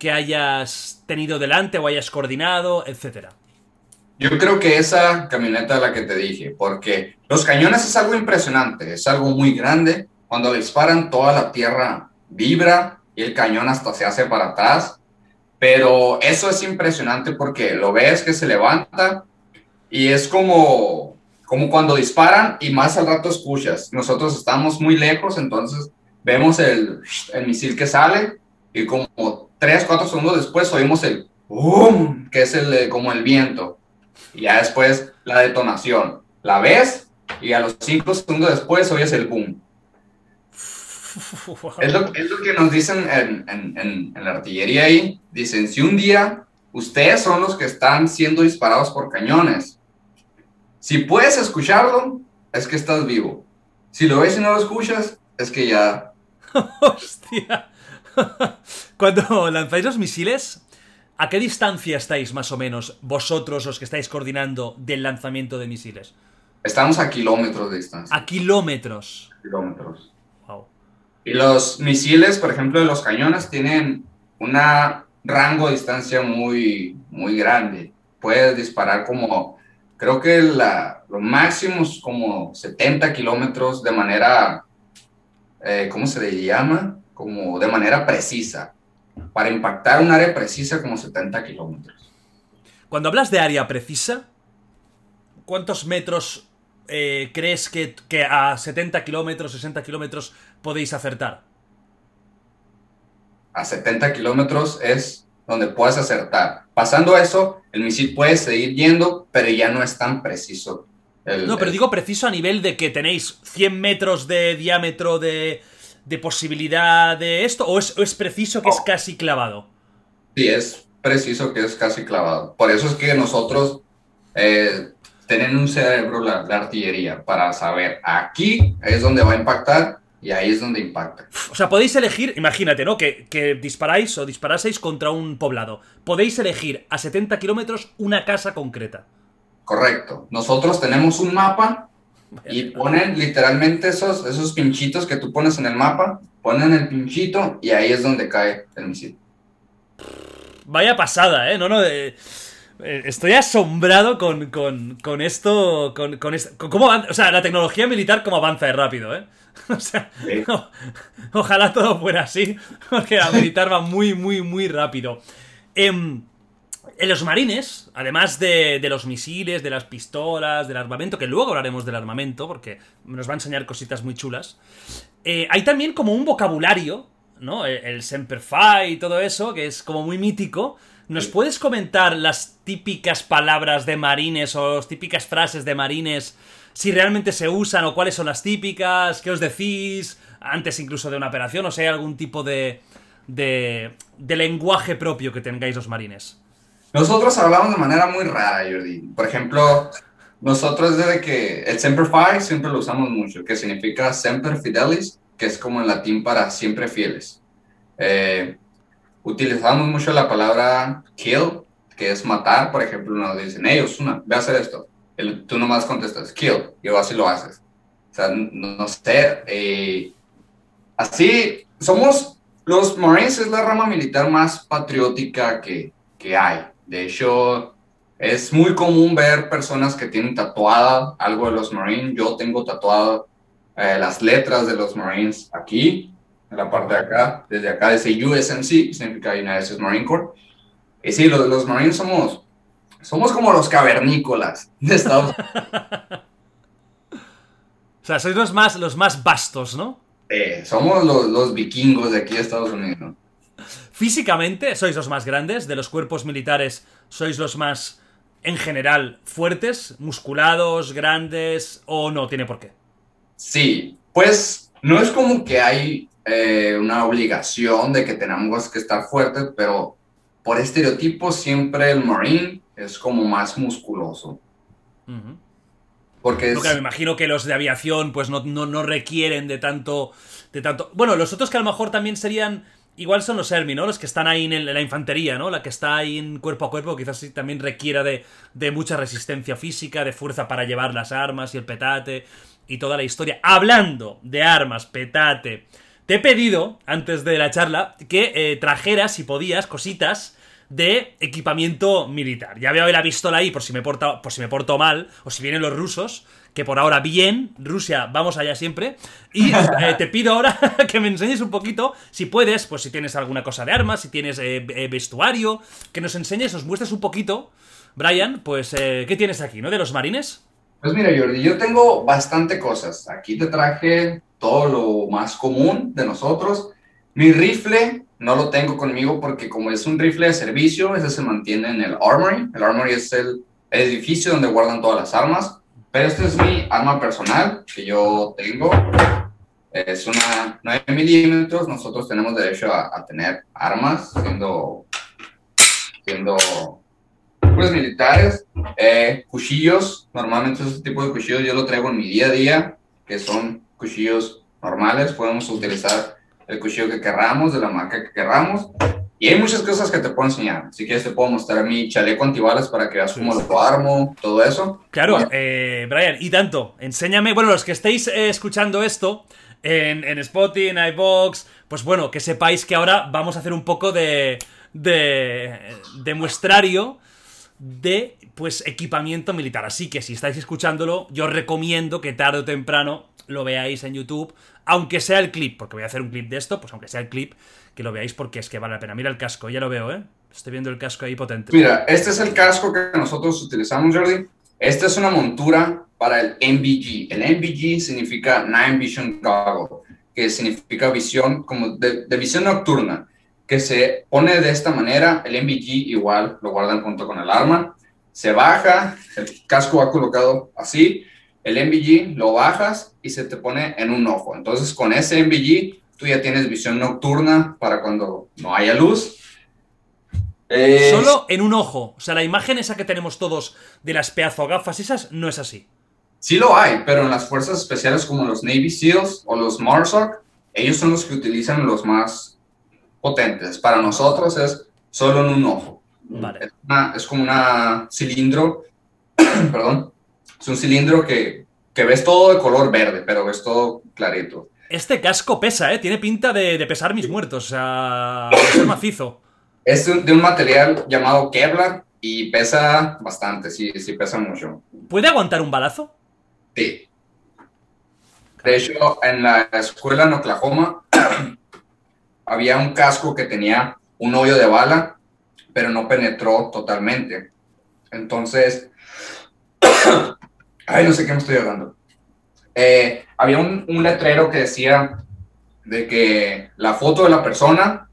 B: que hayas tenido delante o hayas coordinado, etcétera?
C: Yo creo que esa camioneta es la que te dije, porque los cañones es algo impresionante, es algo muy grande. Cuando disparan, toda la tierra vibra y el cañón hasta se hace para atrás. Pero eso es impresionante porque lo ves que se levanta y es como, como cuando disparan y más al rato escuchas. Nosotros estamos muy lejos, entonces vemos el, el misil que sale y como 3, 4 segundos después oímos el boom, que es el, como el viento y ya después la detonación. La ves y a los cinco segundos después oyes el boom. Es lo, es lo que nos dicen en, en, en, la artillería ahí. Dicen, si un día ustedes son los que están siendo disparados por cañones, si puedes escucharlo, es que estás vivo. Si lo ves y no lo escuchas, es que ya...
B: Hostia. Cuando lanzáis los misiles, ¿A qué distancia estáis más o menos vosotros los que estáis coordinando del lanzamiento de misiles?
C: Estamos a kilómetros de distancia.
B: A kilómetros.
C: Kilómetros. Wow. Y los misiles, por ejemplo, de los cañones tienen un rango de distancia muy, muy grande. Puedes disparar como, creo que la, lo máximo es como 70 kilómetros de manera, eh, ¿cómo se le llama? Como de manera precisa para impactar un área precisa como 70 kilómetros.
B: Cuando hablas de área precisa, ¿cuántos metros eh, crees que, que, a 70 kilómetros, 60 kilómetros podéis acertar?
C: A 70 kilómetros es donde puedes acertar. Pasando eso, el misil puede seguir yendo, pero ya no es tan preciso.
B: El, no, pero el... digo preciso a nivel de que tenéis 100 metros de diámetro de, de posibilidad de esto? ¿O es, o es preciso que oh. es casi clavado?
C: Sí, es preciso que es casi clavado. Por eso es que nosotros eh, tenemos un cerebro la, la, artillería para saber aquí es donde va a impactar y ahí es donde impacta.
B: O sea, podéis elegir, imagínate, ¿no? Que, que disparáis o disparaseis contra un poblado. Podéis elegir a 70 kilómetros una casa concreta.
C: Correcto. Nosotros tenemos un mapa y ponen literalmente esos, esos pinchitos que tú pones en el mapa, ponen el pinchito y ahí es donde cae el misil.
B: Vaya pasada, ¿eh? No, no, eh, estoy asombrado con, con, con esto, con, con esto, cómo o sea, la tecnología militar cómo avanza de rápido, ¿eh? O sea, sí. ojalá todo fuera así, porque la militar va muy, muy, muy rápido. Eh, en los marines, además de, de, los misiles, de las pistolas, del armamento, que luego hablaremos del armamento, porque nos va a enseñar cositas muy chulas, eh, hay también como un vocabulario, ¿no? El, el Semper Fi y todo eso, que es como muy mítico. ¿Nos puedes comentar las típicas palabras de marines o las típicas frases de marines? Si realmente se usan o cuáles son las típicas, qué os decís, antes incluso de una operación, o sea, hay algún tipo de, de, de lenguaje propio que tengáis los marines.
C: Nosotros hablamos de manera muy rara, Jordi. Por ejemplo, nosotros desde que el Semper Fi siempre lo usamos mucho, que significa Semper Fidelis, que es como en latín para siempre fieles. Eh, utilizamos mucho la palabra kill, que es matar. Por ejemplo, nos dicen, hey, Osuna, ve a hacer esto. El, tú nomás contestas, kill, y así lo haces. O sea, no, no sé. Eh, así, somos, los Marines es la rama militar más patriótica que, que hay. De hecho, es muy común ver personas que tienen tatuada algo de los Marines. Yo tengo tatuado eh, las letras de los Marines aquí, en la parte de acá. Desde acá dice USMC, significa United States Marine Corps. Y sí, los, los Marines somos, somos como los cavernícolas de Estados Unidos.
B: O sea, sois los más, los más vastos, ¿no?
C: Eh, somos los, los vikingos de aquí de Estados Unidos.
B: Físicamente sois los más grandes, de los cuerpos militares sois los más, en general, fuertes, musculados, grandes, o no, tiene por qué.
C: Sí, pues no es como que hay eh, una obligación de que tenemos que estar fuertes, pero por estereotipo siempre el Marine es como más musculoso. Porque
B: Porque
C: es,
B: me imagino que los de aviación pues no, no, no requieren de tanto, de tanto... Bueno, los otros que a lo mejor también serían... Igual son los Ermi, ¿no? Los que están ahí en, la infantería, ¿no? La que está ahí en cuerpo a cuerpo, quizás sí también requiera de, de mucha resistencia física, de fuerza para llevar las armas y el petate y toda la historia. Hablando de armas, petate, te he pedido, antes de la charla, que eh, trajeras, si podías, cositas de equipamiento militar. Ya veo la pistola ahí por si me porta, por si me porto mal, o si vienen los rusos, que por ahora bien, Rusia, vamos allá siempre. Y eh, te pido ahora que me enseñes un poquito, si puedes, pues si tienes alguna cosa de armas, si tienes eh, eh, vestuario, que nos enseñes, nos muestres un poquito, Brian, pues, ¿qué tienes aquí, no? De los marines.
C: pues mira, Jordi, yo tengo bastante cosas. Aquí te traje todo lo más común de nosotros. Mi rifle no lo tengo conmigo porque como es un rifle de servicio, ese se mantiene en el Armory. El Armory es el edificio donde guardan todas las armas. Pero este es mi arma personal que yo tengo. Es una 9 milímetros. Nosotros tenemos derecho a, a tener armas siendo, siendo pues militares. Eh, cuchillos, normalmente ese tipo de cuchillos yo lo traigo en mi día a día, que son cuchillos normales. Podemos utilizar el cuchillo que querramos, de la marca que querramos. Y hay muchas cosas que te puedo enseñar. Si quieres te puedo mostrar mi chaleco antibalas para que veas cómo lo armo, todo eso.
B: Claro,
C: Bueno.
B: eh, Brian, y tanto, enséñame, bueno, los que estéis eh, escuchando esto en, en Spotify, en iVoox, pues bueno, que sepáis que ahora vamos a hacer un poco de, de, de muestrario de, pues, equipamiento militar. Así que si estáis escuchándolo, yo recomiendo que tarde o temprano lo veáis en YouTube, aunque sea el clip, porque voy a hacer un clip de esto, pues aunque sea el clip, que lo veáis porque es que vale la pena. Mira el casco, ya lo veo, ¿eh? Estoy viendo el casco ahí potente.
C: Mira, este es el casco que nosotros utilizamos, Jordi. Esta es una montura para el NVG. El NVG significa Night Vision Goggle, que significa visión como de visión nocturna, que se pone de esta manera. El NVG igual lo guardan junto con el arma. Se baja, el casco va colocado así. El NVG lo bajas y se te pone en un ojo. Entonces, con ese NVG, tú ya tienes visión nocturna para cuando no haya luz. Eh,
B: Solo en un ojo. O sea, la imagen esa que tenemos todos de las pedazo gafas esas no es así.
C: Sí lo hay, pero en las fuerzas especiales como los Navy SEALs o los MARSOC, ellos son los que utilizan los más potentes. Para nosotros es solo en un ojo.
B: Vale.
C: Es, una- es como una cilindro, perdón, es un cilindro que, que ves todo de color verde, pero ves todo clarito.
B: Este casco pesa, ¿eh? Tiene pinta de, de pesar mis muertos. O sea, de ser macizo.
C: Es un- de un material llamado Kevlar y pesa bastante, sí, sí pesa mucho.
B: ¿Puede aguantar un balazo?
C: Sí. De hecho, en la escuela en Oklahoma había un casco que tenía un hoyo de bala, pero no penetró totalmente. Entonces, ay, no sé qué me estoy hablando. Eh, había un, letrero que decía de que la foto de la persona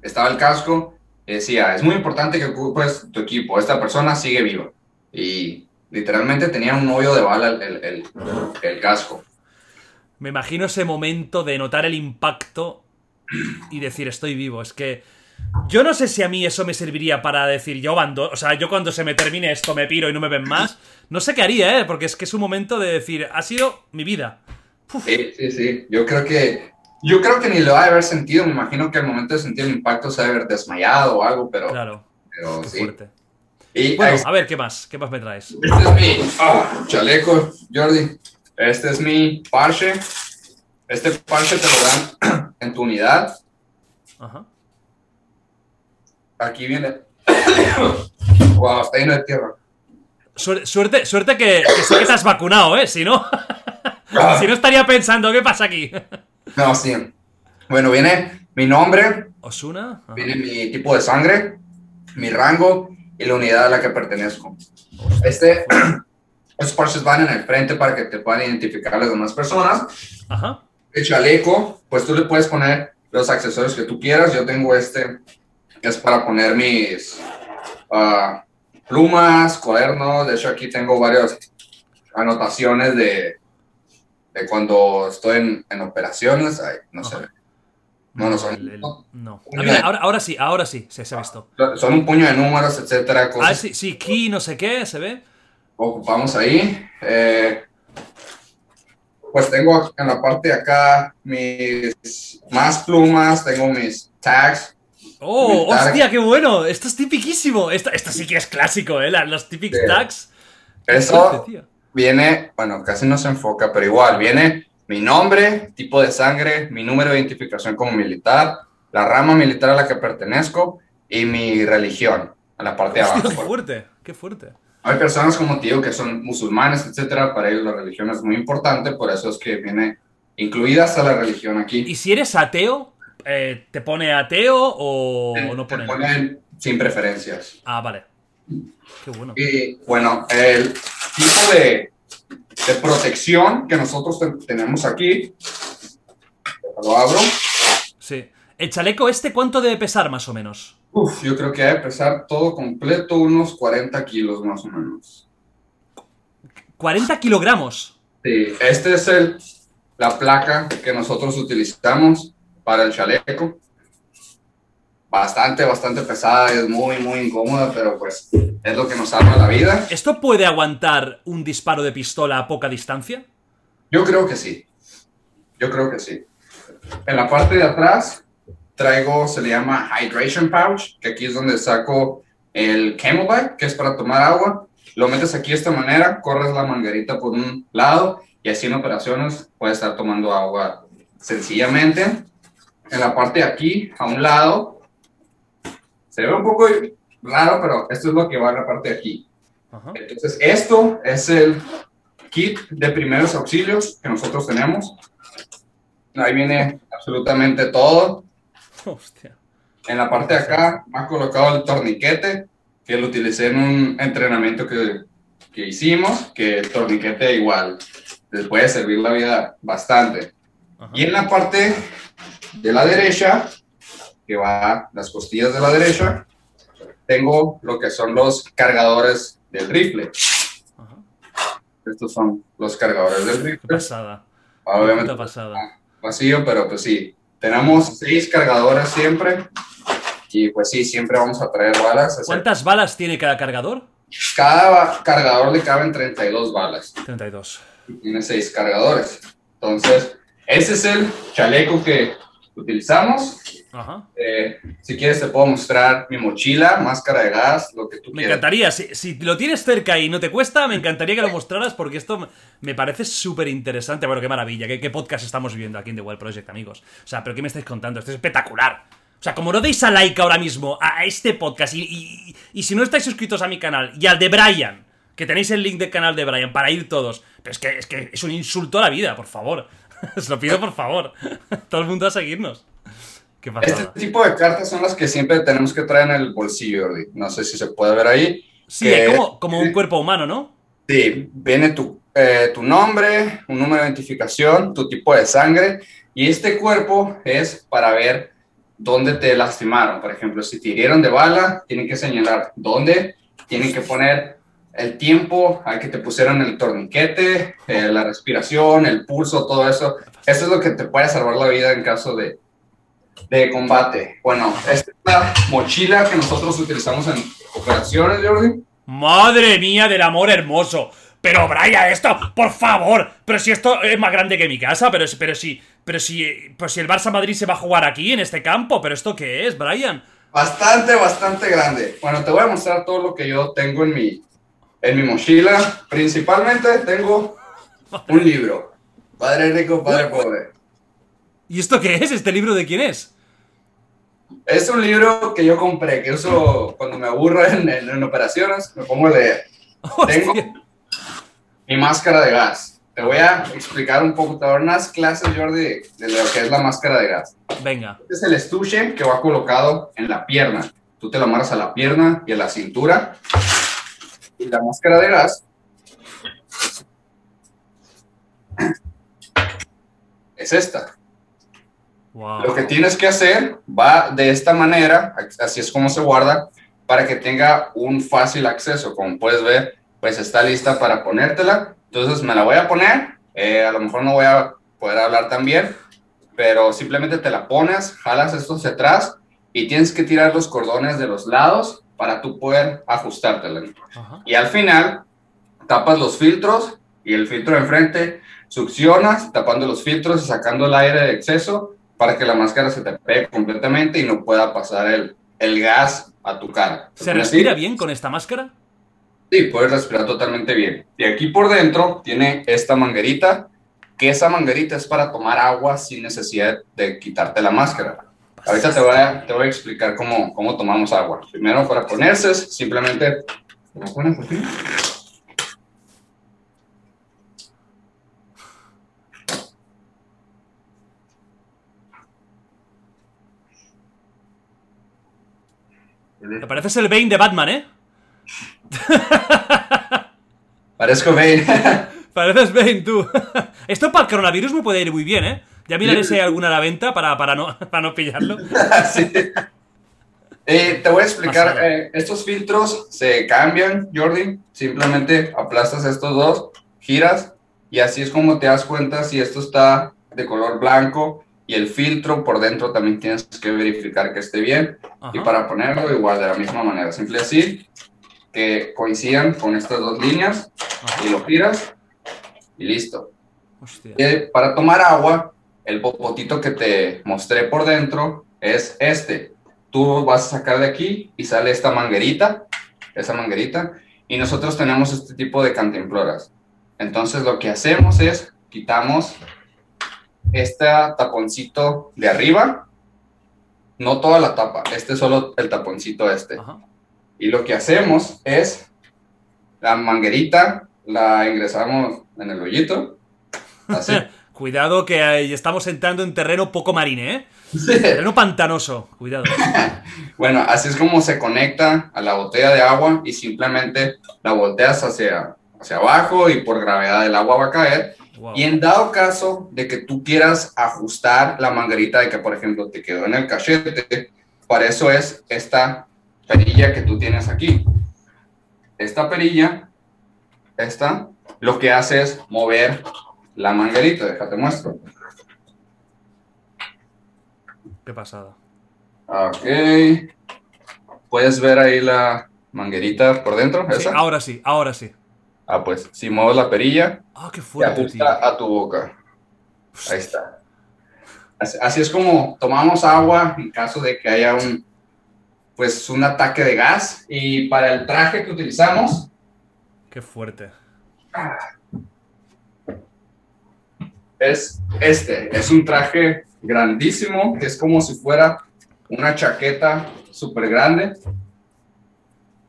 C: estaba el casco decía, es muy importante que ocupes tu equipo, esta persona sigue viva. Y literalmente tenía un hoyo de bala el, el- el- el casco.
B: Me imagino ese momento de notar el impacto y decir, estoy vivo. Es que. Yo no sé si a mí eso me serviría para decir, yo ando. O sea, yo cuando se me termine esto me piro y no me ven más. No sé qué haría, ¿eh? Porque es que es un momento de decir, ha sido mi vida.
C: Sí, sí, sí. Yo creo que, yo creo que ni lo ha de haber sentido. Me imagino que al momento de sentir el impacto se ha de haber desmayado o algo, pero,
B: Claro,
C: pero
B: qué
C: sí.
B: fuerte.
C: Y
B: Bueno,
C: ahí-
B: a ver, ¿qué más? ¿Qué más me traes?
C: este es mi ah, chaleco, Jordi. Este es mi parche. Este parche te lo dan en tu unidad.
B: Ajá.
C: Aquí viene. wow, está lleno de tierra.
B: Suer- Suerte, suerte que, que sé que te has vacunado, ¿eh? Si no,
C: Ah,
B: si no estaría pensando, ¿qué pasa aquí?
C: no, sí. Bueno, viene mi nombre,
B: ¿Osuna? Ajá.
C: viene mi tipo de sangre, mi rango y la unidad a la que pertenezco. Este, estos parches van en el frente para que te puedan identificar las demás personas.
B: Ajá.
C: El chaleco, pues tú le puedes poner los accesorios que tú quieras. Yo tengo este, que es para poner mis ah, plumas, cuadernos. De hecho, aquí tengo varias anotaciones de, de cuando estoy en, en operaciones. Ay, no
B: Ajá.
C: sé. No, no son.
B: El- el- no. Ah, mira, ahora, ahora sí, ahora sí, se, se ha visto.
C: Son un puño de números, etcétera. Cosas
B: Ah, sí, sí, key, no sé qué, se ve.
C: ocupamos ahí. Eh, pues tengo en la parte de acá mis más plumas, tengo mis tags.
B: ¡Oh,
C: Militar.
B: hostia, qué bueno! Esto es tipiquísimo. Esto, esto sí que es clásico, ¿eh? Los typic
C: Sí.
B: tags.
C: Eso
B: fuerte,
C: viene, bueno, casi no se enfoca, pero igual, viene mi nombre, tipo de sangre, mi número de identificación como militar, la rama militar a la que pertenezco y mi religión, a la parte de abajo.
B: qué fuerte, qué fuerte.
C: Hay personas como te digo que son musulmanes, etcétera, para ellos la religión es muy importante, por eso es que viene incluida hasta la religión aquí.
B: ¿Y si eres ateo, eh, te pone ateo o
C: Te-
B: no
C: te
B: pone?
C: ponen sin preferencias.
B: Ah, vale. Qué bueno.
C: Y bueno, el tipo de, de protección que nosotros te- tenemos aquí, lo abro.
B: Sí. ¿El chaleco este cuánto debe pesar más o menos?
C: Uf, yo creo que debe pesar todo completo unos 40 kilos más o menos.
B: 40 kilogramos.
C: Sí, este es el, la placa que nosotros utilizamos para el chaleco. Bastante, bastante pesada, es muy, muy incómoda, pero pues es lo que nos salva la vida.
B: ¿Esto puede aguantar un disparo de pistola a poca distancia?
C: Yo creo que sí. Yo creo que sí. En la parte de atrás traigo, se le llama hydration pouch, que aquí es donde saco el camelback, que es para tomar agua. Lo metes aquí de esta manera, corres la manguerita por un lado y así en operaciones puedes estar tomando agua sencillamente. En la parte de aquí, a un lado, se ve un poco raro, pero esto es lo que va en la parte de aquí.
B: Ajá.
C: Entonces, esto es el kit de primeros auxilios que nosotros tenemos. Ahí viene absolutamente todo.
B: Hostia.
C: En la parte de acá ha colocado el torniquete, que lo utilicé en un entrenamiento que, que hicimos, que el torniquete igual les puede servir la vida bastante.
B: Ajá.
C: Y en la parte de la derecha, que va a las costillas de la derecha, tengo lo que son los cargadores del rifle.
B: Ajá.
C: Estos son los cargadores del rifle.
B: pasada.
C: Obviamente
B: pasada.
C: vacío, pero pues sí. Tenemos seis cargadores siempre. Y pues sí, siempre vamos a traer balas.
B: ¿Cuántas balas tiene cada cargador?
C: Cada cargador le caben 32 balas.
B: 32.
C: y Tiene seis cargadores. Entonces, ese es el chaleco que utilizamos.
B: Ajá.
C: Eh, si quieres te puedo mostrar mi mochila, máscara de gas, lo que tú
B: Me
C: quieras.
B: encantaría, si, si lo tienes cerca y no te cuesta, me encantaría que lo mostraras porque esto me- me parece súper interesante. Bueno, qué maravilla, qué, qué podcast estamos viviendo aquí en The Wild Project, amigos. O sea, pero ¿qué me estáis contando? Esto es espectacular. O sea, como no deis a like ahora mismo a, a este podcast y, y- y si no estáis suscritos a mi canal y al de Brian, que tenéis el link del canal de Brian para ir todos, pero es que es, que es un insulto a la vida, por favor. Os lo pido por favor. Todo el mundo a seguirnos. Qué
C: Este tipo de cartas son las que siempre tenemos que traer en el bolsillo, Jordi. No sé si se puede ver ahí.
B: Sí,
C: que-
B: es como, como un cuerpo humano, ¿no?
C: Sí, viene tu, eh, tu nombre, un número de identificación, tu tipo de sangre y este cuerpo es para ver dónde te lastimaron. Por ejemplo, si te hirieron de bala, tienen que señalar dónde, tienen que poner el tiempo al que te pusieron el torniquete, eh, la respiración, el pulso, todo eso. Eso es lo que te puede salvar la vida en caso de, de combate. Bueno, esta es la mochila que nosotros utilizamos en operaciones, Jordi.
B: Madre mía del amor hermoso. Pero Brian, esto, por favor. Pero si esto es más grande que mi casa, pero, si- pero si, pero si, pues si el Barça Madrid se va a jugar aquí en este campo, pero esto qué es, Brian.
C: Bastante, bastante grande. Bueno, te voy a mostrar todo lo que yo tengo en mi, en mi mochila. Principalmente tengo un libro. Padre rico, padre pobre.
B: ¿Y esto qué es? ¿Este libro de quién es?
C: Es un libro que yo compré, que uso cuando me aburro en, en- operaciones, me pongo a leer. Tengo mi máscara de gas. Te voy a explicar un poco, te voy a dar unas clases, Jordi, de lo que es la máscara de gas.
B: Venga.
C: Este es el estuche que va colocado en la pierna. tú te lo amarras a la pierna y a la cintura. Y la máscara de gas es esta.
B: Wow.
C: Lo que tienes que hacer va de esta manera, así es como se guarda, para que tenga un fácil acceso. Como puedes ver, pues está lista para ponértela. Entonces me la voy a poner. Eh, a lo mejor no voy a poder hablar tan bien, pero simplemente te la pones, jalas esto hacia atrás y tienes que tirar los cordones de los lados para tú poder ajustártela.
B: Ajá.
C: Y al final tapas los filtros y el filtro de enfrente succionas, tapando los filtros y sacando el aire de exceso para que la máscara se te pegue completamente y no pueda pasar el, el gas a tu cara.
B: ¿Se respira bien con esta máscara?
C: Sí, puedes respirar totalmente bien. Y aquí por dentro tiene esta manguerita, que esa manguerita es para tomar agua sin necesidad de quitarte la máscara. Ahorita te voy a, te voy a explicar cómo, cómo tomamos agua. Primero, para ponerse, simplemente... ¿Me pones aquí?
B: Te pareces el Bane de Batman, ¿eh?
C: Parezco Bane.
B: Pareces Bane, tú. Esto para el coronavirus me puede ir muy bien, ¿eh? Ya miraré si hay alguna a la venta para, para, no, para no pillarlo.
C: Sí. Eh, te voy a explicar, eh, estos filtros se cambian, Jordi, simplemente aplastas estos dos, giras y así es como te das cuenta si esto está de color blanco y el filtro por dentro también tienes que verificar que esté bien y para ponerlo igual de la misma manera, simple así, que coincidan con estas dos líneas y lo giras y listo. Para tomar agua, el popotito que te mostré por dentro es este. Tú vas a sacar de aquí y sale esta manguerita, esa manguerita, y nosotros tenemos este tipo de cantimploras. Entonces lo que hacemos es quitamos este taponcito de arriba, no toda la tapa, este es solo el taponcito este.
B: Ajá.
C: Y lo que hacemos es la manguerita la ingresamos en el hoyito, así.
B: Cuidado que estamos entrando en terreno poco marine, ¿eh? Terreno pantanoso. Cuidado.
C: Bueno, así es como se conecta a la botella de agua y simplemente la volteas hacia, hacia abajo y por gravedad el agua va a caer.
B: Wow.
C: Y en dado caso de que tú quieras ajustar la manguerita de que, por ejemplo, te quedó en el cachete, para eso es esta perilla que tú tienes aquí. Esta perilla, esta, lo que hace es mover la manguerita. Déjate muestro.
B: Qué pasada.
C: Ok. ¿Puedes ver ahí la manguerita por dentro?
B: Sí,
C: ¿Esa?
B: ahora sí, ahora sí.
C: Ah, pues si mueves la perilla,
B: Ah, qué
C: te
B: fuerte, tío.
C: ajusta a tu boca. Ahí está. Así, así es como tomamos agua en caso de que haya un, pues, un ataque de gas. Y para el traje que utilizamos,
B: Qué fuerte.
C: es este. Es un traje grandísimo, que es como si fuera una chaqueta súper grande.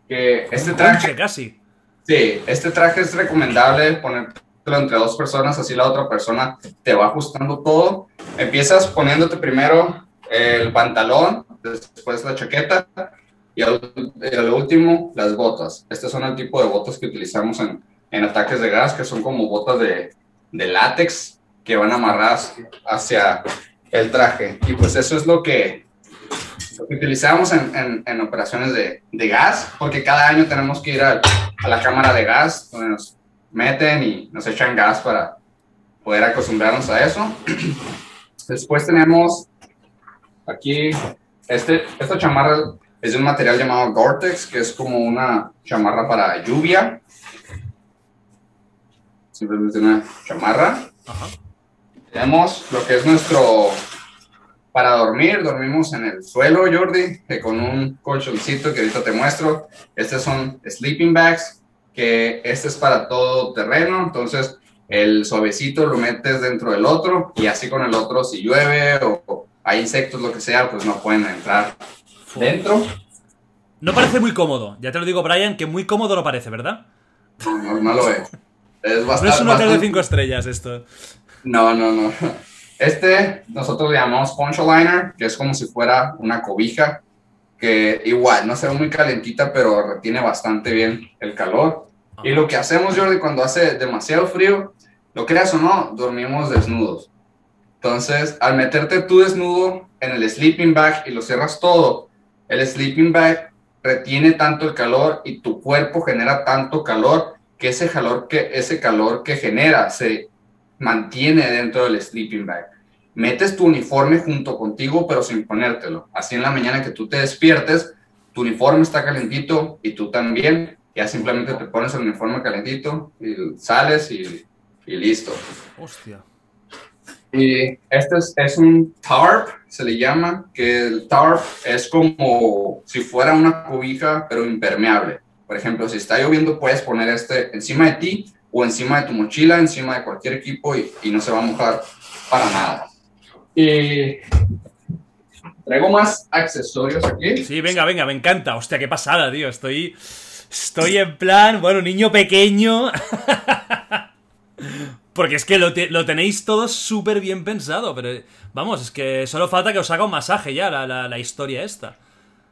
C: Que este traje...
B: casi.
C: Sí, este traje es recomendable ponértelo entre dos personas, así la otra persona te va ajustando todo. Empiezas poniéndote primero el pantalón, después la chaqueta y al, último las botas. Este son el tipo de botas que utilizamos en, en ataques de gas, que son como botas de, de látex que van amarradas hacia el traje. Y pues eso es lo que, lo que utilizamos en, en- en operaciones de, de gas, porque cada año tenemos que ir al- a la cámara de gas, donde nos meten y nos echan gas para poder acostumbrarnos a eso. Después tenemos aquí, este, esta chamarra es de un material llamado Gore-Tex, que es como una chamarra para lluvia. Simplemente una chamarra.
B: Ajá.
C: Tenemos lo que es nuestro para dormir, dormimos en el suelo, Jordi, que con un colchoncito que ahorita te muestro. Estos son sleeping bags, que este es para todo terreno, entonces el suavecito lo metes dentro del otro y así con el otro si llueve o, hay insectos, lo que sea, pues no pueden entrar dentro.
B: No parece muy cómodo. Ya te lo digo, Brian, que muy cómodo no parece, ¿verdad?
C: No, no lo es. Es
B: No
C: bastante,
B: es un hotel de
C: bastante-
B: 5 estrellas esto.
C: No, no, no. Este nosotros le llamamos poncho liner, que es como si fuera una cobija que igual no se ve muy calentita, pero retiene bastante bien el calor. Y lo que hacemos, Jordi, cuando hace demasiado frío, lo creas o no, dormimos desnudos. Entonces, al meterte tú desnudo en el sleeping bag y lo cierras todo, el sleeping bag retiene tanto el calor y tu cuerpo genera tanto calor que ese calor que, ese calor que genera se mantiene dentro del sleeping bag. Metes tu uniforme junto contigo, pero sin ponértelo. Así en la mañana que tú te despiertes, tu uniforme está calentito y tú también. Ya simplemente te pones el uniforme calentito y sales y, y listo.
B: Hostia.
C: Y este es, es, un tarp, se le llama, que el tarp es como si fuera una cobija, pero impermeable. Por ejemplo, si está lloviendo, puedes poner este encima de ti o encima de tu mochila, encima de cualquier equipo y, y no se va a mojar para nada. Y traigo más accesorios aquí.
B: Sí, venga, venga, me encanta. Hostia, qué pasada, tío. Estoy. Estoy en plan, bueno, niño pequeño. Porque es que lo, te, lo tenéis todo súper bien pensado, pero vamos, es que solo falta que os haga un masaje ya la, la, la, historia esta.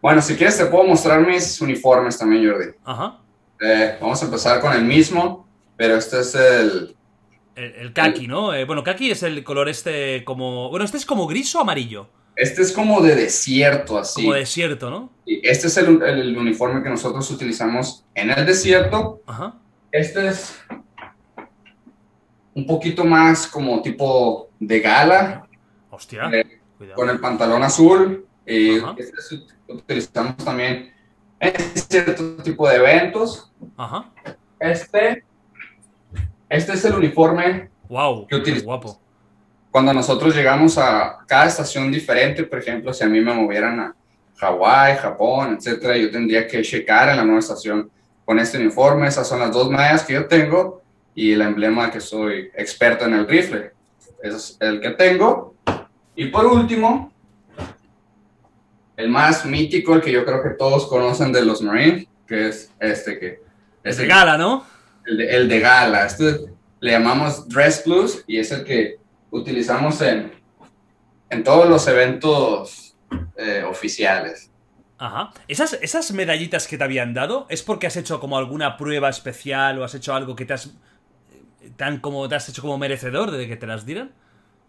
C: Bueno, si quieres te puedo mostrar mis uniformes también, Jordi.
B: Ajá.
C: Eh, vamos a empezar con el mismo, pero este es el...
B: El, el kaki, ¿no? Eh, bueno, kaki es el color este como... Bueno, este es como gris o amarillo.
C: Este es como de desierto, así.
B: Como desierto, ¿no?
C: Este es el, el uniforme que nosotros utilizamos en el desierto.
B: Ajá.
C: Este es un poquito más como tipo de gala.
B: Hostia.
C: Eh, con el pantalón azul. Y este utilizamos también en cierto tipo de eventos.
B: Ajá.
C: Este, este es el uniforme
B: wow,
C: que utilizamos.
B: guapo.
C: Cuando nosotros llegamos a cada estación diferente, por ejemplo, si a mí me movieran a Hawái, Japón, etcétera, yo tendría que checar en la nueva estación con este uniforme. Esas son las dos mallas que yo tengo y el emblema que soy experto en el rifle. Ese es el que tengo. Y por último, el más mítico, el que yo creo que todos conocen de los Marines, que es este que...
B: Es de gala, ¿no?
C: El de, el de gala. Este le llamamos Dress Plus y es el que utilizamos en, en todos los eventos eh, oficiales.
B: Ajá. ¿Esas, ¿Esas medallitas que te habían dado es porque has hecho como alguna prueba especial o has hecho algo que te has tan como te has hecho como merecedor de que te las dieran?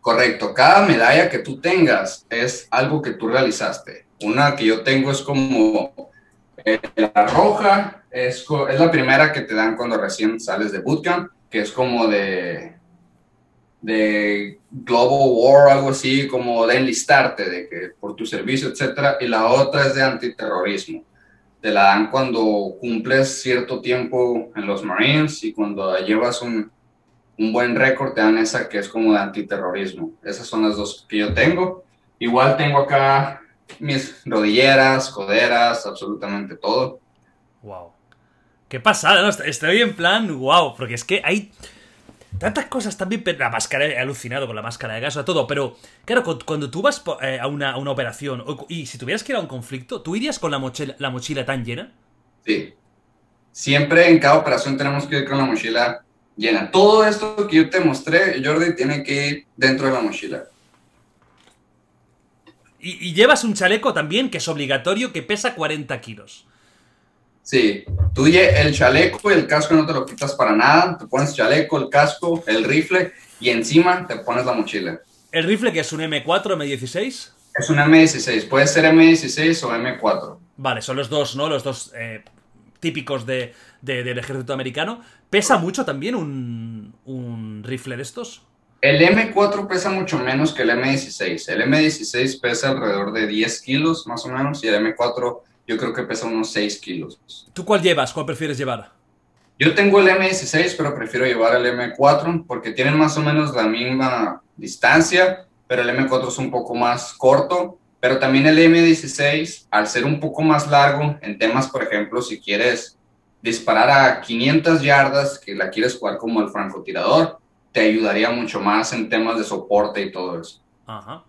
C: Correcto, cada medalla que tú tengas es algo que tú realizaste. Una que yo tengo es como eh, la roja, es, es la primera que te dan cuando recién sales de bootcamp, que es como de, de Global War, algo así, como de enlistarte, de que por tu servicio, etcétera. Y la otra es de antiterrorismo. Te la dan cuando cumples cierto tiempo en los Marines y cuando llevas un, un buen récord, te dan esa que es como de antiterrorismo. Esas son las dos que yo tengo. Igual tengo acá mis rodilleras, coderas, absolutamente todo.
B: Wow. Qué pasada, ¿no? Estoy en plan, wow, porque es que hay tantas cosas también. La máscara, he alucinado con la máscara de gas, o todo, pero claro, cuando tú vas a una, a una operación y si tuvieras que ir a un conflicto, ¿tú irías con la mochila, la mochila tan llena?
C: Sí. Siempre en cada operación tenemos que ir con la mochila llena. Todo esto que yo te mostré, Jordi, tiene que ir dentro de la mochila.
B: Y, y, llevas un chaleco también que es obligatorio, que pesa 40 kilos.
C: Sí, tú el chaleco y el casco no te lo quitas para nada. Te pones chaleco, el casco, el rifle y encima te pones la mochila.
B: ¿El rifle que es un M4, M16?
C: Es un M16, puede ser M16 o M4.
B: Vale, son los dos, ¿no? Los dos eh, típicos de, de, del ejército americano. ¿Pesa mucho también un, un, rifle de estos?
C: El M4 pesa mucho menos que el M16. El M16 pesa alrededor de 10 kilos más o menos y el M4 yo creo que pesa unos 6 kilos.
B: ¿Tú cuál llevas? ¿Cuál prefieres llevar?
C: Yo tengo el M16, pero prefiero llevar el M4 porque tienen más o menos la misma distancia, pero el M4 es un poco más corto. Pero también el M16, al ser un poco más largo, en temas, por ejemplo, si quieres disparar a 500 yardas, que la quieres jugar como el francotirador, te ayudaría mucho más en temas de soporte y todo eso.
B: Ajá.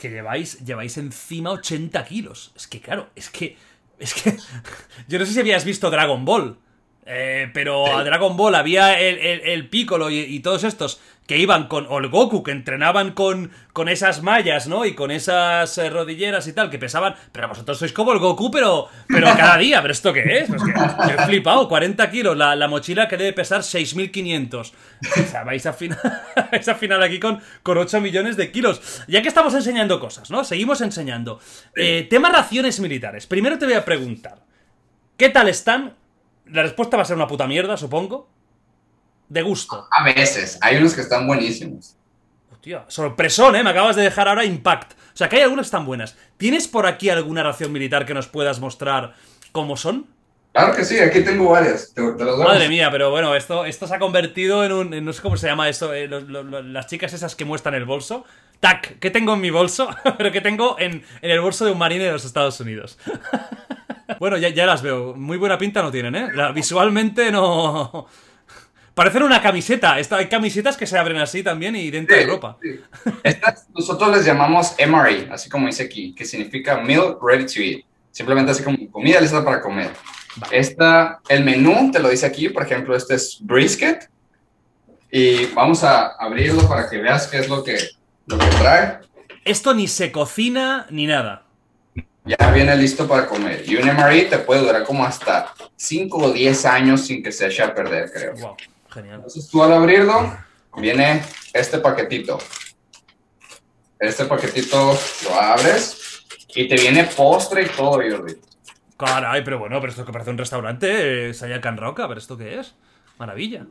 B: Que lleváis, lleváis encima 80 kilos. Es que, claro, es que. Es que. Yo no sé si habías visto Dragon Ball. Eh, pero a Dragon Ball había el, el, el Piccolo y, y todos estos que iban con. O el Goku, que entrenaban con, con esas mallas, ¿no? Y con esas eh, rodilleras y tal, que pesaban. Pero vosotros sois como el Goku, pero, pero cada día. ¿Pero esto qué es? Pues que, he flipado. 40 kilos, la, la mochila que debe pesar 6.500. O sea, vais a, final, vais a final aquí con, con 8 millones de kilos. Ya que estamos enseñando cosas, ¿no? Seguimos enseñando. Eh, tema raciones militares. Primero te voy a preguntar. ¿Qué tal están? La respuesta va a ser una puta mierda, supongo. De gusto.
C: A veces, hay unos que están buenísimos.
B: Hostia, sorpresón, ¿eh? Me acabas de dejar ahora impact. O sea, que hay algunas que están buenas. ¿Tienes por aquí alguna ración militar que nos puedas mostrar cómo son?
C: Claro que sí, aquí tengo varias. Te, te los doy.
B: Madre mía, pero bueno, esto, esto se ha convertido en un. en- no sé cómo se llama eso. eh, lo- lo- lo- las chicas esas que muestran el bolso. Tac, ¿qué tengo en mi bolso? pero que tengo en, en el bolso de un marine de los Estados Unidos. bueno, ya, ya las veo. Muy buena pinta no tienen, ¿eh? La- visualmente no. Parecen una camiseta. Esta- hay camisetas que se abren así también y dentro de
C: Sí,
B: ropa.
C: sí. Estas nosotros les llamamos MRE, así como dice aquí, que significa Meal Ready to Eat. Simplemente así como comida lista para comer. Esta, el menú te lo dice aquí, por ejemplo, este es brisket. Y vamos a abrirlo para que veas qué es lo que, lo que trae.
B: Esto ni se cocina ni nada.
C: Ya viene listo para comer. Y un MRE te puede durar como hasta 5 o 10 años sin que se eche a perder, creo.
B: Wow, genial.
C: Entonces tú al abrirlo, viene este paquetito. Este paquetito lo abres y te viene postre y todo, Jordi.
B: Caray, pero bueno, pero esto que parece un restaurante, eh, Sayakan Roca, pero ¿esto qué es? Maravilla.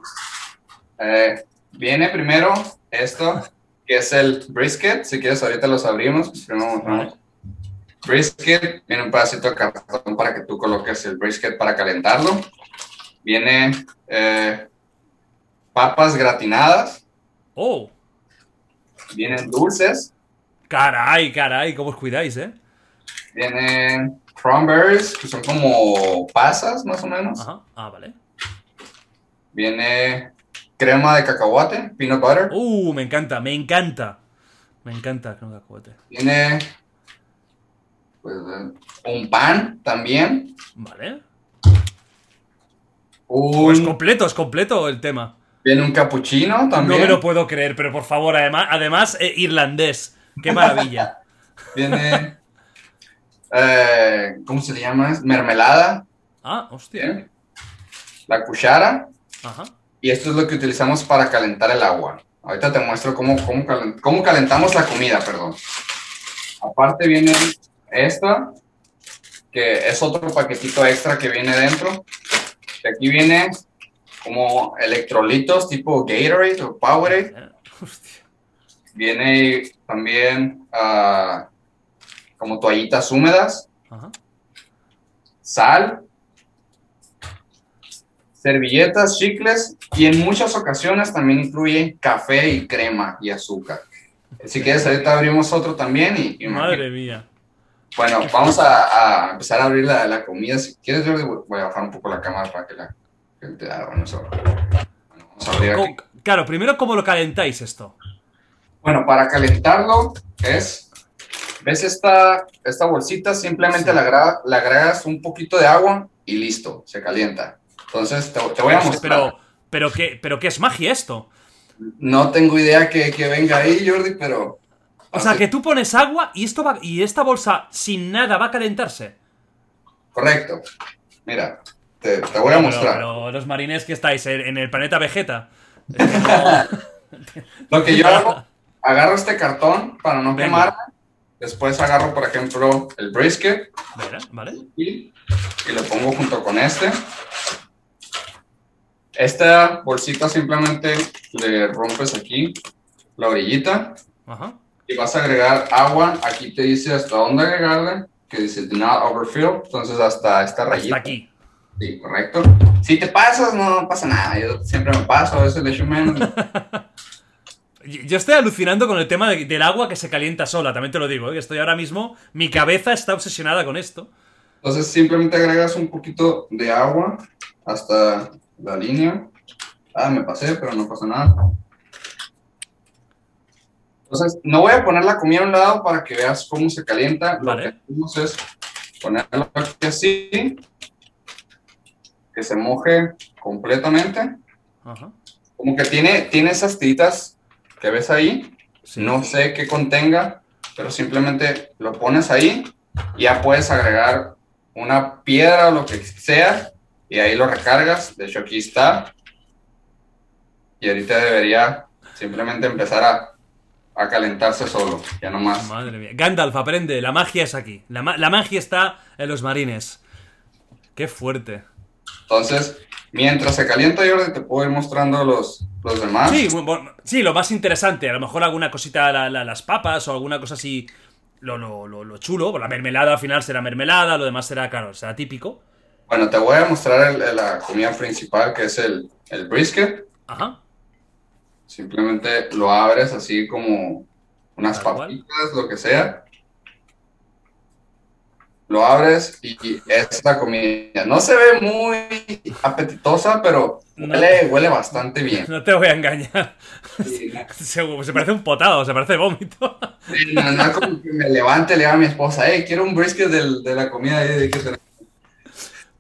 C: Eh, viene primero esto, que es el brisket. Si quieres, ahorita los abrimos. Primero mostramos. Brisket, viene un pedacito de cartón para que tú coloques el brisket para calentarlo. Viene eh, papas gratinadas,
B: Oh,
C: vienen dulces,
B: caray, caray, cómo os cuidáis, ¿eh?
C: vienen cranberries, que son como pasas más o menos.
B: Ajá, ah, vale.
C: Viene crema de cacahuate, peanut butter.
B: Uh, me encanta, me encanta. Me encanta crema de cacahuete.
C: Viene pues, un pan también.
B: Vale.
C: Un,
B: Pues completo, es completo el tema.
C: Viene un cappuccino
B: No
C: también.
B: me lo puedo creer, pero por favor, además, además eh, irlandés. Qué maravilla.
C: Viene, eh, ¿cómo se le llama? Mermelada.
B: Ah, hostia.
C: La cuchara.
B: Ajá.
C: Y esto es lo que utilizamos para calentar el agua. Ahorita te muestro cómo, cómo, cómo calentamos la comida, perdón. Aparte viene esta, que es otro paquetito extra que viene dentro. Y aquí viene como electrolitos tipo Gatorade o Powerade.
B: Hostia.
C: Viene también ah, como toallitas húmedas,
B: Ajá.
C: sal, servilletas, chicles y en muchas ocasiones también incluye café y crema y azúcar. Si quieres, ahorita abrimos otro también y, y
B: Madre mía.
C: bueno, vamos a, a empezar a abrir la, la comida. Si quieres, Jordi, voy a bajar un poco la cámara para que la ah, bueno, eso. Bueno, vamos a abrir aquí.
B: Claro, primero, ¿cómo lo calentáis esto?
C: Bueno, para calentarlo es, ¿ves esta, esta bolsita? Simplemente
B: Sí.
C: le, agra- le agregas un poquito de agua y listo, se calienta. Entonces te, te voy a mostrar.
B: Pero, pero, ¿qué, pero ¿qué es magia esto?
C: No tengo idea que, que venga ahí, Jordi, pero...
B: O sea, que tú pones agua y esto va, y esta bolsa sin nada va a calentarse.
C: Correcto. Mira, te, te voy a
B: Pero-
C: mostrar.
B: Pero, los marines que estáis en, el planeta Vegeta.
C: Lo que yo hago, agarro este cartón para no quemarme. Después agarro, por ejemplo, el brisket
B: ¿Vale?
C: y, y lo pongo junto con este. Esta bolsita simplemente le rompes aquí la orillita
B: Ajá.
C: y vas a agregar agua. Aquí te dice hasta dónde agregarle, que dice do not overfill. Entonces hasta esta rayita.
B: Hasta aquí.
C: Sí, correcto. Si te pasas, no pasa nada. Yo siempre me paso, a veces le echo menos.
B: Yo estoy alucinando con el tema de- del agua que se calienta sola, también te lo digo, ¿eh? estoy ahora mismo, mi cabeza está obsesionada con esto.
C: Entonces simplemente agregas un poquito de agua hasta la línea. Ah, me pasé, pero no pasa nada. Entonces, no voy a poner la comida a un lado para que veas cómo se calienta.
B: Vale.
C: Lo que hacemos es ponerlo aquí así, que se moje completamente.
B: Ajá.
C: Como que tiene, tiene esas tiritas que ves ahí.
B: Sí.
C: No sé qué contenga, pero simplemente lo pones ahí y ya puedes agregar una piedra o lo que sea y ahí lo recargas. De hecho, aquí está. Y ahorita debería simplemente empezar a, a calentarse solo, ya no más.
B: Madre mía. Gandalf, aprende. La magia es aquí. La, ma- la magia está en los marines. Qué fuerte.
C: Entonces, mientras se calienta, Jordi, te puedo ir mostrando los, los demás.
B: Sí, sí, lo más interesante. A lo mejor alguna cosita, la- la- las papas o alguna cosa así. Lo, lo, lo, lo chulo. La mermelada al final será mermelada. Lo demás será, claro, será típico.
C: Bueno, te voy a mostrar el- la comida principal, que es el, el brisket.
B: Ajá.
C: Simplemente lo abres así como unas papitas, lo que sea. Lo abres y esta comida no se ve muy apetitosa, pero
B: No.
C: huele, huele bastante bien.
B: No te voy a engañar.
C: Sí,
B: Se, se parece un potado, se parece vómito.
C: no, no es como que me levante y le diga a mi esposa, hey, quiero un brisket de la comida de que tenemos".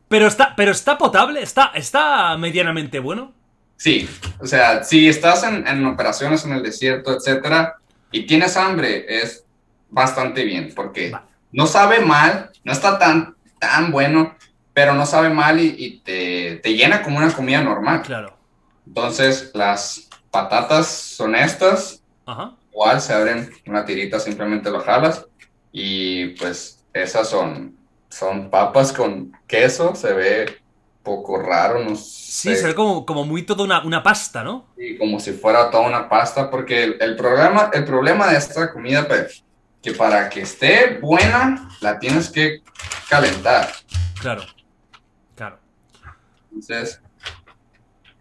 B: Pero está, pero está potable, está, está medianamente bueno.
C: Sí, o sea, si estás en, en operaciones en el desierto, etcétera, y tienes hambre, es bastante bien, porque
B: Vale.
C: no sabe mal, no está tan, tan bueno, pero no sabe mal y, y te, te llena como una comida normal.
B: Claro.
C: Entonces, las patatas son estas,
B: Ajá.
C: igual se abren una tirita, simplemente lo jalas, y pues esas son, son papas con queso, se ve poco raro, no
B: Sí,
C: sé.
B: se ve como, como muy toda una, una pasta, ¿no?
C: Sí, como si fuera toda una pasta, porque el, el problema, el problema de esta comida, pues, que para que esté buena, la tienes que calentar.
B: Claro. Claro.
C: Entonces,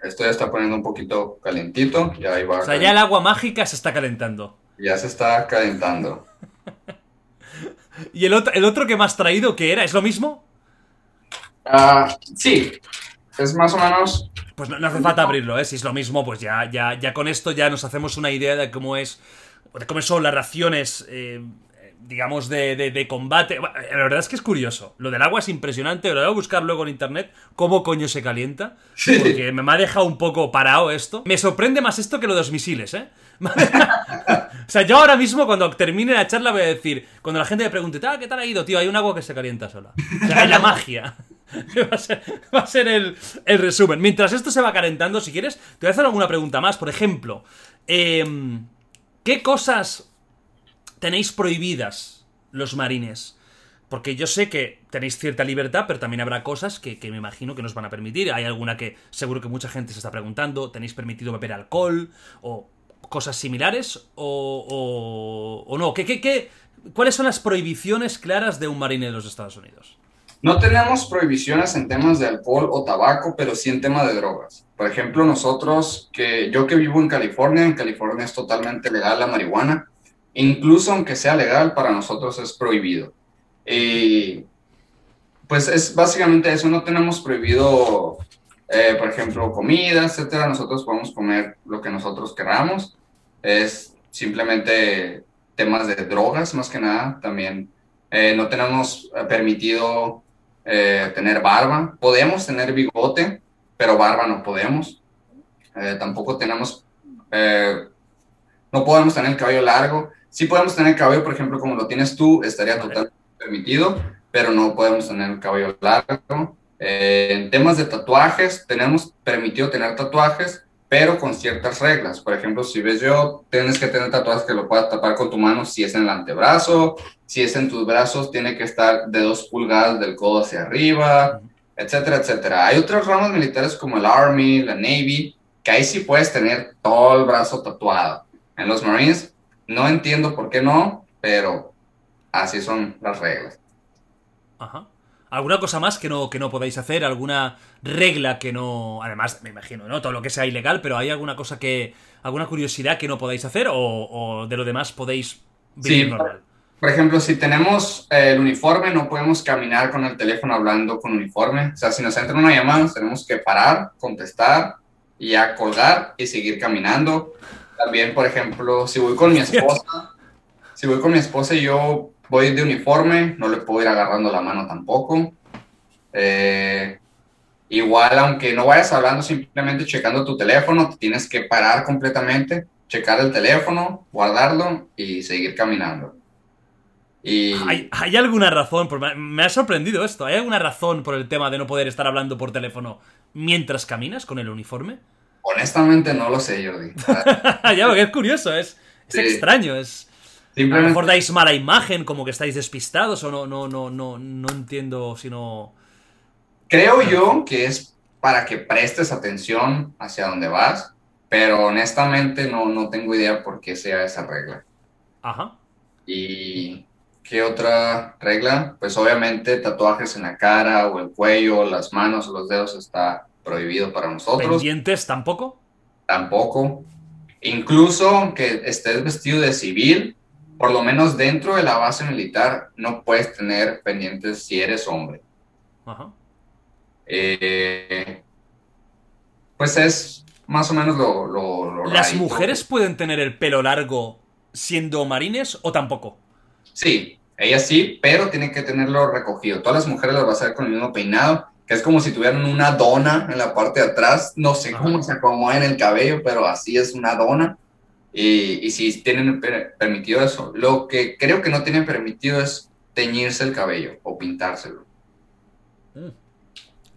C: esto ya está poniendo un poquito calentito, y ahí va.
B: O sea, ya el agua mágica se está calentando.
C: ya se está calentando.
B: ¿Y el otro, el otro que me has traído, qué era? ¿Es lo mismo?
C: Ah, sí, es más o menos,
B: Pues no, no hace falta abrirlo, ¿eh? Si es lo mismo, pues ya, ya, ya con esto ya nos hacemos una idea de cómo es. De cómo son las raciones. eh, digamos, de, de- de combate. Bueno, La verdad es que es curioso. Lo del agua es impresionante. Lo voy a buscar luego en internet. ¿Cómo coño se calienta?
C: Sí.
B: Porque me, me ha dejado un poco parado esto. Me sorprende más esto que lo de los misiles, ¿eh? o sea, yo ahora mismo, cuando termine la charla, voy a decir. Cuando la gente me pregunte, "Ah, ¿qué tal ha ido, tío? Hay un agua que se calienta sola. O sea, es la magia. Va a ser, va a ser el, el resumen. Mientras esto se va calentando, si quieres, te voy a hacer alguna pregunta más. Por ejemplo, em, ¿qué cosas tenéis prohibidas los marines? Porque yo sé que tenéis cierta libertad, pero también habrá cosas que, me imagino que nos van a permitir. Hay alguna que seguro que mucha gente se está preguntando. ¿Tenéis permitido beber alcohol? ¿O cosas similares? ¿O, o- o no? ¿Qué, qué, qué, ¿Cuáles son las prohibiciones claras de un marine de los Estados Unidos?
C: No tenemos prohibiciones en temas de alcohol o tabaco, pero sí en tema de drogas. Por ejemplo, nosotros, que yo que vivo en California, en California es totalmente legal la marihuana. Incluso aunque sea legal, para nosotros es prohibido. Y pues es básicamente eso, no tenemos prohibido, eh, por ejemplo, comida, etcétera. Nosotros podemos comer lo que nosotros queramos. Es simplemente temas de drogas, más que nada. También eh, no tenemos eh, permitido eh, tener barba. Podemos tener bigote, pero barba no podemos. Eh, tampoco tenemos, eh, no podemos tener el cabello largo. Sí podemos tener cabello, por ejemplo, como lo tienes tú, estaría totalmente permitido, pero no podemos tener el cabello largo. Eh, en temas de tatuajes, tenemos permitido tener tatuajes, pero con ciertas reglas. Por ejemplo, si ves yo, tienes que tener tatuajes que lo puedas tapar con tu mano si es en el antebrazo, si es en tus brazos, tiene que estar de dos pulgadas del codo hacia arriba, etcétera, etcétera. Hay otras ramas militares como el Army, la Navy, que ahí sí puedes tener todo el brazo tatuado. En los Marines, no entiendo por qué no, pero así son las reglas.
B: Ajá. ¿Alguna cosa más que no, que no podáis hacer? ¿Alguna regla que no... Además, me imagino, ¿no? Todo lo que sea ilegal, pero ¿hay alguna cosa que... alguna curiosidad que no podáis hacer o, o de lo demás podéis vivir
C: Sí.
B: normal?
C: Por ejemplo, si tenemos eh, el uniforme, no podemos caminar con el teléfono hablando con uniforme. O sea, si nos entra una llamada, tenemos que parar, contestar y ya colgar y seguir caminando. También, por ejemplo, si voy con mi esposa, si voy con mi esposa y yo voy de uniforme, no le puedo ir agarrando la mano tampoco. Eh, Igual, aunque no vayas hablando, simplemente checando tu teléfono, tienes que parar completamente, checar el teléfono, guardarlo y seguir caminando.
B: Y... ¿Hay, alguna razón? Me ha sorprendido esto. ¿Hay alguna razón por el tema de no poder estar hablando por teléfono mientras caminas con el uniforme?
C: Honestamente no lo sé, Jordi.
B: ya, porque es curioso, es, extraño, es... A lo mejor dais mala imagen, como que estáis despistados, o no, no, no, no, no entiendo si no...
C: Creo yo que es para que prestes atención hacia dónde vas, pero honestamente no, no tengo idea por qué sea esa regla.
B: Ajá.
C: Y ¿Qué otra regla? Pues obviamente tatuajes en la cara o el cuello, las manos o los dedos está prohibido para nosotros.
B: ¿Pendientes tampoco?
C: Tampoco. Incluso que estés vestido de civil, por lo menos dentro de la base militar, no puedes tener pendientes si eres hombre.
B: Ajá.
C: Eh, pues es más o menos lo...
B: ¿Las mujeres pueden tener el pelo largo siendo marines o tampoco?
C: Sí, ella sí, pero tiene que tenerlo recogido. Todas las mujeres las vas a ver con el mismo peinado, que es como si tuvieran una dona en la parte de atrás. No sé cómo se acomoda en el cabello, pero así es una dona. Y, y si tienen permitido eso. Lo que creo que no tienen permitido es teñirse el cabello o pintárselo.
B: Mm.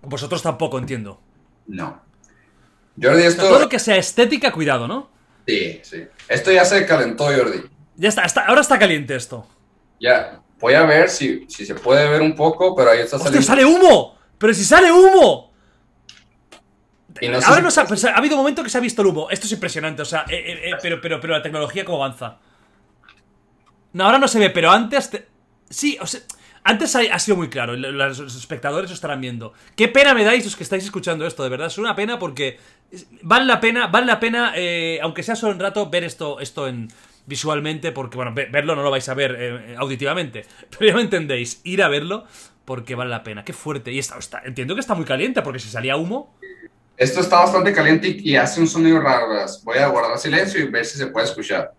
B: Vosotros tampoco entiendo.
C: No. Jordi, esto...
B: Todo lo que sea estética, cuidado, ¿no?
C: Sí, sí. Esto ya se calentó, Jordi.
B: Ya está, está ahora está caliente esto.
C: Ya, voy a ver si, si se puede ver un poco, pero ahí está
B: saliendo. sale humo! ¡Pero si sale humo! Ahora no ha, ha, habido un momento que se ha visto el humo. Esto es impresionante, o sea, eh, eh, eh, pero, pero, pero la tecnología cómo avanza. No, ahora no se ve, pero antes. Sí, o sea. Antes ha, sido muy claro, los espectadores lo estarán viendo. Qué pena me dais los que estáis escuchando esto, de verdad. Es una pena porque vale la pena, vale la pena, aunque sea solo un rato, ver esto, esto en, visualmente, porque, bueno, verlo no lo vais a ver eh, auditivamente, pero ya me entendéis, ir a verlo porque vale la pena. Qué fuerte. Y está, está, entiendo que está muy caliente porque si salía humo.
C: Esto está bastante caliente y, hace un sonido raro. Voy a guardar silencio y ver si se puede escuchar.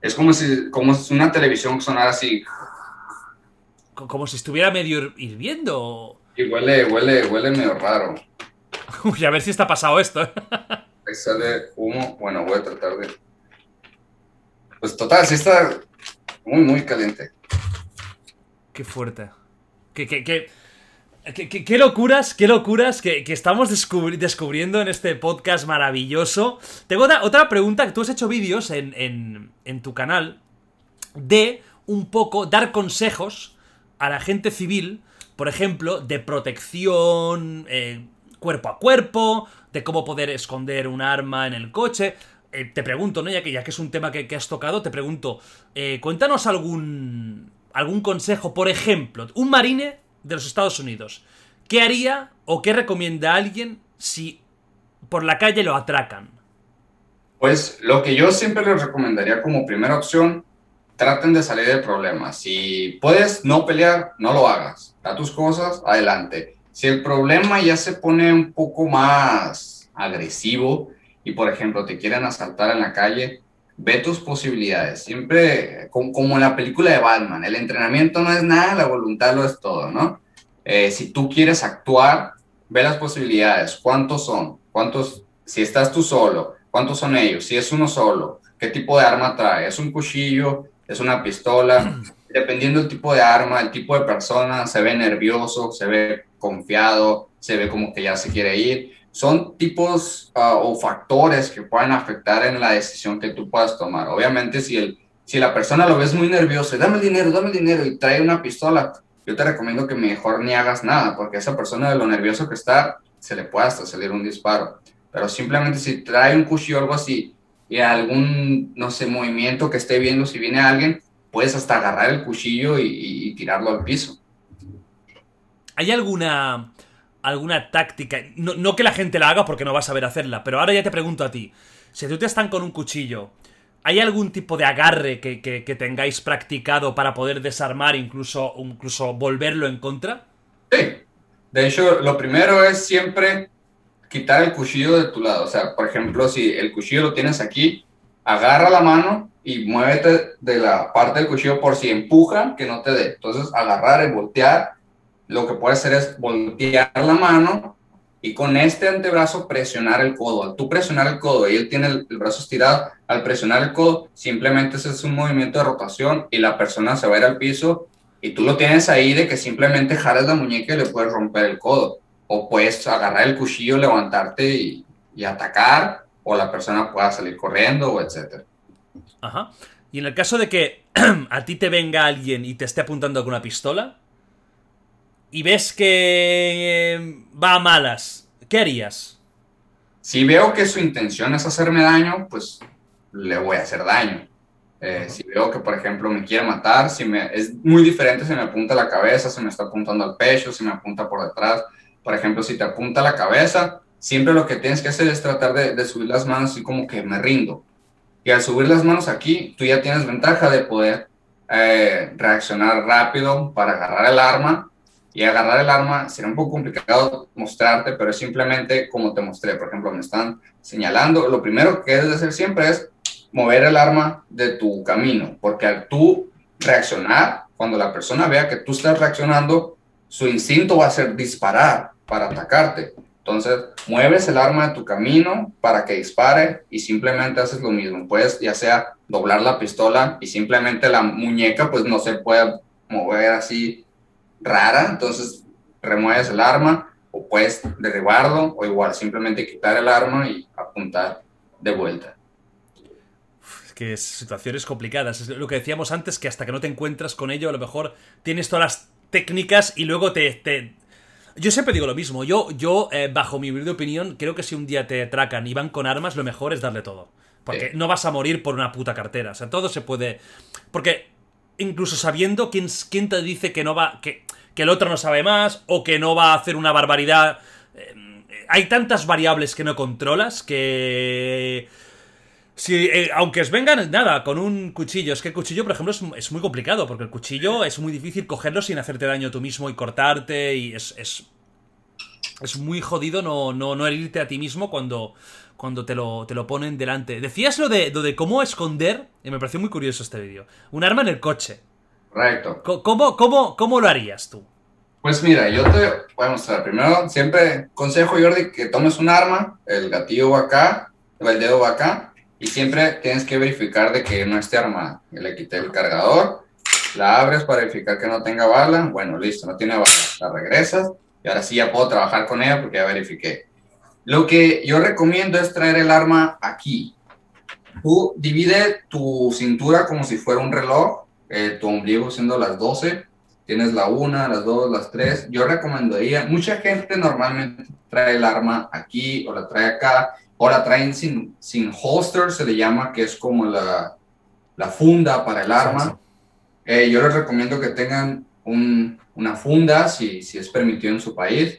C: Es como si, como si una televisión sonara así.
B: Como si estuviera medio hirviendo.
C: Y huele, huele, huele medio raro.
B: Uy, a ver si está pasado esto.
C: Ahí sale humo. Bueno, voy a tratar de. Pues total, sí está muy, muy caliente.
B: Qué fuerte. Qué, qué, qué, qué, locuras, qué locuras que, estamos descubriendo en este podcast maravilloso. Tengo otra, otra pregunta, que tú has hecho vídeos en, en, tu canal de un poco dar consejos a la gente civil, por ejemplo, de protección, eh, cuerpo a cuerpo, de cómo poder esconder un arma en el coche. Eh, te pregunto, ¿no? Ya que, ya que es un tema que, has tocado, te pregunto, eh, cuéntanos algún, algún consejo, por ejemplo, un marine de los Estados Unidos, ¿qué haría o qué recomienda alguien si por la calle lo atracan?
C: Pues lo que yo siempre les recomendaría como primera opción, traten de salir del problema. Si puedes no pelear, no lo hagas. Da tus cosas, adelante. Si el problema ya se pone un poco más agresivo y, por ejemplo, te quieren asaltar en la calle, ve tus posibilidades. Siempre, como, en la película de Batman, el entrenamiento no es nada, la voluntad lo es todo, ¿no? Eh, si tú quieres actuar, ve las posibilidades. ¿Cuántos son? ¿Cuántos? Si estás tú solo, ¿cuántos son ellos? Si es uno solo, ¿qué tipo de arma trae? ¿Es un cuchillo? ¿Es una pistola? Dependiendo del tipo de arma, el tipo de persona, se ve nervioso, se ve confiado, se ve como que ya se quiere ir. Son tipos ah, o factores que pueden afectar en la decisión que tú puedas tomar. Obviamente, si, el, si la persona lo ves muy nervioso, dame el dinero, dame el dinero y trae una pistola, yo te recomiendo que mejor ni hagas nada, porque esa persona de lo nervioso que está, se le puede hasta salir un disparo. Pero simplemente si trae un cuchillo o algo así y algún, no sé, movimiento que esté viendo, si viene alguien, puedes hasta agarrar el cuchillo y tirarlo al piso.
B: ¿Hay alguna alguna táctica? No, que la gente la haga porque no vas a ver hacerla, pero ahora ya te pregunto a ti. Si tú te están con un cuchillo, ¿hay algún tipo de agarre que, tengáis practicado para poder desarmar, incluso, incluso volverlo en contra?
C: Sí. De hecho, lo primero es siempre quitar el cuchillo de tu lado. O sea, por ejemplo, si el cuchillo lo tienes aquí, agarra la mano y muévete de la parte del cuchillo por si empuja, que no te dé. Entonces, agarrar y voltear lo que puede hacer es voltear la mano y con este antebrazo presionar el codo. Al tú presionar el codo y él tiene el, brazo estirado, al presionar el codo, simplemente ese es un movimiento de rotación y la persona se va a ir al piso y tú lo tienes ahí de que simplemente jalas la muñeca y le puedes romper el codo. O puedes agarrar el cuchillo, levantarte y atacar, o la persona pueda salir corriendo, o etcétera.
B: Ajá. Y en el caso de que a ti te venga alguien y te esté apuntando con una pistola, y ves que eh, va a malas, ¿qué harías?
C: Si veo que su intención es hacerme daño, pues le voy a hacer daño. Eh, si veo que, por ejemplo, me quiere matar, si me, es muy diferente si me apunta a la cabeza, si me está apuntando al pecho, si me apunta por detrás. Por ejemplo, si te apunta a la cabeza, siempre lo que tienes que hacer es tratar de, subir las manos así como que me rindo. Y al subir las manos aquí, tú ya tienes ventaja de poder eh, reaccionar rápido para agarrar el arma y agarrar el arma sería un poco complicado mostrarte, pero es simplemente como te mostré. Por ejemplo, me están señalando. Lo primero que debes hacer siempre es mover el arma de tu camino, porque al tú reaccionar, cuando la persona vea que tú estás reaccionando, su instinto va a ser disparar para atacarte. Entonces, mueves el arma de tu camino para que dispare y simplemente haces lo mismo. Puedes ya sea doblar la pistola y simplemente la muñeca pues no se puede mover así rara, entonces remueves el arma o puedes derribarlo o igual simplemente quitar el arma y apuntar de vuelta.
B: Que es situaciones complicadas. Es lo que decíamos antes, que hasta que no te encuentras con ello, a lo mejor tienes todas las técnicas y luego te... Yo siempre digo lo mismo. Yo, yo eh, bajo mi humilde opinión, creo que si un día te atracan y van con armas, lo mejor es darle todo. Porque no vas a morir por una puta cartera. O sea, todo se puede... Porque incluso sabiendo quién, quién te dice que no va. Que, que, el otro no sabe más, o que no va a hacer una barbaridad. Eh, hay tantas variables que no controlas que. Si, eh, aunque os vengan, nada, con un cuchillo. Es que el cuchillo, por ejemplo, es, muy complicado, porque el cuchillo es muy difícil cogerlo sin hacerte daño tú mismo y cortarte, y es. es, es muy jodido no, no, no herirte a ti mismo cuando, cuando te lo, te lo ponen delante. Decías lo de, lo de cómo esconder, y me pareció muy curioso este vídeo, un arma en el coche.
C: Correcto.
B: ¿Cómo, cómo, cómo lo harías tú?
C: Pues mira, yo te voy a mostrar. Primero, siempre consejo, Jordi, que tomes un arma, el gatillo va acá, el dedo va acá, y siempre tienes que verificar de que no esté armada. Le quité el cargador, la abres para verificar que no tenga bala. Bueno, listo, no tiene bala. La regresas y ahora sí ya puedo trabajar con ella porque ya verifiqué. Lo que yo recomiendo es traer el arma aquí. Tú divide tu cintura como si fuera un reloj, eh, tu ombligo siendo las 12, tienes la 1, las 2, las 3. Yo recomendaría, mucha gente normalmente trae el arma aquí o la trae acá, o la traen sin, sin holster, se le llama, que es como la, la funda para el arma. Eh, yo les recomiendo que tengan un, una funda, si, si es permitido en su país,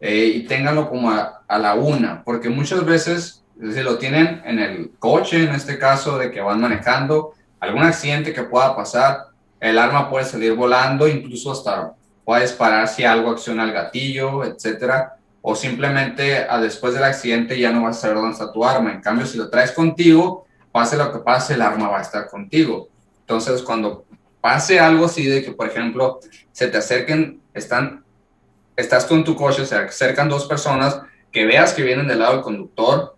C: eh, y ténganlo como a, la una, porque muchas veces si lo tienen en el coche, en este caso de que van manejando, algún accidente que pueda pasar, el arma puede salir volando, incluso hasta puede disparar si algo acciona el gatillo, etcétera, o simplemente a, después del accidente ya no vas a saber dónde está tu arma. En cambio, si lo traes contigo, pase lo que pase, el arma va a estar contigo. Entonces, cuando pase algo así de que, por ejemplo, se te acerquen, están estás en tu coche, se acercan dos personas que veas que vienen del lado del conductor,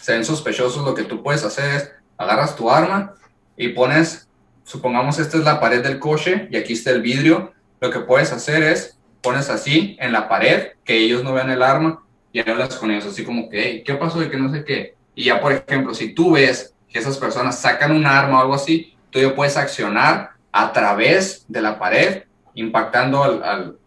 C: se ven sospechosos, lo que tú puedes hacer es agarras tu arma y pones, supongamos esta es la pared del coche y aquí está el vidrio, lo que puedes hacer es pones así en la pared, que ellos no vean el arma y hablas con ellos así como que, ¿qué pasó? De que no sé qué. Y ya, por ejemplo, si tú ves que esas personas sacan un arma o algo así, tú ya puedes accionar a través de la pared, impactando al,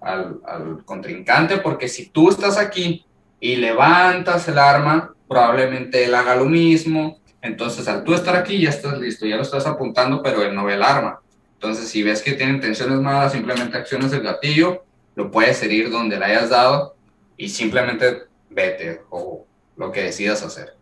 C: al, contrincante, porque si tú estás aquí y levantas el arma, probablemente él haga lo mismo. Entonces, al tú estar aquí, ya estás listo, ya lo estás apuntando, pero él no ve el arma. Entonces, si ves que tiene intenciones malas, simplemente acciones el gatillo, lo puedes herir donde le hayas dado y simplemente vete o lo que decidas hacer.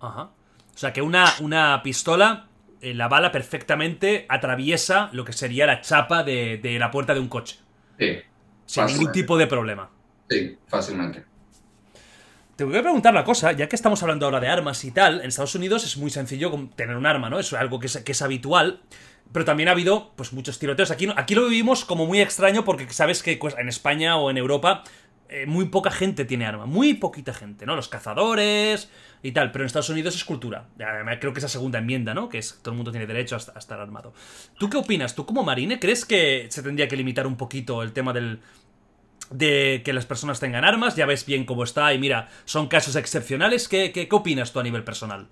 B: Ajá. O sea, que una, una pistola, eh, la bala perfectamente atraviesa lo que sería la chapa de, de la puerta de un coche.
C: Sí.
B: Sin ningún tipo de problema.
C: Sí, fácilmente.
B: Te voy a preguntar la cosa, ya que estamos hablando ahora de armas y tal, en Estados Unidos es muy sencillo tener un arma, ¿no? Es algo que es, que es habitual. Pero también ha habido pues muchos tiroteos. Aquí, aquí lo vivimos como muy extraño porque sabes que pues, en España o en Europa eh, muy poca gente tiene arma, muy poquita gente, ¿no? Los cazadores y tal, pero en Estados Unidos es cultura. Además, creo que esa segunda enmienda, ¿no? Que es todo el mundo tiene derecho a, estar armado. ¿Tú qué opinas? ¿Tú como marine crees que se tendría que limitar un poquito el tema del de que las personas tengan armas? Ya ves bien cómo está y mira, son casos excepcionales. ¿Qué, qué, qué opinas tú a nivel personal?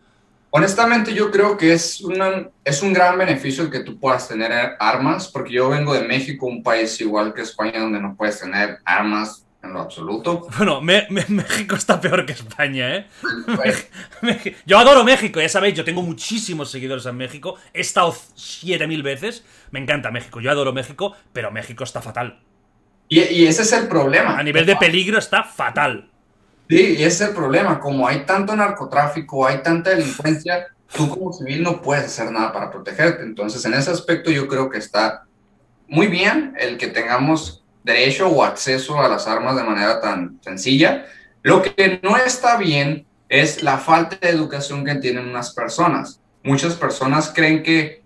C: Honestamente, yo creo que es, una, es un gran beneficio el que tú puedas tener armas, porque yo vengo de México, un país igual que España, donde no puedes tener armas en lo absoluto.
B: Bueno, México está peor que España, ¿eh? yo adoro México, ya sabéis, yo tengo muchísimos seguidores en México, he estado 7000 veces, me encanta México, yo adoro México, pero México está fatal.
C: Y, y ese es el problema.
B: A nivel de peligro está fatal.
C: Sí, y ese es el problema. Como hay tanto narcotráfico, hay tanta delincuencia, tú como civil no puedes hacer nada para protegerte. Entonces, en ese aspecto yo creo que está muy bien el que tengamos derecho o acceso a las armas de manera tan sencilla. Lo que no está bien es la falta de educación que tienen unas personas. Muchas personas creen que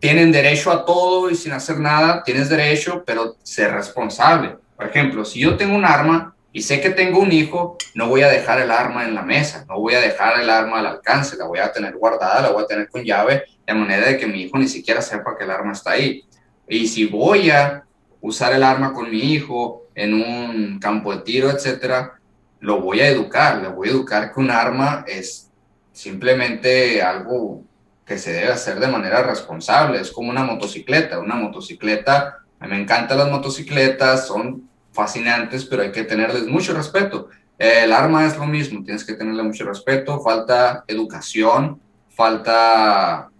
C: tienen derecho a todo y sin hacer nada, tienes derecho, pero ser responsable. Por ejemplo, si yo tengo un arma, y sé que tengo un hijo, no voy a dejar el arma en la mesa, no voy a dejar el arma al alcance, la voy a tener guardada, la voy a tener con llave, de manera de que mi hijo ni siquiera sepa que el arma está ahí. Y si voy a usar el arma con mi hijo en un campo de tiro, etcétera, lo voy a educar, le voy a educar que un arma es simplemente algo que se debe hacer de manera responsable, es como una motocicleta, una motocicleta, me encantan las motocicletas, son fascinantes, pero hay que tenerles mucho respeto. El arma es lo mismo, tienes que tenerle mucho respeto, falta educación, falta...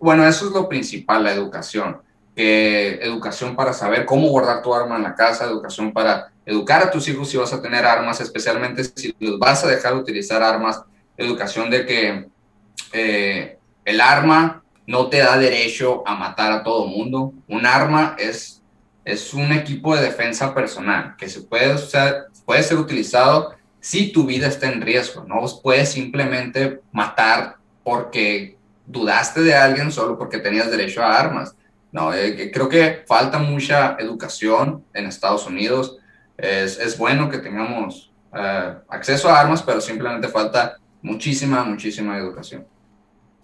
C: bueno, eso es lo principal, la educación. Educación para saber cómo guardar tu arma en la casa, educación para educar a tus hijos si vas a tener armas, especialmente si los vas a dejar utilizar armas, educación de que eh, el arma no te da derecho a matar a todo mundo. Un arma es es un equipo de defensa personal que se puede, usar, puede ser utilizado si tu vida está en riesgo. No puedes simplemente matar porque dudaste de alguien solo porque tenías derecho a armas. No, eh, creo que falta mucha educación en Estados Unidos. Es, es bueno que tengamos eh, acceso a armas, pero simplemente falta muchísima, muchísima educación.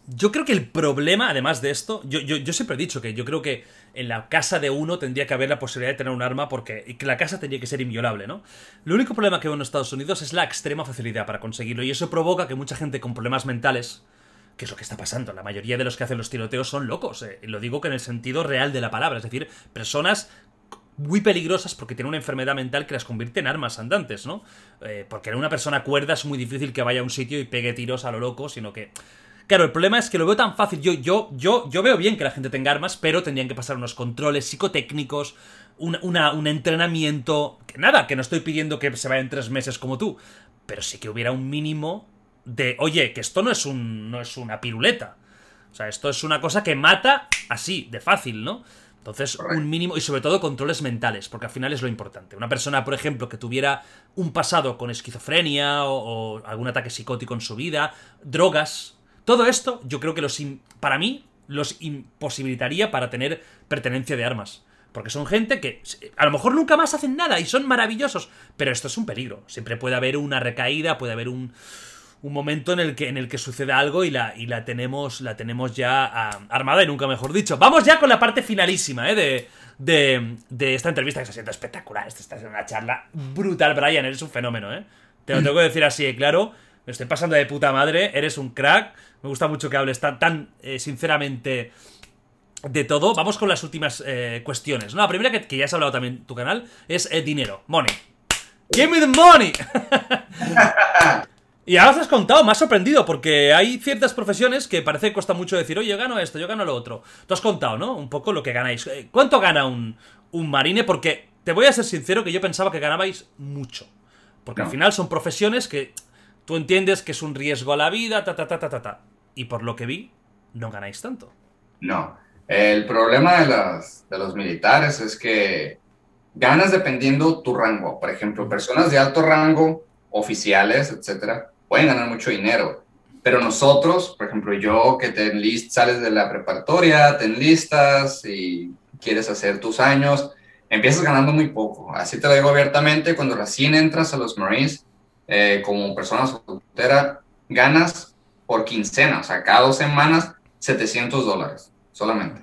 B: Yo creo que el problema, además de esto, yo, yo, siempre he dicho que yo creo que en la casa de uno tendría que haber la posibilidad de tener un arma porque la casa tendría que ser inviolable, ¿no? Lo único problema que veo en Estados Unidos es la extrema facilidad para conseguirlo y eso provoca que mucha gente con problemas mentales, que es lo que está pasando, la mayoría de los que hacen los tiroteos son locos, eh, lo digo que en el sentido real de la palabra, es decir, personas muy peligrosas porque tienen una enfermedad mental que las convierte en armas andantes, ¿no? Eh, porque en una persona cuerda es muy difícil que vaya a un sitio y pegue tiros a lo loco, sino que Claro, el problema es que lo veo tan fácil. Yo, yo, yo, yo veo bien que la gente tenga armas, pero tendrían que pasar unos controles psicotécnicos, un, un entrenamiento. Que nada, que no estoy pidiendo que se vaya en tres meses como tú. Pero sí que hubiera un mínimo de. Oye, que esto no es un. no es una piruleta. O sea, esto es una cosa que mata así, de fácil, ¿no? Entonces, un mínimo, y sobre todo controles mentales, porque al final es lo importante. Una persona, por ejemplo, que tuviera un pasado con esquizofrenia o, o algún ataque psicótico en su vida, drogas, todo esto yo creo que los para mí los imposibilitaría para tener pertenencia de armas. Porque son gente que a lo mejor nunca más hacen nada y son maravillosos. Pero esto es un peligro. Siempre puede haber una recaída, puede haber un, un momento en el que, que suceda algo y la, y la tenemos, la tenemos ya ah, armada y nunca mejor dicho. Vamos ya con la parte finalísima ¿eh? de, de, esta entrevista que está siendo espectacular. Esta es una charla brutal, Brian. Eres un fenómeno, ¿eh? Te lo tengo que decir así, claro. Me estoy pasando de puta madre. Eres un crack. Me gusta mucho que hables tan, tan eh, sinceramente de todo. Vamos con las últimas eh, cuestiones. ¿no? La primera, que, ya has hablado también en tu canal, es eh, dinero. Money. Give me the money. y ahora te has contado, me has sorprendido, porque hay ciertas profesiones que parece que cuesta mucho decir, oye, yo gano esto, yo gano lo otro. Tú has contado, ¿no? Un poco lo que ganáis. ¿Cuánto gana un, un marine? Porque te voy a ser sincero que yo pensaba que ganabais mucho. Porque al final son profesiones que Tú entiendes que es un riesgo a la vida, ta, ta, ta, ta, ta, ta. Y por lo que vi, no ganáis tanto.
C: No. El problema de, las, de los militares es que ganas dependiendo tu rango. Por ejemplo, personas de alto rango, oficiales, etcétera, pueden ganar mucho dinero. Pero nosotros, por ejemplo, yo que te enlist, sales de la preparatoria, te enlistas y quieres hacer tus años, empiezas ganando muy poco. Así te lo digo abiertamente, cuando recién entras a los Marines eh, como persona soltera, ganas por quincena, o sea, cada dos semanas, 700 dólares solamente.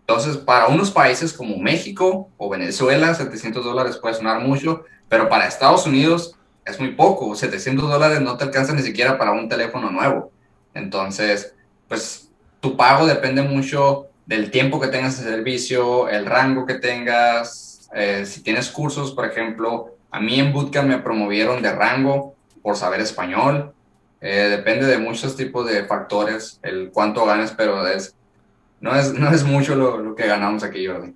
C: Entonces, para unos países como México o Venezuela, 700 dólares puede sonar mucho, pero para Estados Unidos es muy poco. 700 dólares no te alcanza ni siquiera para un teléfono nuevo. Entonces, pues tu pago depende mucho del tiempo que tengas de servicio, el rango que tengas. Eh, si tienes cursos, por ejemplo, a mí en Bootcamp me promovieron de rango por saber español. Eh, depende de muchos tipos de factores el cuánto ganes, pero es, no, es, no es mucho lo, lo que ganamos aquí, Jordi.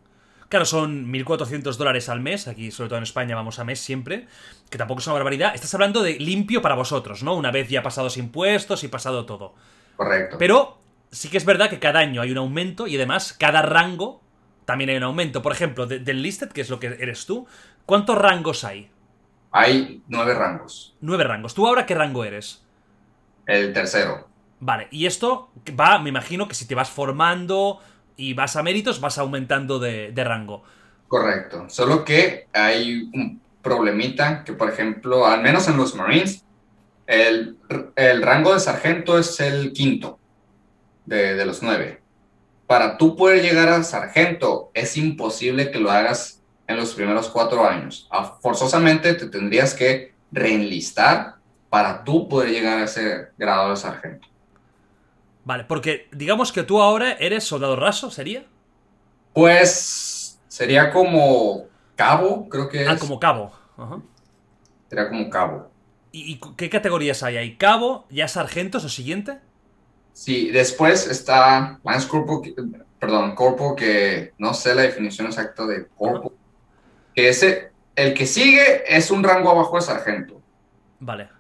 B: Claro, son 1.400 dólares al mes, aquí sobre todo en España vamos a mes siempre, que tampoco es una barbaridad. Estás hablando de limpio para vosotros, ¿no? Una vez ya pasados impuestos y pasado todo.
C: Correcto.
B: Pero sí que es verdad que cada año hay un aumento y además cada rango también hay un aumento. Por ejemplo, del listed, que es lo que eres tú, ¿cuántos rangos hay?
C: Hay nueve rangos.
B: Nueve rangos. ¿Tú ahora qué rango eres?
C: El tercero.
B: Vale, y esto va, me imagino que si te vas formando y vas a méritos, vas aumentando de, rango.
C: Correcto. Solo que hay un problemita que, por ejemplo, al menos en los Marines, el, rango de sargento es el quinto de, los nueve. Para tú poder llegar a sargento, es imposible que lo hagas en los primeros cuatro años. Ah, forzosamente te tendrías que reenlistar para tú poder llegar a ese grado de sargento.
B: Vale, porque digamos que tú ahora eres soldado raso, ¿sería?
C: Pues sería como cabo, creo que
B: ah, es. Ah, como cabo. Ajá.
C: Sería como cabo.
B: ¿Y, qué categorías hay ahí? ¿Cabo? ¿Ya sargentos o siguiente?
C: Sí, después está Lance Corporal, perdón, Corpo, que no sé la definición exacta de Corpo. Que ese, el que sigue es un rango abajo de sargento.
B: Vale.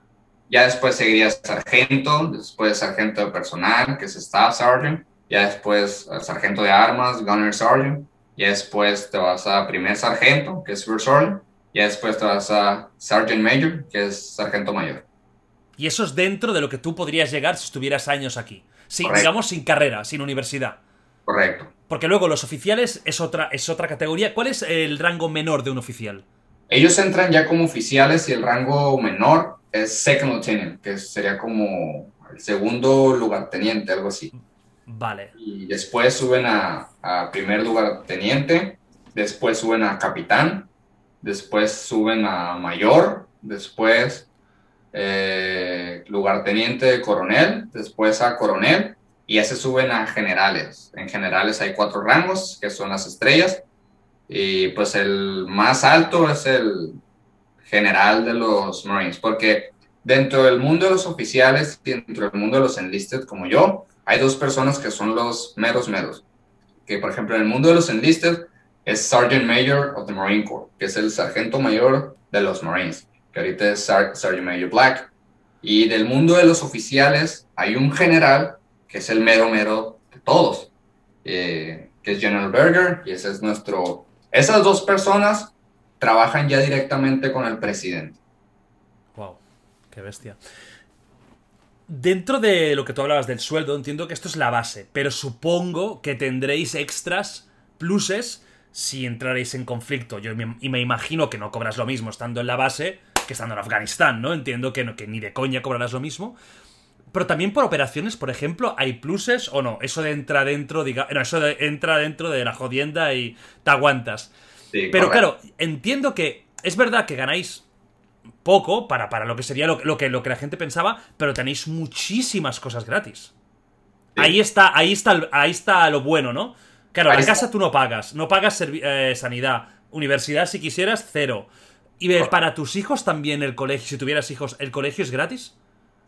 C: Ya después seguiría sargento, después sargento de personal, que es Staff Sergeant, ya después sargento de armas, Gunner Sergeant, ya después te vas a primer sargento, que es First Sergeant, ya después te vas a Sergeant Major, que es sargento mayor.
B: Y eso es dentro de lo que tú podrías llegar si estuvieras años aquí. Sin, digamos, sin carrera, sin universidad.
C: Correcto.
B: Porque luego los oficiales es otra, es otra categoría. ¿Cuál es el rango menor de un oficial?
C: Ellos entran ya como oficiales y el rango menor es second lieutenant, que sería como el segundo lugarteniente, algo así.
B: Vale.
C: Y después suben a, a primer lugarteniente, después suben a capitán, después suben a mayor, después eh, lugarteniente de coronel, después a coronel, y ya se suben a generales. En generales hay cuatro rangos, que son las estrellas, y pues el más alto es el general de los Marines, porque dentro del mundo de los oficiales y dentro del mundo de los enlisted como yo, hay dos personas que son los meros meros. Que por ejemplo en el mundo de los enlisted es Sergeant Major of the Marine Corps, que es el sargento mayor de los Marines, que ahorita es Sergeant Major Black. Y del mundo de los oficiales hay un general que es el mero mero de todos, eh, que es General Berger, y ese es nuestro... Esas dos personas trabajan ya directamente con el presidente.
B: Wow, qué bestia. Dentro de lo que tú hablabas del sueldo, entiendo que esto es la base, pero supongo que tendréis extras, pluses, si entraréis en conflicto. Yo me, y me imagino que no cobras lo mismo estando en la base que estando en Afganistán, ¿no? Entiendo que, no, que ni de coña cobrarás lo mismo. Pero también por operaciones, por ejemplo, ¿hay pluses o no? Eso de entra dentro, diga, no, eso de entra dentro de la jodienda y te aguantas. Pero claro, entiendo que es verdad que ganáis poco para, para lo que sería lo, que, lo que la gente pensaba, pero tenéis muchísimas cosas gratis. Ahí está, ahí está, ahí está lo bueno, ¿no? Claro, la casa tú no pagas, no pagas eh, sanidad, universidad si quisieras, cero. ¿Y para tus hijos también el colegio, si tuvieras hijos, el colegio es gratis?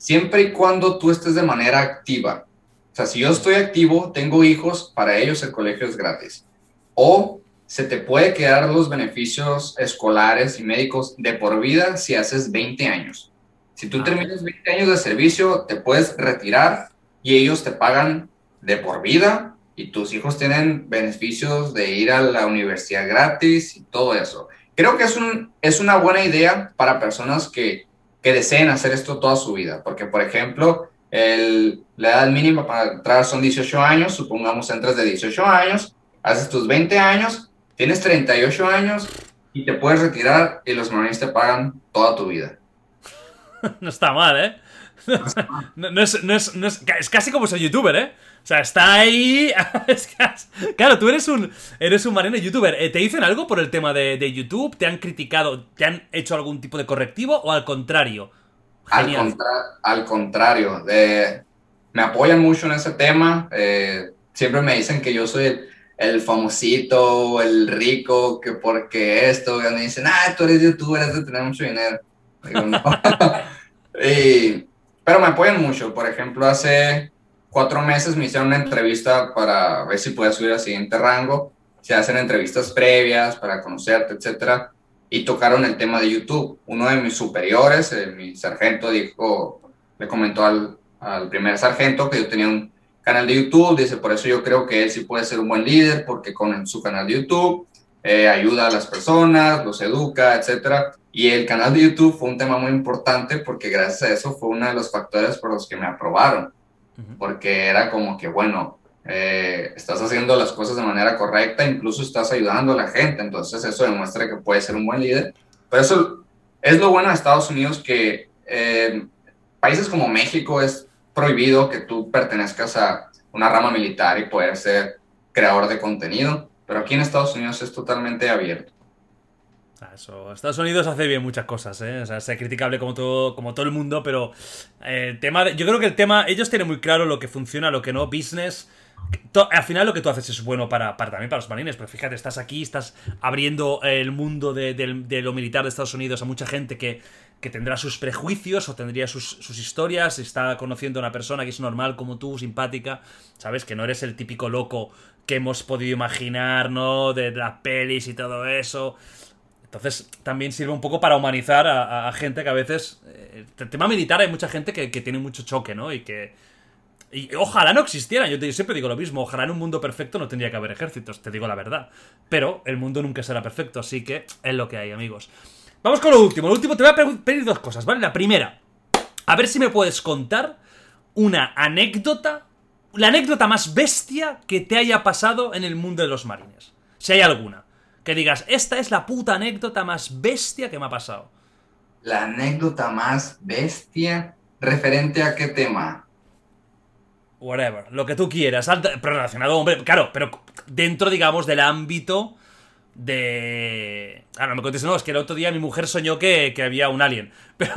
C: Siempre y cuando tú estés de manera activa. O sea, si yo estoy activo, tengo hijos, para ellos el colegio es gratis. O se te puede quedar los beneficios escolares y médicos de por vida si haces 20 años. Si tú ah. terminas 20 años de servicio, te puedes retirar y ellos te pagan de por vida y tus hijos tienen beneficios de ir a la universidad gratis y todo eso. Creo que es, un, es una buena idea para personas que, que deseen hacer esto toda su vida, porque por ejemplo, el, la edad mínima para entrar son 18 años, supongamos entras de 18 años, haces tus 20 años, tienes 38 años y te puedes retirar y los Marines te pagan toda tu vida.
B: no está mal, ¿eh? No, es, no, es, no es, es, casi como ser youtuber, ¿eh? O sea, está ahí. claro, tú eres un, eres un marino youtuber. Eh, ¿Te dicen algo por el tema de, de, YouTube? ¿Te han criticado? ¿Te han hecho algún tipo de correctivo o al contrario?
C: Al, contra al, contrario. Eh, me apoyan mucho en ese tema. Eh, siempre me dicen que yo soy el, el, famosito, el rico, que porque esto. Y me dicen, ah, tú eres youtuber, has de tener mucho dinero. Digo, no. y, pero me apoyan mucho. Por ejemplo, hace cuatro meses me hicieron una entrevista para ver si podía subir al siguiente rango. Se hacen entrevistas previas para conocerte, etcétera. Y tocaron el tema de YouTube. Uno de mis superiores, eh, mi sargento, dijo, le comentó al, al primer sargento que yo tenía un canal de YouTube. Dice, por eso yo creo que él sí puede ser un buen líder, porque con su canal de YouTube eh, ayuda a las personas, los educa, etcétera. Y el canal de YouTube fue un tema muy importante porque gracias a eso fue uno de los factores por los que me aprobaron porque era como que, bueno, eh, estás haciendo las cosas de manera correcta, incluso estás ayudando a la gente, entonces eso demuestra que puedes ser un buen líder. Pero eso es lo bueno de Estados Unidos, que eh, países como México es prohibido que tú pertenezcas a una rama militar y poder ser creador de contenido, pero aquí en Estados Unidos es totalmente abierto.
B: Eso. Estados Unidos hace bien muchas cosas, ¿eh? O sea, es criticable como todo, como todo el mundo, pero el eh, tema yo creo que el tema, ellos tienen muy claro lo que funciona, lo que no, business. al final lo que tú haces es bueno para, para, también para los marines, pero fíjate, estás aquí, estás abriendo el mundo de, lo militar de Estados Unidos a mucha gente que, que tendrá sus prejuicios o tendría sus, sus, historias, está conociendo a una persona que es normal como tú, simpática, sabes que no eres el típico loco que hemos podido imaginar, ¿no? De las pelis y todo eso. Entonces también sirve un poco para humanizar a, gente que a veces... Eh, el tema militar hay mucha gente que, tiene mucho choque, ¿no? Y que... Y ojalá no existiera, yo, siempre digo lo mismo, ojalá en un mundo perfecto no tendría que haber ejércitos, te digo la verdad. Pero el mundo nunca será perfecto, así que es lo que hay, amigos. Vamos con lo último, lo último te voy a pedir dos cosas, ¿vale? La primera, a ver si me puedes contar una anécdota, la anécdota más bestia que te haya pasado en el mundo de los marines. Si hay alguna. Que digas, esta es la puta anécdota más bestia que me ha pasado.
C: La anécdota más bestia, referente a qué tema.
B: Whatever, lo que tú quieras, pero relacionado, hombre, claro, pero dentro, digamos, del ámbito de... Ah, no me contes, no, es que el otro día mi mujer soñó que, había un alien. Pero,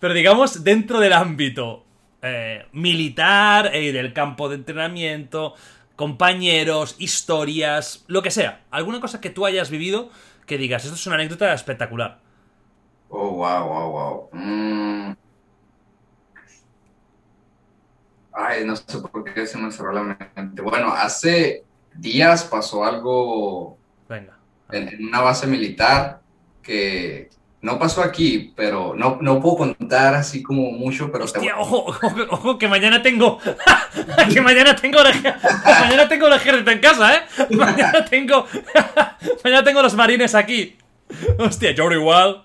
B: pero digamos, dentro del ámbito eh, militar y del campo de entrenamiento, compañeros, historias, lo que sea. Alguna cosa que tú hayas vivido que digas, esto es una anécdota espectacular.
C: Oh, wow, wow, wow. Mm. Ay, no sé por qué se me cerró la mente. Bueno, hace días pasó algo
B: Venga.
C: en una base militar que no pasó aquí, pero no, no puedo contar así como mucho, pero...
B: Hostia, ojo, ojo, ojo, que mañana tengo... que mañana tengo... mañana tengo el ejército en casa, ¿eh? Mañana tengo... mañana tengo los marines aquí. Hostia, Jordi Wall,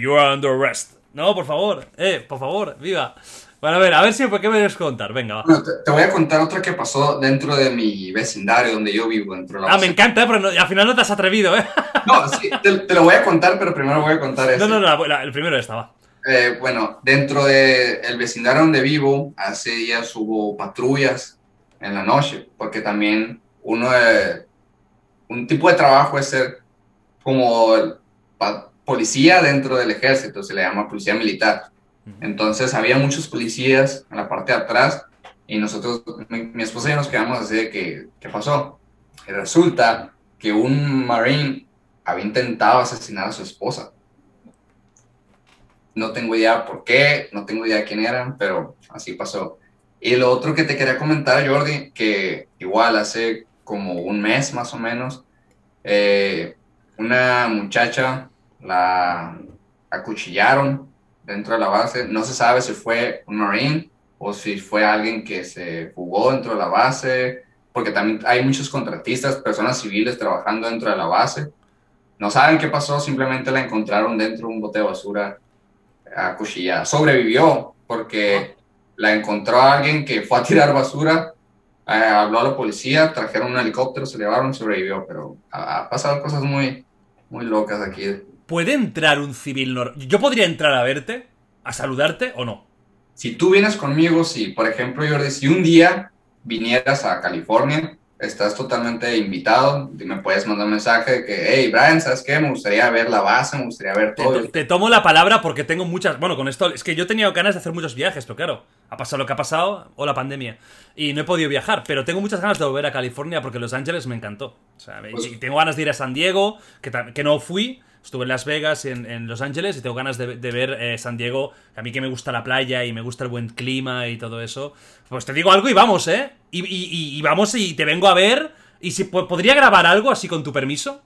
B: you are under arrest. No, por favor, eh, por favor, viva. Bueno, a ver, a ver si por qué me debes contar. Venga,
C: va. te, voy a contar otra que pasó dentro de mi vecindario donde yo vivo. Dentro
B: de la ah, me encanta, pero al final no te has atrevido, ¿eh?
C: No, sí, te, lo voy a contar, pero primero voy a contar
B: eso. No, no, no, el primero estaba.
C: Eh, bueno, dentro del el vecindario donde vivo, hace días hubo patrullas en la noche, porque también uno de, un tipo de trabajo es ser como policía dentro del ejército, se le llama policía militar. Entonces había muchos policías en la parte de atrás y nosotros, mi, esposa y yo nos quedamos así de que, ¿qué pasó? Y resulta que un marine había intentado asesinar a su esposa. No tengo idea por qué, no tengo idea quién eran, pero así pasó. Y lo otro que te quería comentar, Jordi, que igual hace como un mes más o menos, eh, una muchacha la acuchillaron dentro de la base. No se sabe si fue un Marine o si fue alguien que se fugó dentro de la base, porque también hay muchos contratistas, personas civiles trabajando dentro de la base. No saben qué pasó, simplemente la encontraron dentro de un bote de basura a cuchilla. Sobrevivió porque la encontró alguien que fue a tirar basura, eh, habló a la policía, trajeron un helicóptero, se llevaron, sobrevivió, pero ha, ha pasado cosas muy, muy locas aquí.
B: ¿Puede entrar un civil normal? ¿Yo podría entrar a verte? ¿A saludarte o no?
C: Si tú vienes conmigo, si, por ejemplo, Jordi, si un día vinieras a California, estás totalmente invitado. Me puedes mandar un mensaje de que, hey, Brian, ¿sabes qué? Me gustaría ver la base, me gustaría ver todo.
B: Te, te, tomo la palabra porque tengo muchas. Bueno, con esto. Es que yo he tenido ganas de hacer muchos viajes, pero claro, ha pasado lo que ha pasado o la pandemia. Y no he podido viajar, pero tengo muchas ganas de volver a California porque Los Ángeles me encantó. O sea, pues, y tengo ganas de ir a San Diego, que, que no fui. Estuve en Las Vegas, en, en Los Ángeles, y tengo ganas de, de ver eh, San Diego. A mí que me gusta la playa y me gusta el buen clima y todo eso. Pues te digo algo y vamos, ¿eh? Y, y, y vamos y te vengo a ver. ¿Y si podría grabar algo así con tu permiso?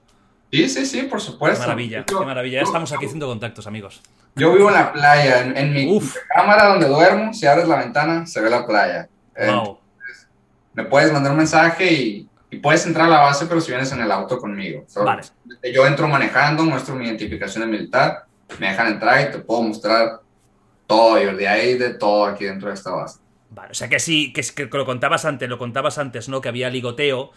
C: Sí, sí, sí, por supuesto.
B: Qué maravilla, qué maravilla. Ya estamos aquí haciendo contactos, amigos.
C: Yo vivo en la playa, en, en mi Uf. cámara donde duermo, si abres la ventana, se ve la playa.
B: Wow.
C: Entonces, me puedes mandar un mensaje y, y, puedes entrar a la base, pero si vienes en el auto conmigo. So,
B: vale.
C: Yo entro manejando, muestro mi identificación de militar, me dejan entrar y te puedo mostrar todo, y de ahí de todo aquí dentro de esta base.
B: Vale, o sea que sí, que, que lo contabas antes, lo contabas antes, ¿no? Que había ligoteo.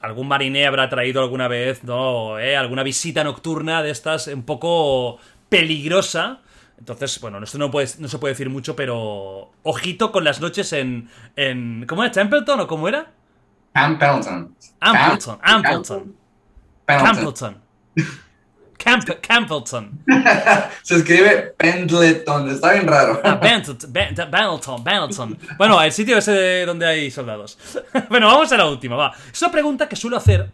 B: Algún mariné habrá traído alguna vez, ¿no? ¿Eh? Alguna visita nocturna de estas un poco peligrosa. Entonces, bueno, esto no, puede, no se puede decir mucho, pero ojito con las noches en, en ¿cómo era? ¿Templeton o cómo era?
C: Campbellton.
B: Ampleton, Ampleton. Campbellton. Camp Campbellton.
C: Se escribe Pendleton, está bien raro.
B: Ah, Pendleton, Pendleton, Pendleton. Bueno, el sitio ese donde hay soldados. bueno, vamos a la última, va. Es una pregunta que suelo hacer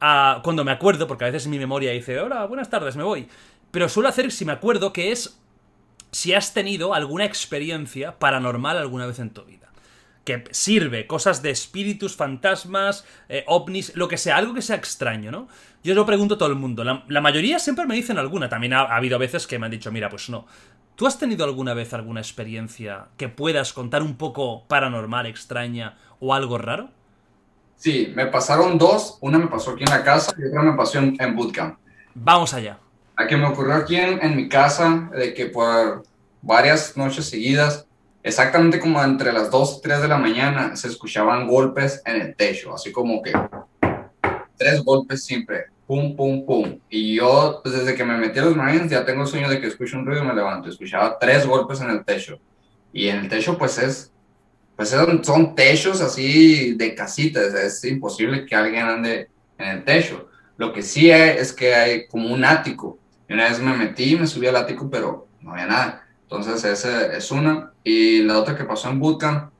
B: uh, cuando me acuerdo, porque a veces mi memoria dice, hola, buenas tardes, me voy. Pero suelo hacer si me acuerdo que es si has tenido alguna experiencia paranormal alguna vez en tu vida. Que sirve, cosas de espíritus, fantasmas, eh, ovnis, lo que sea, algo que sea extraño, ¿no? Yo lo pregunto a todo el mundo. La, la mayoría siempre me dicen alguna. También ha, ha, habido veces que me han dicho, mira, pues no. ¿Tú has tenido alguna vez alguna experiencia que puedas contar un poco paranormal, extraña o algo raro?
C: Sí, me pasaron dos. Una me pasó aquí en la casa y otra me pasó en, en bootcamp.
B: Vamos allá.
C: A que me ocurrió aquí en, en mi casa, de que por varias noches seguidas exactamente como entre las 2 y 3 de la mañana se escuchaban golpes en el techo, así como que tres golpes siempre, pum, pum, pum. Y yo, pues desde que me metí a los Marines, ya tengo el sueño de que escucho un ruido y me levanto. Escuchaba tres golpes en el techo. Y en el techo, pues es, pues son, son techos así de casitas, es imposible que alguien ande en el techo. Lo que sí hay, es que hay como un ático. Y una vez me metí, me subí al ático, pero no había nada. Entonces, esa es una. Y la otra que pasó en Bootcamp,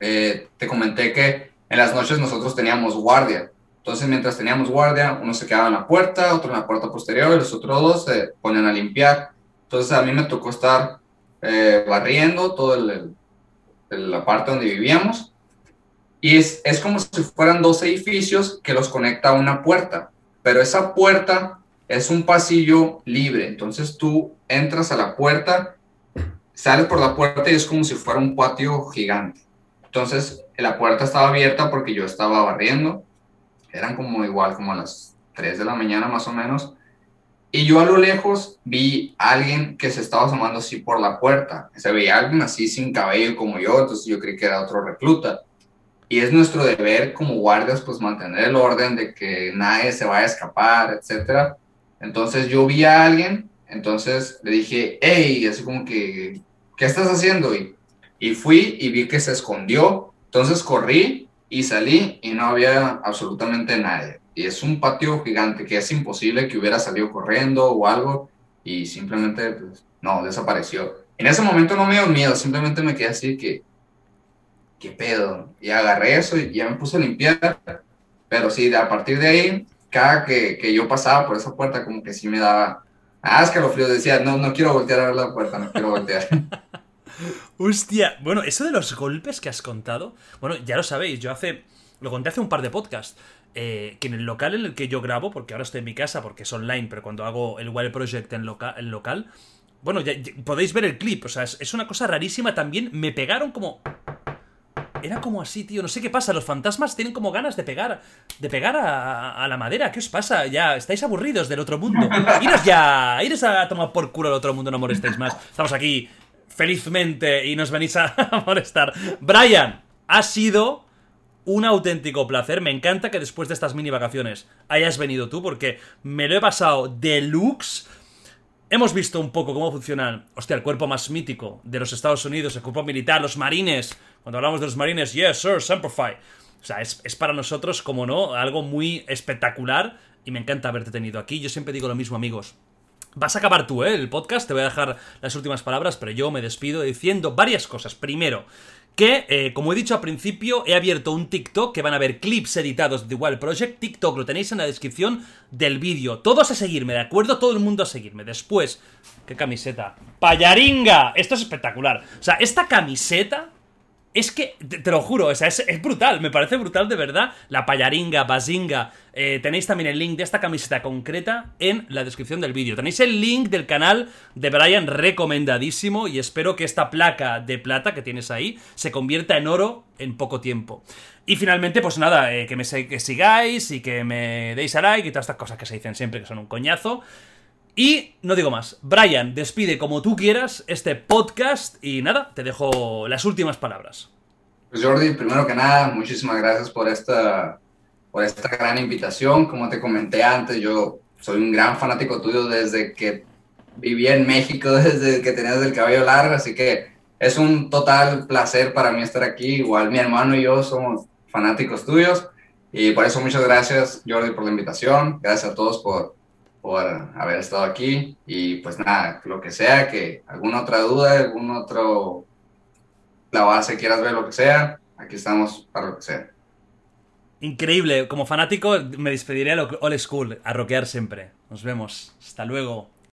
C: eh, te comenté que en las noches nosotros teníamos guardia. Entonces, mientras teníamos guardia, uno se quedaba en la puerta, otro en la puerta posterior, y los otros dos se ponían a limpiar. Entonces, a mí me tocó estar eh, barriendo toda la parte donde vivíamos. Y es, es como si fueran dos edificios que los conecta a una puerta. Pero esa puerta es un pasillo libre. Entonces, tú entras a la puerta sales por la puerta y es como si fuera un patio gigante. Entonces, la puerta estaba abierta porque yo estaba barriendo. Eran como igual, como a las 3 de la mañana más o menos. Y yo a lo lejos vi a alguien que se estaba asomando así por la puerta. Se veía alguien así sin cabello como yo, entonces yo creí que era otro recluta. Y es nuestro deber como guardias pues mantener el orden de que nadie se vaya a escapar, etc. Entonces yo vi a alguien, entonces le dije, hey, así como que, ¿qué estás haciendo? Y, y fui y vi que se escondió. Entonces corrí y salí y no había absolutamente nadie. Y es un patio gigante que es imposible que hubiera salido corriendo o algo y simplemente, pues, no, desapareció. En ese momento no me dio miedo, simplemente me quedé así que, ¿qué pedo? Y agarré eso y ya me puse a limpiar. Pero sí, a partir de ahí, cada que, que yo pasaba por esa puerta, como que sí me daba Ah, escalofríos, decía, no, no quiero voltear a ver la puerta, no quiero voltear.
B: Hostia, bueno, eso de los golpes que has contado, bueno, ya lo sabéis, yo hace, lo conté hace un par de podcasts, eh, que en el local en el que yo grabo, porque ahora estoy en mi casa porque es online, pero cuando hago el Wild Project en, loca, en local, bueno, podéis ver el clip, o sea, es una cosa rarísima también, me pegaron como era como así, tío. No sé qué pasa. Los fantasmas tienen como ganas de pegar. De pegar a, la madera. ¿Qué os pasa? Ya, estáis aburridos del otro mundo. Iros ya. Iros a tomar por culo al otro mundo, no molestéis más. Estamos aquí felizmente y nos venís a molestar. Brian, ha sido un auténtico placer. Me encanta que después de estas mini vacaciones hayas venido tú, porque me lo he pasado deluxe. Hemos visto un poco cómo funcionan, hostia, el cuerpo más mítico de los Estados Unidos, el cuerpo militar, los marines. Cuando hablamos de los marines, yes, sir, Semperfi. O sea, es, es para nosotros, como no, algo muy espectacular y me encanta haberte tenido aquí. Yo siempre digo lo mismo, amigos. Vas a acabar tú, ¿eh? El podcast, te voy a dejar las últimas palabras, pero yo me despido diciendo varias cosas. Primero, que, eh, como he dicho al principio, he abierto un TikTok que van a ver clips editados de Wild Project. TikTok lo tenéis en la descripción del vídeo. Todos a seguirme, ¿de acuerdo? Todo el mundo a seguirme. Después, ¿qué camiseta? ¡Payaringa! Esto es espectacular. O sea, esta camiseta es que, te, lo juro, o sea, es, brutal, me parece brutal de verdad. La payaringa, bazinga. Eh, tenéis también el link de esta camiseta concreta en la descripción del vídeo. Tenéis el link del canal de Brian recomendadísimo y espero que esta placa de plata que tienes ahí se convierta en oro en poco tiempo. Y finalmente, pues nada, eh, que me que sigáis y que me deis a like y todas estas cosas que se dicen siempre que son un coñazo. Y no digo más. Brian, despide como tú quieras este podcast y nada, te dejo las últimas palabras.
C: Pues Jordi, primero que nada, muchísimas gracias por esta, por esta gran invitación. Como te comenté antes, yo soy un gran fanático tuyo desde que viví en México, desde que tenías el cabello largo, así que es un total placer para mí estar aquí. Igual mi hermano y yo somos fanáticos tuyos y por eso muchas gracias Jordi por la invitación. Gracias a todos por por haber estado aquí y pues nada, lo que sea, que alguna otra duda, algún otro la base quieras ver, lo que sea, aquí estamos para lo que sea.
B: Increíble, como fanático me despediré a lo old school, a rockear siempre. Nos vemos, hasta luego.